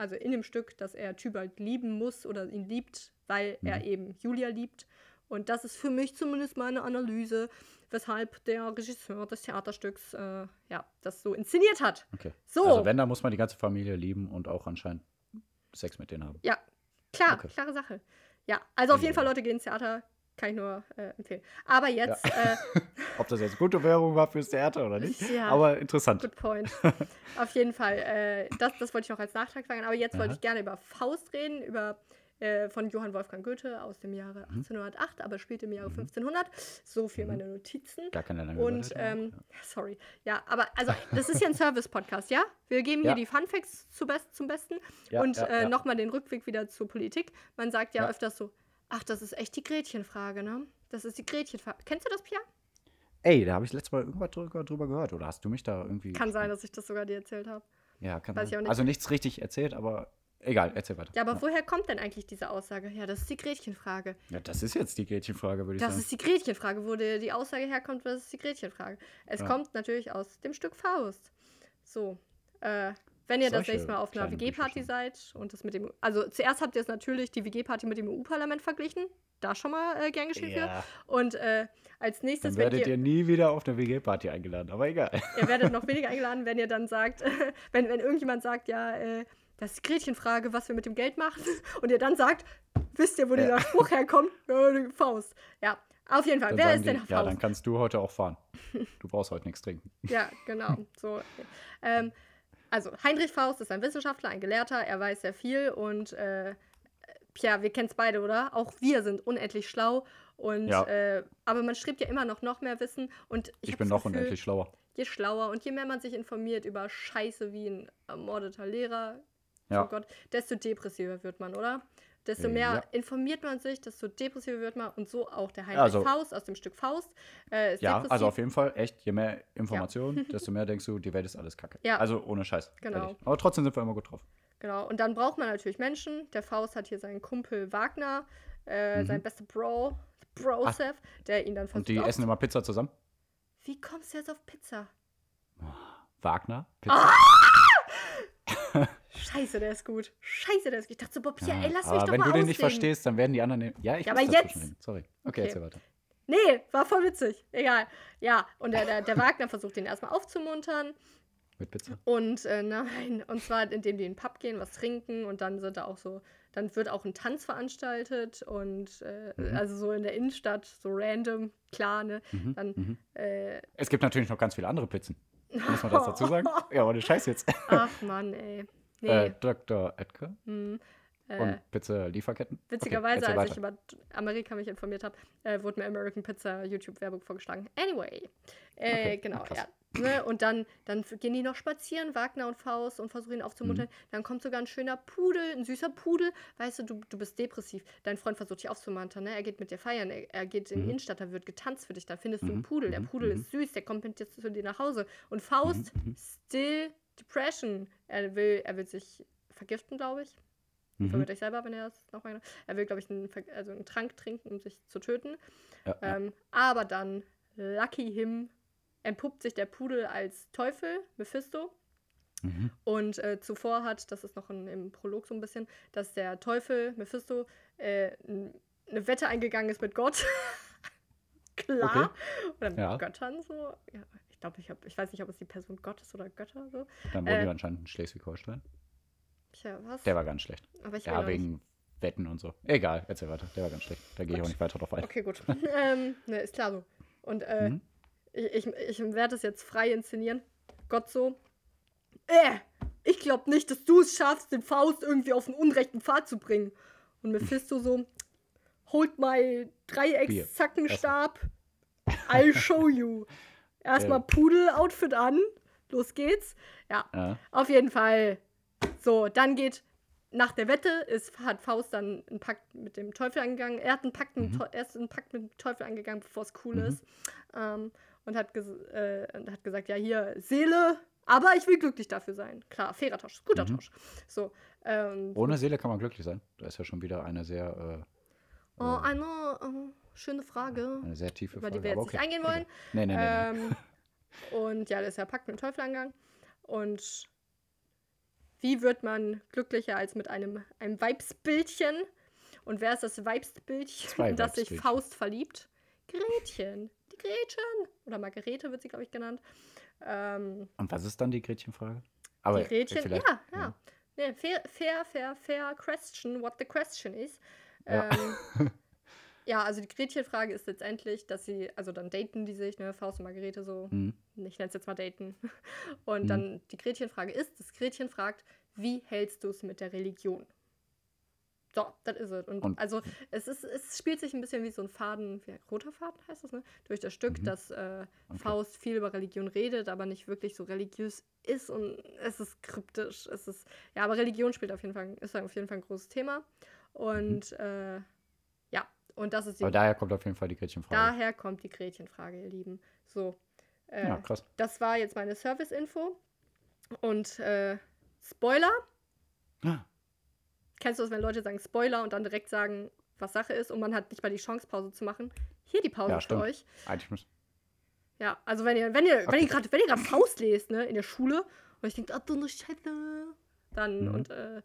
also in dem Stück, dass er Tybalt lieben muss oder ihn liebt, weil er Mhm. eben Julia liebt. Und das ist für mich zumindest meine Analyse, weshalb der Regisseur des Theaterstücks äh, ja, das so inszeniert hat. Okay. So, Also wenn, dann muss man die ganze Familie lieben und auch anscheinend Sex mit denen haben. ja, klar, Okay. klare Sache. Ja, also auf jeden Fall, Leute, gehen ins Theater. Kann ich nur äh, empfehlen. Aber jetzt, äh, Ob das jetzt gute Werbung war fürs Theater oder nicht. Ja. Aber interessant. Good point. Auf jeden Fall. Äh, das, das wollte ich noch als Nachtrag sagen. Aber jetzt wollte Aha. ich gerne über Faust reden, über äh, von Johann Wolfgang Goethe aus dem Jahre Mhm. 1808, aber spielt im Jahre 1500. So viel meine Notizen. Gar keine lange Und, ähm, sorry. Ja, aber also, das ist ja ein Service-Podcast, ja? Wir geben hier Ja. die Fun-Facts zu best, zum Besten Ja, und ja, äh, ja. nochmal den Rückweg wieder zur Politik. Man sagt ja, Ja. öfters so, ach, das ist echt die Gretchenfrage, ne? Das ist die Gretchenfrage. Kennst du das, Pia? Ey, da habe ich letztes Mal irgendwas drüber, drüber gehört. Oder hast du mich da irgendwie. Kann sein, dass ich das sogar dir erzählt habe. Ja, kann Weiß sein. nicht. Also nichts richtig erzählt, aber egal, erzähl weiter. Ja, aber woher kommt denn eigentlich diese Aussage? Ja, das ist die Gretchenfrage. Ja, das ist jetzt die Gretchenfrage, würde ich Das sagen. ist die Gretchenfrage, wo die, die Aussage herkommt, das ist die Gretchenfrage. Es Ja. kommt natürlich aus dem Stück Faust. So, äh, wenn ihr das nächste Mal auf einer WG-Party seid und das mit dem, also zuerst habt ihr es natürlich die WG-Party mit dem EU-Parlament verglichen, da schon mal äh, gern geschehen ja, für. Und äh, als nächstes dann werdet ihr, ihr nie wieder auf eine WG-Party eingeladen, aber egal. ihr werdet noch weniger eingeladen, wenn ihr dann sagt, wenn, wenn irgendjemand sagt, ja, äh, das ist die Gretchenfrage, was wir mit dem Geld machen, und ihr dann sagt, wisst ihr, wo Ja. dieser Spruch herkommt? Faust. Ja, auf jeden Fall. Dann Wer ist denn die, Faust? Ja, dann kannst du heute auch fahren. Du brauchst heute nichts trinken. Ja, genau. So. Ähm, also, Heinrich Faust ist ein Wissenschaftler, ein Gelehrter, er weiß sehr viel und äh, Pia, wir kennen es beide, oder? Auch wir sind unendlich schlau und Ja. äh, aber man strebt ja immer noch noch mehr Wissen und ich, Ich, bin noch Gefühl, unendlich schlauer. Je schlauer und je mehr man sich informiert über Scheiße wie ein ermordeter Lehrer, Ja. oh Gott, desto depressiver wird man, oder? Desto Äh, mehr ja. informiert man sich, desto depressiver wird man und so auch der Heinrich Also- Faust aus dem Stück Faust. Äh, ist Ja, depressiv. also auf jeden Fall, echt, je mehr Informationen, desto mehr denkst du, die Welt ist alles kacke. Ja. Also ohne Scheiß. Genau. ehrlich. Aber trotzdem sind wir immer gut drauf. Genau, und dann braucht man natürlich Menschen. Der Faust hat hier seinen Kumpel Wagner, äh, sein bester Bro, Broseph, der ihn dann versucht. Mhm. Und die essen immer Pizza zusammen. Wie kommst du jetzt auf Pizza? Wagner, Ah! Scheiße, der ist gut. Scheiße, der ist gut. Ich dachte so, Bob, ja, Ja, ey, lass mich doch wenn mal du den nicht verstehst, dann werden die anderen. den- Ja, ich Ja, aber jetzt-. Sorry. Okay, Okay. erzähl weiter. Nee, war voll witzig. Egal. Ja, und der, der, der Wagner versucht ihn erstmal aufzumuntern. Mit Pizza. Und äh, nein, und zwar indem die in den Pub gehen, was trinken und dann sind da auch so, dann wird auch ein Tanz veranstaltet und äh, Mhm. also so in der Innenstadt, so random, klar, ne? Mhm, Dann, mhm. äh, Es gibt natürlich noch ganz viele andere Pizzen. Muss man das dazu sagen? Ja, aber Scheiß jetzt. ach Mann, ey. Nee. Äh, Dr. Edgar hm, äh, und Pizza-Lieferketten. Witzigerweise, okay, als ich über Amerika mich informiert habe, äh, wurde mir American Pizza YouTube-Werbung vorgeschlagen. Anyway. Äh, Okay, genau, krass. ja. Ne? Und dann, dann gehen die noch spazieren, Wagner und Faust, und versuchen ihn aufzumuntern. Mhm. Dann kommt sogar ein schöner Pudel, ein süßer Pudel. Weißt du, du, du bist depressiv. Dein Freund versucht dich aufzumuntern. Ne? Er geht mit dir feiern, er, er geht in die Mhm. Innenstadt, da wird getanzt für dich. Dann findest du einen Mhm, Pudel. Der mhm, Pudel mhm. ist süß, der kommt mit dir zu dir nach Hause. Und Faust, Mhm, mhm. still depression. Er will, er will sich vergiften, glaube ich. Mhm. Verwirrt euch selber, wenn er es nochmal. Er will, glaube ich, einen, also einen Trank trinken, um sich zu töten. Ja, ja. Ähm, aber dann, lucky him, entpuppt sich der Pudel als Teufel, Mephisto. Mhm. Und äh, zuvor hat, das ist noch in, im Prolog so ein bisschen, dass der Teufel, Mephisto, äh, eine Wette eingegangen ist mit Gott. Klar. Oder mit Ja. Göttern so. Ja, ich glaube, ich, hab, ich weiß nicht, ob es die Person Gottes oder Götter so. Dann äh, wohnen die anscheinend in Schleswig-Holstein. Tja, was? Der war ganz schlecht. aber ich Ja, noch nicht. wegen Wetten und so. Egal, erzähl weiter. Der war ganz schlecht. Da gehe ich auch nicht weiter drauf ein. Okay, gut. ähm, ne, ist klar so. Und äh, Mhm. ich, ich, ich werde es jetzt frei inszenieren. Gott so. Äh, ich glaube nicht, dass du es schaffst, den Faust irgendwie auf den unrechten Pfad zu bringen. Und Mephisto so, holt mal Dreieckszackenstab. I'll show you. Erstmal. Pudel-Outfit an. Los geht's. Ja, Ja. auf jeden Fall So, dann geht nach der Wette ist, hat Faust dann einen Pakt mit dem Teufel angegangen. Er hat einen Pakt, mit, Mhm. Teu- er ist einen Pakt mit dem Teufel angegangen, bevor es cool Mhm. ist. Ähm, und hat, ges äh, hat gesagt, ja, hier, Seele, aber ich will glücklich dafür sein. Klar, fairer Tausch, guter Mhm. Tausch. So, ähm, Ohne Seele kann man glücklich sein. Da ist ja schon wieder eine sehr, oh, eine äh, schöne Frage, eine sehr tiefe über Frage. die wir jetzt aber nicht okay. eingehen wollen. Nee, nee, nee. Ähm, und ja, das ist ja Pakt mit dem Teufel angegangen. Und wie wird man glücklicher als mit einem, einem Weibsbildchen? Und wer ist das Weibsbildchen, das sich. Faust verliebt? Gretchen. Die Gretchen. Oder Margarete wird sie, glaube ich, genannt. Ähm, Und was ist dann die Gretchenfrage? Aber die Gretchen, vielleicht- ja, ja. Nee, fair, fair, fair, fair question, what the question is. Ja. Ähm, ja, also die Gretchenfrage ist letztendlich, dass sie, also dann daten die sich, ne, Faust und Margarete so, Mhm. ich nenne es jetzt mal daten. Und Mhm. dann die Gretchenfrage ist, das Gretchen fragt, wie hältst du es mit der Religion? So, das ist es. Und, also es, ist, es spielt sich ein bisschen wie so ein Faden, wie roter Faden heißt das, ne? Durch das Stück, Mhm. dass äh, Okay. Faust viel über Religion redet, aber nicht wirklich so religiös ist und es ist kryptisch. Es ist, ja, aber Religion spielt auf jeden Fall, ist auf jeden Fall ein großes Thema. Und äh, ja, und das ist die Aber daher kommt auf jeden Fall die Gretchenfrage. Daher kommt die Gretchenfrage, ihr Lieben. So. Äh, ja, krass. Das war jetzt meine Service-Info. Und äh, Spoiler. Ah, Kennst du das, wenn Leute sagen Spoiler und dann direkt sagen, was Sache ist und man hat nicht mal die Chance, Pause zu machen? Hier die Pause Ja, für stimmt. euch. Eigentlich muss. Ja, also wenn ihr, wenn ihr, wenn Okay. ihr gerade, wenn ihr gerade Faust lest, ne, in der Schule und ich denkt, ach du ne Scheiße, dann Mhm. und äh,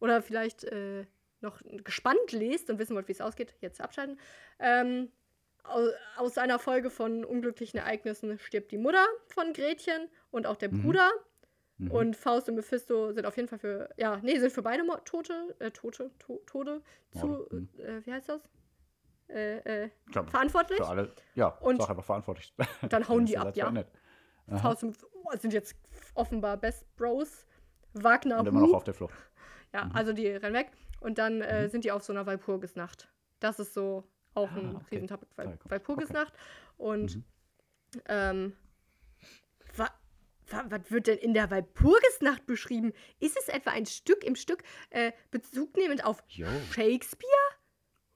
oder vielleicht äh, noch gespannt lest und wissen wollt, wie es ausgeht, jetzt abschalten. Ähm, aus, einer Folge von unglücklichen Ereignissen stirbt die Mutter von Gretchen und auch der Mhm. Bruder. Mhm. Und Faust und Mephisto sind auf jeden Fall für, ja, nee, sind für beide Mo Tote, äh, Tote, to Tode zu, mhm. äh, wie heißt das? Äh, äh, glaub, verantwortlich. für alle. Ja, Und- einfach verantwortlich. Und dann hauen die ab, ja. Faust und oh, sind jetzt offenbar Best Bros. Wagner, Und immer noch auf der Flucht. Ja, Mhm. also die rennen weg. Und dann äh, Mhm. sind die auf so einer Walpurgisnacht. Das ist so auch ein Ah, okay. Riesentopic, Wal. Walpurgisnacht. Und Mhm. ähm, wa, wa, was wird denn in der Walpurgisnacht beschrieben? Ist es etwa ein Stück im Stück äh, bezugnehmend auf Jo. Shakespeare?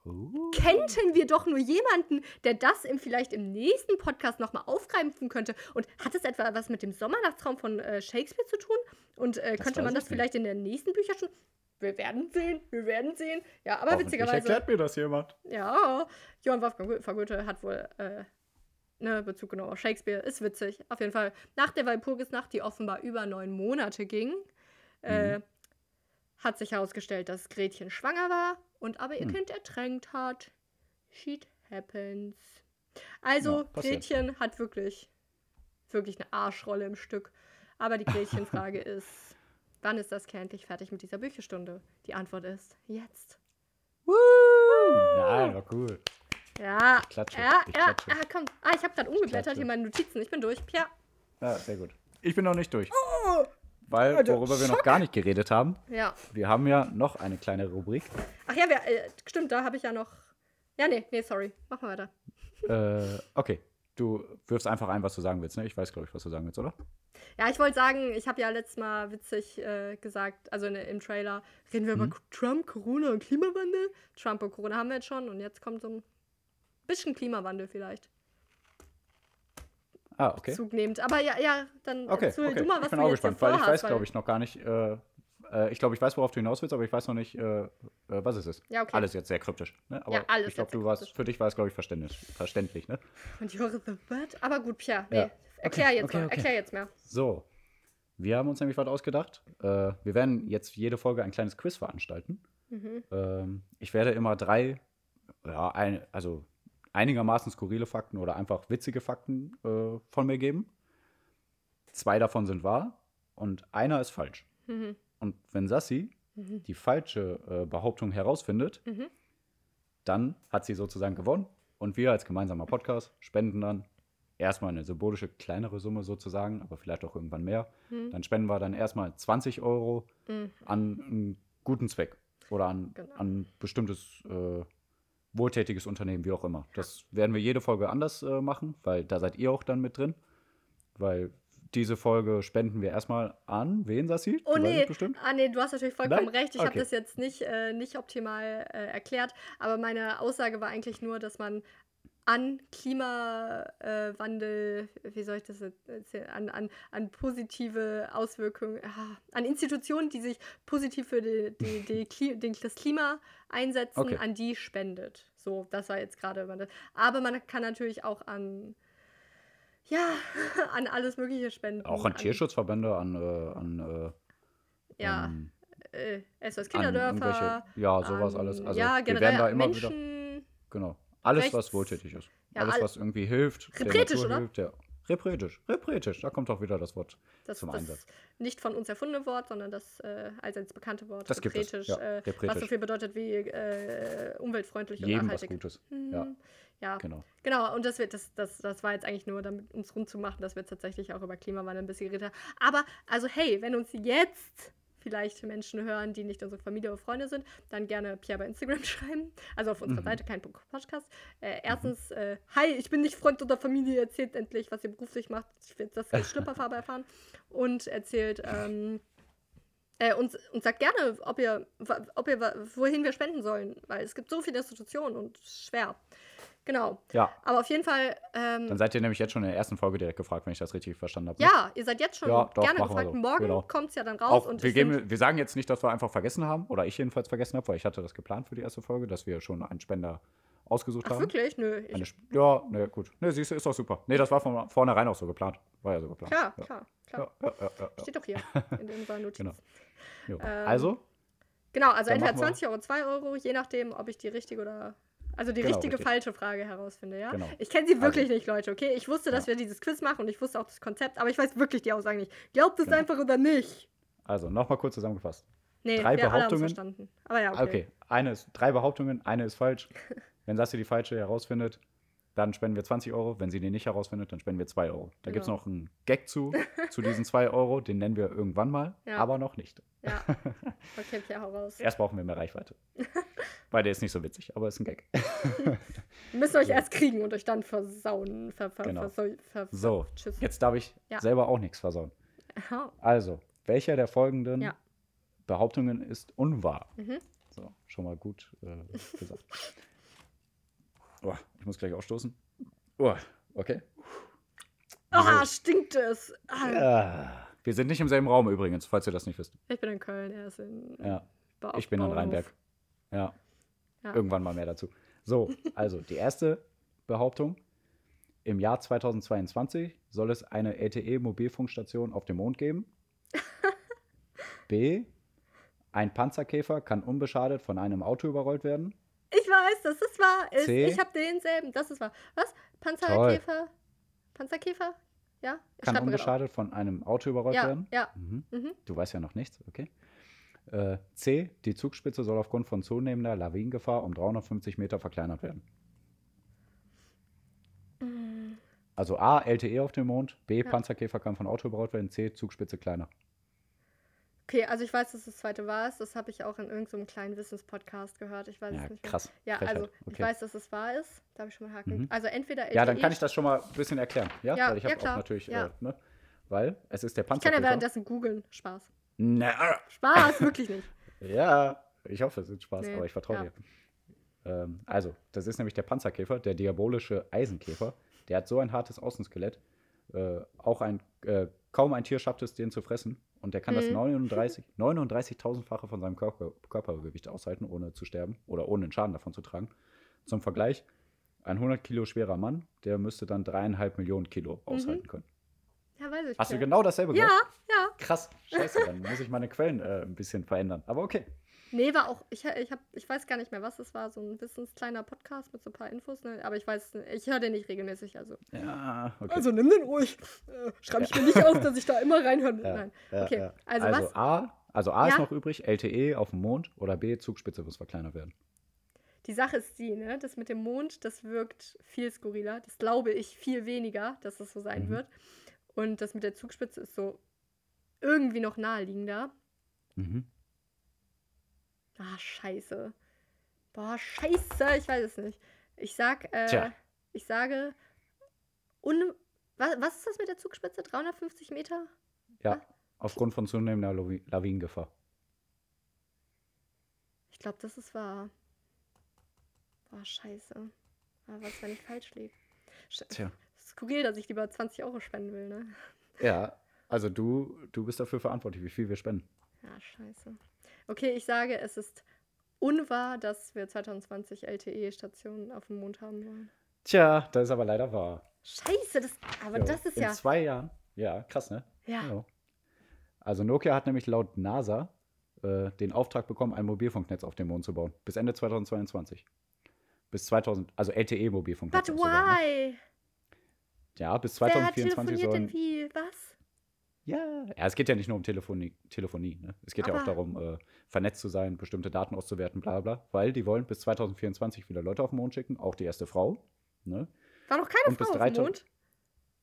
Uh. Kennten wir doch nur jemanden, der das im, vielleicht im nächsten Podcast nochmal aufgreifen könnte. Und hat es etwa was mit dem Sommernachtstraum von äh, Shakespeare zu tun? Und äh, könnte man das nicht. vielleicht in der nächsten Bücher schon. Wir werden sehen, wir werden sehen. Ja, aber witzigerweise. erklärt mir das jemand. Ja, Johann Wolfgang von Goethe hat wohl äh, ne, Bezug genommen auf Shakespeare. Ist witzig. Auf jeden Fall. Nach der Walpurgisnacht, die offenbar über neun Monate ging, äh, Mhm. hat sich herausgestellt, dass Gretchen schwanger war und aber ihr Hm. Kind ertränkt hat. Shit happens. Also, Ja. Gretchen hat wirklich, wirklich eine Arschrolle im Stück. Aber die Gretchenfrage ist, wann ist das Kind endlich fertig mit dieser Bücherstunde? Die Antwort ist jetzt. Nein, war cool. Ja, klatsche, ja, ich ja, klatsche. ah, komm. Ah, ich habe gerade umgeblättert hier meine Notizen. Ich bin durch. Ja. Ja, sehr gut. Ich bin noch nicht durch. Oh, Weil, Alter, worüber wir noch gar nicht geredet haben, ja. wir haben ja noch eine kleine Rubrik. Ach ja, wir, äh, stimmt, da habe ich ja noch. Ja, nee, nee, sorry. Machen wir weiter. Äh, okay. Du wirfst einfach ein, was du sagen willst, ne? Ich weiß, glaube ich, was du sagen willst, oder? Ja, ich wollte sagen, ich habe ja letztes Mal witzig äh, gesagt, also in, im Trailer, reden wir Mhm. über Trump, Corona und Klimawandel. Trump und Corona haben wir jetzt schon und jetzt kommt so ein bisschen Klimawandel vielleicht. Ah, okay. Zugnehmend. Aber ja, ja, dann Okay, erzähl okay. du mal, was ich bin du auch gespannt, weil ich weiß, glaube ich, noch gar nicht. Äh, äh, ich glaube, ich weiß, worauf du hinaus willst, aber ich weiß noch nicht, äh, äh, was es ist. Ja, okay. Alles jetzt sehr kryptisch. Ne? Aber Ja, alles ich glaube, du warst, kryptisch. für dich war es, glaube ich, verständlich, verständlich. Ne? Und Jure the what? Aber gut, Pia, nee. Ja. Erklär Okay, jetzt okay, mal, okay. erklär jetzt mehr. So. Wir haben uns nämlich was ausgedacht. Äh, wir werden jetzt jede Folge ein kleines Quiz veranstalten. Mhm. Ähm, ich werde immer drei, ja, ein, also einigermaßen skurrile Fakten oder einfach witzige Fakten äh, von mir geben. Zwei davon sind wahr und einer ist falsch. Mhm. Und wenn Sassi Mhm. die falsche äh, Behauptung herausfindet, Mhm. dann hat sie sozusagen gewonnen. Und wir als gemeinsamer Podcast spenden dann erstmal eine symbolische kleinere Summe sozusagen, aber vielleicht auch irgendwann mehr. Mhm. Dann spenden wir dann erstmal 20 Euro Mhm. an einen guten Zweck oder an, Genau. an ein bestimmtes äh, wohltätiges Unternehmen, wie auch immer. Das werden wir jede Folge anders äh, machen, weil da seid ihr auch dann mit drin. Weil diese Folge spenden wir erstmal an. Wen, Sassi? Oh nee, es bestimmt? ah nee, du hast natürlich vollkommen Nein? recht. Ich habe Okay. das jetzt nicht, äh, nicht optimal äh, erklärt, aber meine Aussage war eigentlich nur, dass man an Klimawandel, wie soll ich das erzählen, an, an, an positive Auswirkungen, ah, an Institutionen, die sich positiv für die, die, die, den, das Klima einsetzen, Okay. an die spendet. So, das war jetzt gerade. Aber man kann natürlich auch an, ja, an alles Mögliche spenden. Auch an Tierschutzverbände, an, äh, an, Ja, ähm, äh, SOS Kinderdörfer. ja, sowas an- alles. Also ja, wir generell werden da immer wieder, Menschen. genau, alles, rechts- was wohltätig ist. Ja, alles, all- was irgendwie hilft, Repretisch, oder? hilft, der, repretisch, repretisch, da kommt auch wieder das Wort Das, zum das Einsatz. nicht von uns erfundene Wort, sondern das äh, allseits bekannte Wort. Das gibt es, repretisch, ja, äh, was repretisch. so viel bedeutet wie äh, umweltfreundlich und Jedem was nachhaltig. Gutes. Ja, Mhm. Ja, genau. genau. Und das, wird, das, das, das war jetzt eigentlich nur, damit uns rund zu machen, dass wir tatsächlich auch über Klimawandel ein bisschen geredet haben. Aber, also hey, wenn uns jetzt vielleicht Menschen hören, die nicht unsere Familie oder Freunde sind, dann gerne Pierre bei Instagram schreiben. Also auf unserer Mhm. Seite, kein Podcast. Äh, erstens, äh, hi, ich bin nicht Freund oder Familie, erzählt endlich, was ihr beruflich macht. Ich will das als Schlüpperfarbe erfahren. Und erzählt, ähm, äh, und, und sagt gerne, ob ihr, ob ihr, wohin wir spenden sollen, weil es gibt so viele Institutionen und es ist schwer. Genau. Ja, Aber auf jeden Fall, ähm, dann seid ihr nämlich jetzt schon in der ersten Folge direkt gefragt, wenn ich das richtig verstanden habe. ne? ja, ihr seid jetzt schon Ja, doch, gerne gefragt. so. Morgen Genau. kommt es ja dann raus. Auch, und wir, geben, wir sagen jetzt nicht, dass wir einfach vergessen haben, oder ich jedenfalls vergessen habe, weil ich hatte das geplant für die erste Folge, dass wir schon einen Spender ausgesucht Ach, haben. wirklich? Nö. Ja, ne, gut. Ne, siehst du, ist doch super. Ne, das war von vornherein auch so geplant. War ja so geplant. klar, ja. klar, klar. Ja, ja. Steht doch hier in unseren Notizen. Genau. Ähm, also, Genau, also entweder machen wir- 20 Euro, 2 Euro, je nachdem, ob ich die richtige oder. Also die Genau, richtige, richtig. falsche Frage herausfinde, ja? Genau. Ich kenne sie wirklich Also- nicht, Leute, okay? Ich wusste, dass Ja. wir dieses Quiz machen und ich wusste auch das Konzept, aber ich weiß wirklich die Aussagen nicht. Glaubt es Genau. einfach oder nicht? also nochmal kurz zusammengefasst. Nee, Drei wir alle Behauptungen. verstanden. Aber ja, okay. Okay, eine ist drei Behauptungen, eine ist falsch. Wenn Sassi die falsche herausfindet, dann spenden wir 20 Euro. Wenn sie die nicht herausfindet, dann spenden wir 2 Euro. Da gibt es Genau. noch einen Gag zu, zu diesen 2 Euro. Den nennen wir irgendwann mal, Ja. aber noch nicht. Ja. Okay, Pierre, hau raus. Erst brauchen wir mehr Reichweite. Weil der ist nicht so witzig, aber ist ein Gag. Wir müssen euch erst kriegen und euch dann versauen. Ver, ver, Genau. ver, So, tschüss. jetzt darf ich Ja. selber auch nichts versauen. Aha. Also, welcher der folgenden Ja. Behauptungen ist unwahr? Mhm. So, schon mal gut äh, gesagt. Oh, ich muss gleich ausstoßen. Oh, okay. Ah, stinkt es. Ah, Ja. Wir sind nicht im selben Raum übrigens, falls ihr das nicht wisst. Ich bin in Köln, er ist in. Ja, ich bin in. Rheinberg. Ja, Ja. irgendwann mal mehr dazu. So, also die erste Behauptung. Im Jahr 2022 soll es eine LTE-Mobilfunkstation auf dem Mond geben. B. Ein Panzerkäfer kann unbeschadet von einem Auto überrollt werden. Ich weiß, das ist wahr. Ist, C. ich habe denselben. Das ist wahr. Was? Panzerkäfer? Panzerkäfer? Ja? Ich Kann unbeschadet von einem Auto überrollt Ja, werden. ja. Mhm. Mhm. Du weißt ja noch nichts, okay. Äh, C. Die Zugspitze soll aufgrund von zunehmender Lawinengefahr um 350 Meter verkleinert werden. Mm. Also A. LTE auf dem Mond. B. Ja. Panzerkäfer kann von Auto überrollt werden. C. Zugspitze kleiner. Okay, also ich weiß, dass das zweite war. Das habe ich auch in irgendeinem kleinen Wissenspodcast gehört. Ich weiß Ja, es nicht mehr. krass. Ja, Frechheit. also ich Okay. weiß, dass es wahr ist. Da habe ich schon mal Haken. Mhm. Also entweder LTE. Ja, dann kann ich das schon mal ein bisschen erklären. Ja, Ja, weil ich ja, habe klar. auch natürlich, Ja. äh, ne? Weil es ist der Ich kann ja währenddessen googeln. Spaß. Na, Spaß, wirklich nicht. Ja, ich hoffe, es ist Spaß, Nee, aber ich vertraue ja. dir. Ähm, also, das ist nämlich der Panzerkäfer, der diabolische Eisenkäfer. Der hat so ein hartes Außenskelett. Äh, auch ein, äh, kaum ein Tier schafft es, den zu fressen. Und der kann das Mhm. 39 39.000-fache von seinem Körper, Körpergewicht aushalten, ohne zu sterben oder ohne einen Schaden davon zu tragen. Zum Vergleich, ein 100 Kilo schwerer Mann, der müsste dann dreieinhalb Millionen Kilo aushalten können. Ja, weiß ich. Hast du ja. genau dasselbe Ja, gehört? ja. Krass, scheiße, dann muss ich meine Quellen äh, ein bisschen verändern. Aber okay. Nee, war auch, ich, ich, hab, ich weiß gar nicht mehr, was es war, so ein wissenskleiner Podcast mit so ein paar Infos, ne? aber ich weiß, ich höre den nicht regelmäßig, also. Ja, okay. Also nimm den ruhig. Äh, Schreibe ich mir nicht auf, dass ich da immer reinhören will. Ja, Nein. ja, Okay, ja. also, Also, was? A, also A ist Ja. noch übrig, LTE auf dem Mond oder B, Zugspitze muss verkleinert werden. Die Sache ist die, ne? Das mit dem Mond, das wirkt viel skurriler. Das glaube ich viel weniger, dass das so sein Mhm. wird. Und das mit der Zugspitze ist so irgendwie noch naheliegender. Mhm. Ah, scheiße. Boah, scheiße, ich weiß es nicht. Ich sag, äh, ich sage, un, Was, was ist das mit der Zugspitze? 350 Meter? Ja, aufgrund von zunehmender Lawi- Lawinengefahr. Ich glaube, das ist wahr. Boah, scheiße. Aber was, wenn ich falsch liege? Tja. Skurril, dass ich lieber 20 Euro spenden will, ne? Ja, also du, du bist dafür verantwortlich, wie viel wir spenden. Ja, scheiße. Okay, ich sage, es ist unwahr, dass wir 2020 LTE-Stationen auf dem Mond haben wollen. Tja, das ist aber leider wahr. Scheiße, das, aber Jo, das ist in ja. zwei Jahren. Ja, krass, ne? Ja. Jo. Also Nokia hat nämlich laut NASA äh, den Auftrag bekommen, ein Mobilfunknetz auf dem Mond zu bauen. Bis Ende 2022. Bis 2000, also LTE-Mobilfunknetz. But auch sogar, ne? why? Ja, bis Wer 2024 telefoniert sollen. denn wie? Was? Ja, ja, es geht ja nicht nur um Telefonie, Telefonie ne? Es geht ja auch Aber- darum, äh, vernetzt zu sein, bestimmte Daten auszuwerten, bla bla. Weil die wollen bis 2024 wieder Leute auf den Mond schicken, auch die erste Frau. Ne? War noch keine Und Frau auf dem 3000 Mond?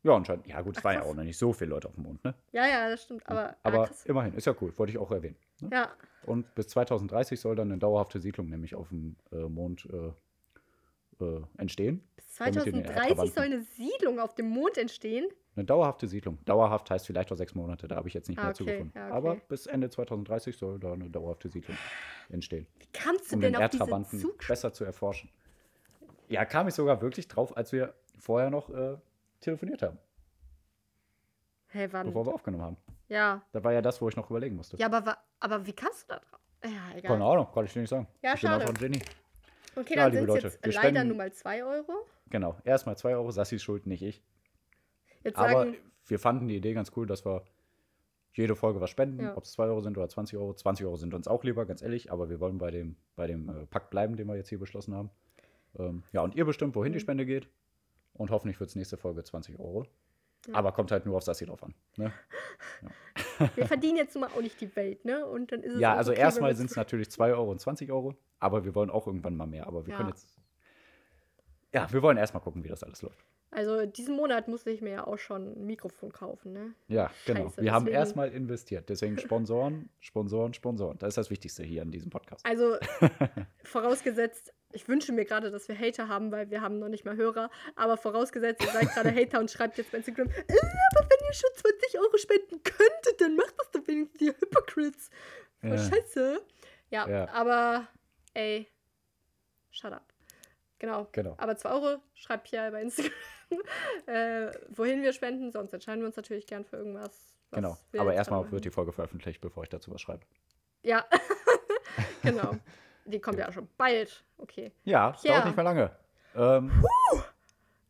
Ja, anscheinend. Ja, gut, es waren ja auch noch nicht so viele Leute auf dem Mond, ne? Ja, ja, das stimmt. Aber, ja, Aber immerhin, ist ja cool, wollte ich auch erwähnen. Ne? ja, Und bis 2030 soll dann eine dauerhafte Siedlung nämlich auf dem äh, Mond äh, äh, entstehen. bis damit die den 2030 Erdverwandten- soll eine Siedlung auf dem Mond entstehen. Eine dauerhafte Siedlung. Dauerhaft heißt vielleicht auch sechs Monate, da habe ich jetzt nicht Ah, mehr okay, zugefunden. ja, okay. Aber bis Ende 2030 soll da eine dauerhafte Siedlung entstehen. Wie kamst du um denn den auf diese Erdverwandten Zug? besser zu erforschen. Ja, kam ich sogar wirklich drauf, als wir vorher noch äh, telefoniert haben, Hey, wann? bevor wir aufgenommen haben. Ja. Da war ja das, wo ich noch überlegen musste. Ja, aber, aber wie kamst du da drauf? Ja, egal. Keine Ahnung, kann ich dir nicht sagen. Ja, ich bin schade. einfach ein Genie. Okay, Ja, dann sind es jetzt leider spenden- nur mal 2 Euro. Genau, erstmal 2 Euro, Sassis Schuld, nicht ich. Jetzt Aber sagen, wir fanden die Idee ganz cool, dass wir jede Folge was spenden, Ja. ob es 2 Euro sind oder 20 Euro. 20 Euro sind uns auch lieber, ganz ehrlich, aber wir wollen bei dem, bei dem äh, Pakt bleiben, den wir jetzt hier beschlossen haben. Ähm, ja, und ihr bestimmt, wohin die Mhm. Spende geht. Und hoffentlich wird es nächste Folge 20 Euro. Ja. Aber kommt halt nur auf Sassi drauf an. Ne? wir verdienen jetzt nun mal auch nicht die Welt, ne? Und dann ist es Ja, also okay, erstmal sind es natürlich 2 Euro und 20 Euro, aber wir wollen auch irgendwann mal mehr. Aber wir Ja. können jetzt. Ja, wir wollen erstmal gucken, wie das alles läuft. Also diesen Monat musste ich mir ja auch schon ein Mikrofon kaufen, ne? Ja, genau. Scheiße, wir haben erstmal investiert. Deswegen Sponsoren, Sponsoren, Sponsoren. Das ist das Wichtigste hier in diesem Podcast. Also vorausgesetzt, ich wünsche mir gerade, dass wir Hater haben, weil wir haben noch nicht mal Hörer. Aber vorausgesetzt, ihr seid gerade Hater und schreibt jetzt bei Instagram, äh, aber wenn ihr schon 20 Euro spenden könntet, dann macht das doch wenigstens ihr Hypocrites. Voll Ja. scheiße. Ja, Ja. aber ey, shut up. Genau. Genau. Aber 2 Euro schreibt hier bei Instagram, äh, wohin wir spenden. Sonst entscheiden wir uns natürlich gern für irgendwas. was Genau. Aber erstmal wird die Folge veröffentlicht, bevor ich dazu was schreibe. Ja, genau. Die kommt ja schon bald. Okay. Ja, Ja. dauert nicht mehr lange. Ähm,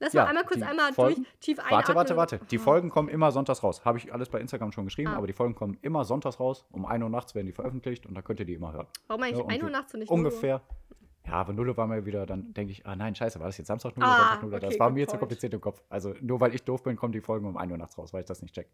Lass Ja, mal einmal kurz einmal Folgen- durch, tief einatmen. warte, warte, warte. Die Oh. Folgen kommen immer sonntags raus. Habe ich alles bei Instagram schon geschrieben, Ah. aber die Folgen kommen immer sonntags raus. Um 1 Uhr nachts werden die veröffentlicht und da könnt ihr die immer hören. Warum eigentlich Ja, und 1 Uhr nachts und nicht 0 Uhr? Ungefähr. Ja, aber Nulle war mir wieder, dann denke ich, ah nein, scheiße, war das jetzt Samstag Nulle, Ah, Sonntag Nulle? okay, das war mir zu kompliziert im Kopf. Also nur weil ich doof bin, kommen die Folgen um 1 Uhr nachts raus, weil ich das nicht check.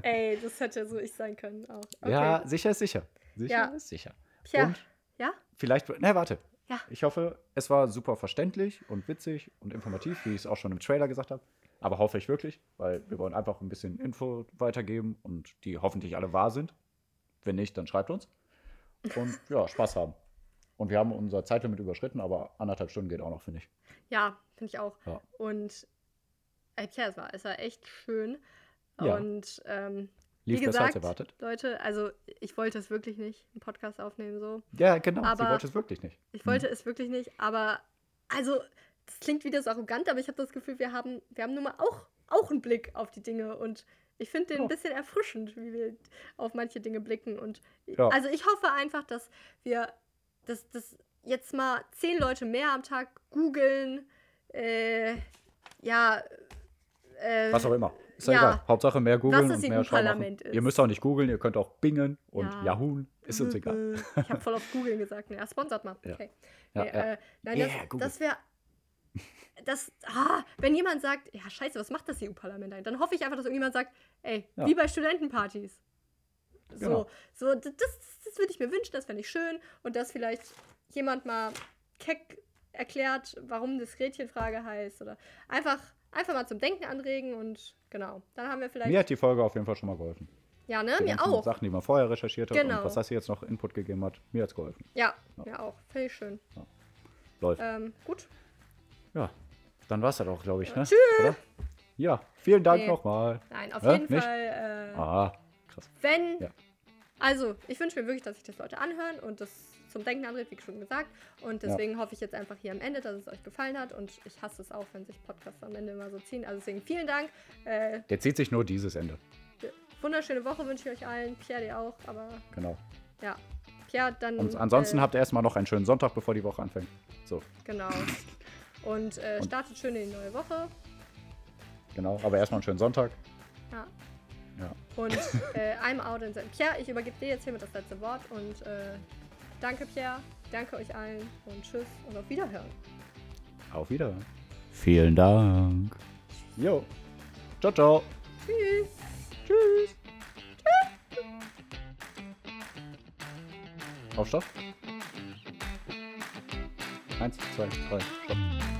Ey, das hätte so ich sein können auch. Okay. Ja, sicher ist sicher. Sicher Ja. ist sicher. Tja, Und ja? vielleicht, ne, warte. Ja. Ich hoffe, es war super verständlich und witzig und informativ, wie ich es auch schon im Trailer gesagt habe. Aber hoffe ich wirklich, weil wir wollen einfach ein bisschen Info weitergeben und die hoffentlich alle wahr sind. Wenn nicht, dann schreibt uns. Und ja, Spaß haben. Und wir haben unser Zeitlimit überschritten, aber anderthalb Stunden geht auch noch, finde ich. Ja, finde ich auch. Ja. Und äh, tja, es war, es war echt schön. Ja. Und ähm, Lief wie besser als gesagt, erwartet. Leute, also ich wollte es wirklich nicht, einen Podcast aufnehmen so. Ja, genau. Sie Aber- wollte es wirklich nicht. Ich wollte es wirklich nicht, aber also, das klingt wieder so arrogant, aber ich habe das Gefühl, wir haben, wir haben nun mal auch, auch einen Blick auf die Dinge und ich finde den Ja. ein bisschen erfrischend, wie wir auf manche Dinge blicken. Und Ja. also ich hoffe einfach, dass wir, dass, dass jetzt mal zehn Leute mehr am Tag googeln, äh, ja, äh, Was auch immer. Ist ja, Ja. egal. Hauptsache mehr googeln das und mehr machen. ist. Ihr müsst auch nicht googeln, ihr könnt auch bingen und Ja. Yahoo. Ist uns egal. Ich habe voll auf Googeln gesagt. Ja, sponsert mal. Ja. Okay. Ja, nee. Äh, nein, Yeah, das, Google. das wäre. Das, ah, wenn jemand sagt, ja, scheiße, was macht das EU-Parlament? Dann hoffe ich einfach, dass irgendjemand sagt, ey, Ja. wie bei Studentenpartys. So, Genau. so das, das würde ich mir wünschen, das fände ich schön. Und dass vielleicht jemand mal keck erklärt, warum das Gretchenfrage heißt. Oder einfach, einfach mal zum Denken anregen und genau. Dann haben wir vielleicht. Mir hat die Folge auf jeden Fall schon mal geholfen. ja, ne? Die Mir auch. Sachen, die man vorher recherchiert hat Genau. und was das hier jetzt noch Input gegeben hat, mir hat es geholfen. Ja, mir auch. Finde ich schön. Läuft. Ähm, gut. Ja, dann war es das auch, glaube ich. Ne? Tschüss. Oder? Ja, vielen Dank Nee. nochmal. Nein, auf Hä? jeden Nicht? Fall. Äh, Ah, krass. Wenn. Ja. Also, ich wünsche mir wirklich, dass sich das Leute anhören und das zum Denken anregt, wie schon gesagt. Und Ja. deswegen hoffe ich jetzt einfach hier am Ende, dass es euch gefallen hat. Und ich hasse es auch, wenn sich Podcasts am Ende immer so ziehen. Also deswegen vielen Dank. Äh, Der zieht sich nur dieses Ende. wunderschöne Woche wünsche ich euch allen. Pierre dir auch. Aber Genau. ja. Pierre, dann. Und ansonsten äh, habt ihr erstmal noch einen schönen Sonntag, bevor die Woche anfängt. So, Genau. Und, äh, Und- startet schön in die neue Woche. genau. Aber erstmal einen schönen Sonntag. Ja. Ja. Und äh, I'm out in Zen. Pierre, ich übergebe dir jetzt hiermit das letzte Wort. Und äh, danke, Pierre. Danke euch allen. Und tschüss und auf Wiederhören. Auf Wiedersehen. Vielen Dank. Jo. Ciao, ciao. Tschüss. Tschüss. Auf Stopp. Eins, zwei, drei, Stopp.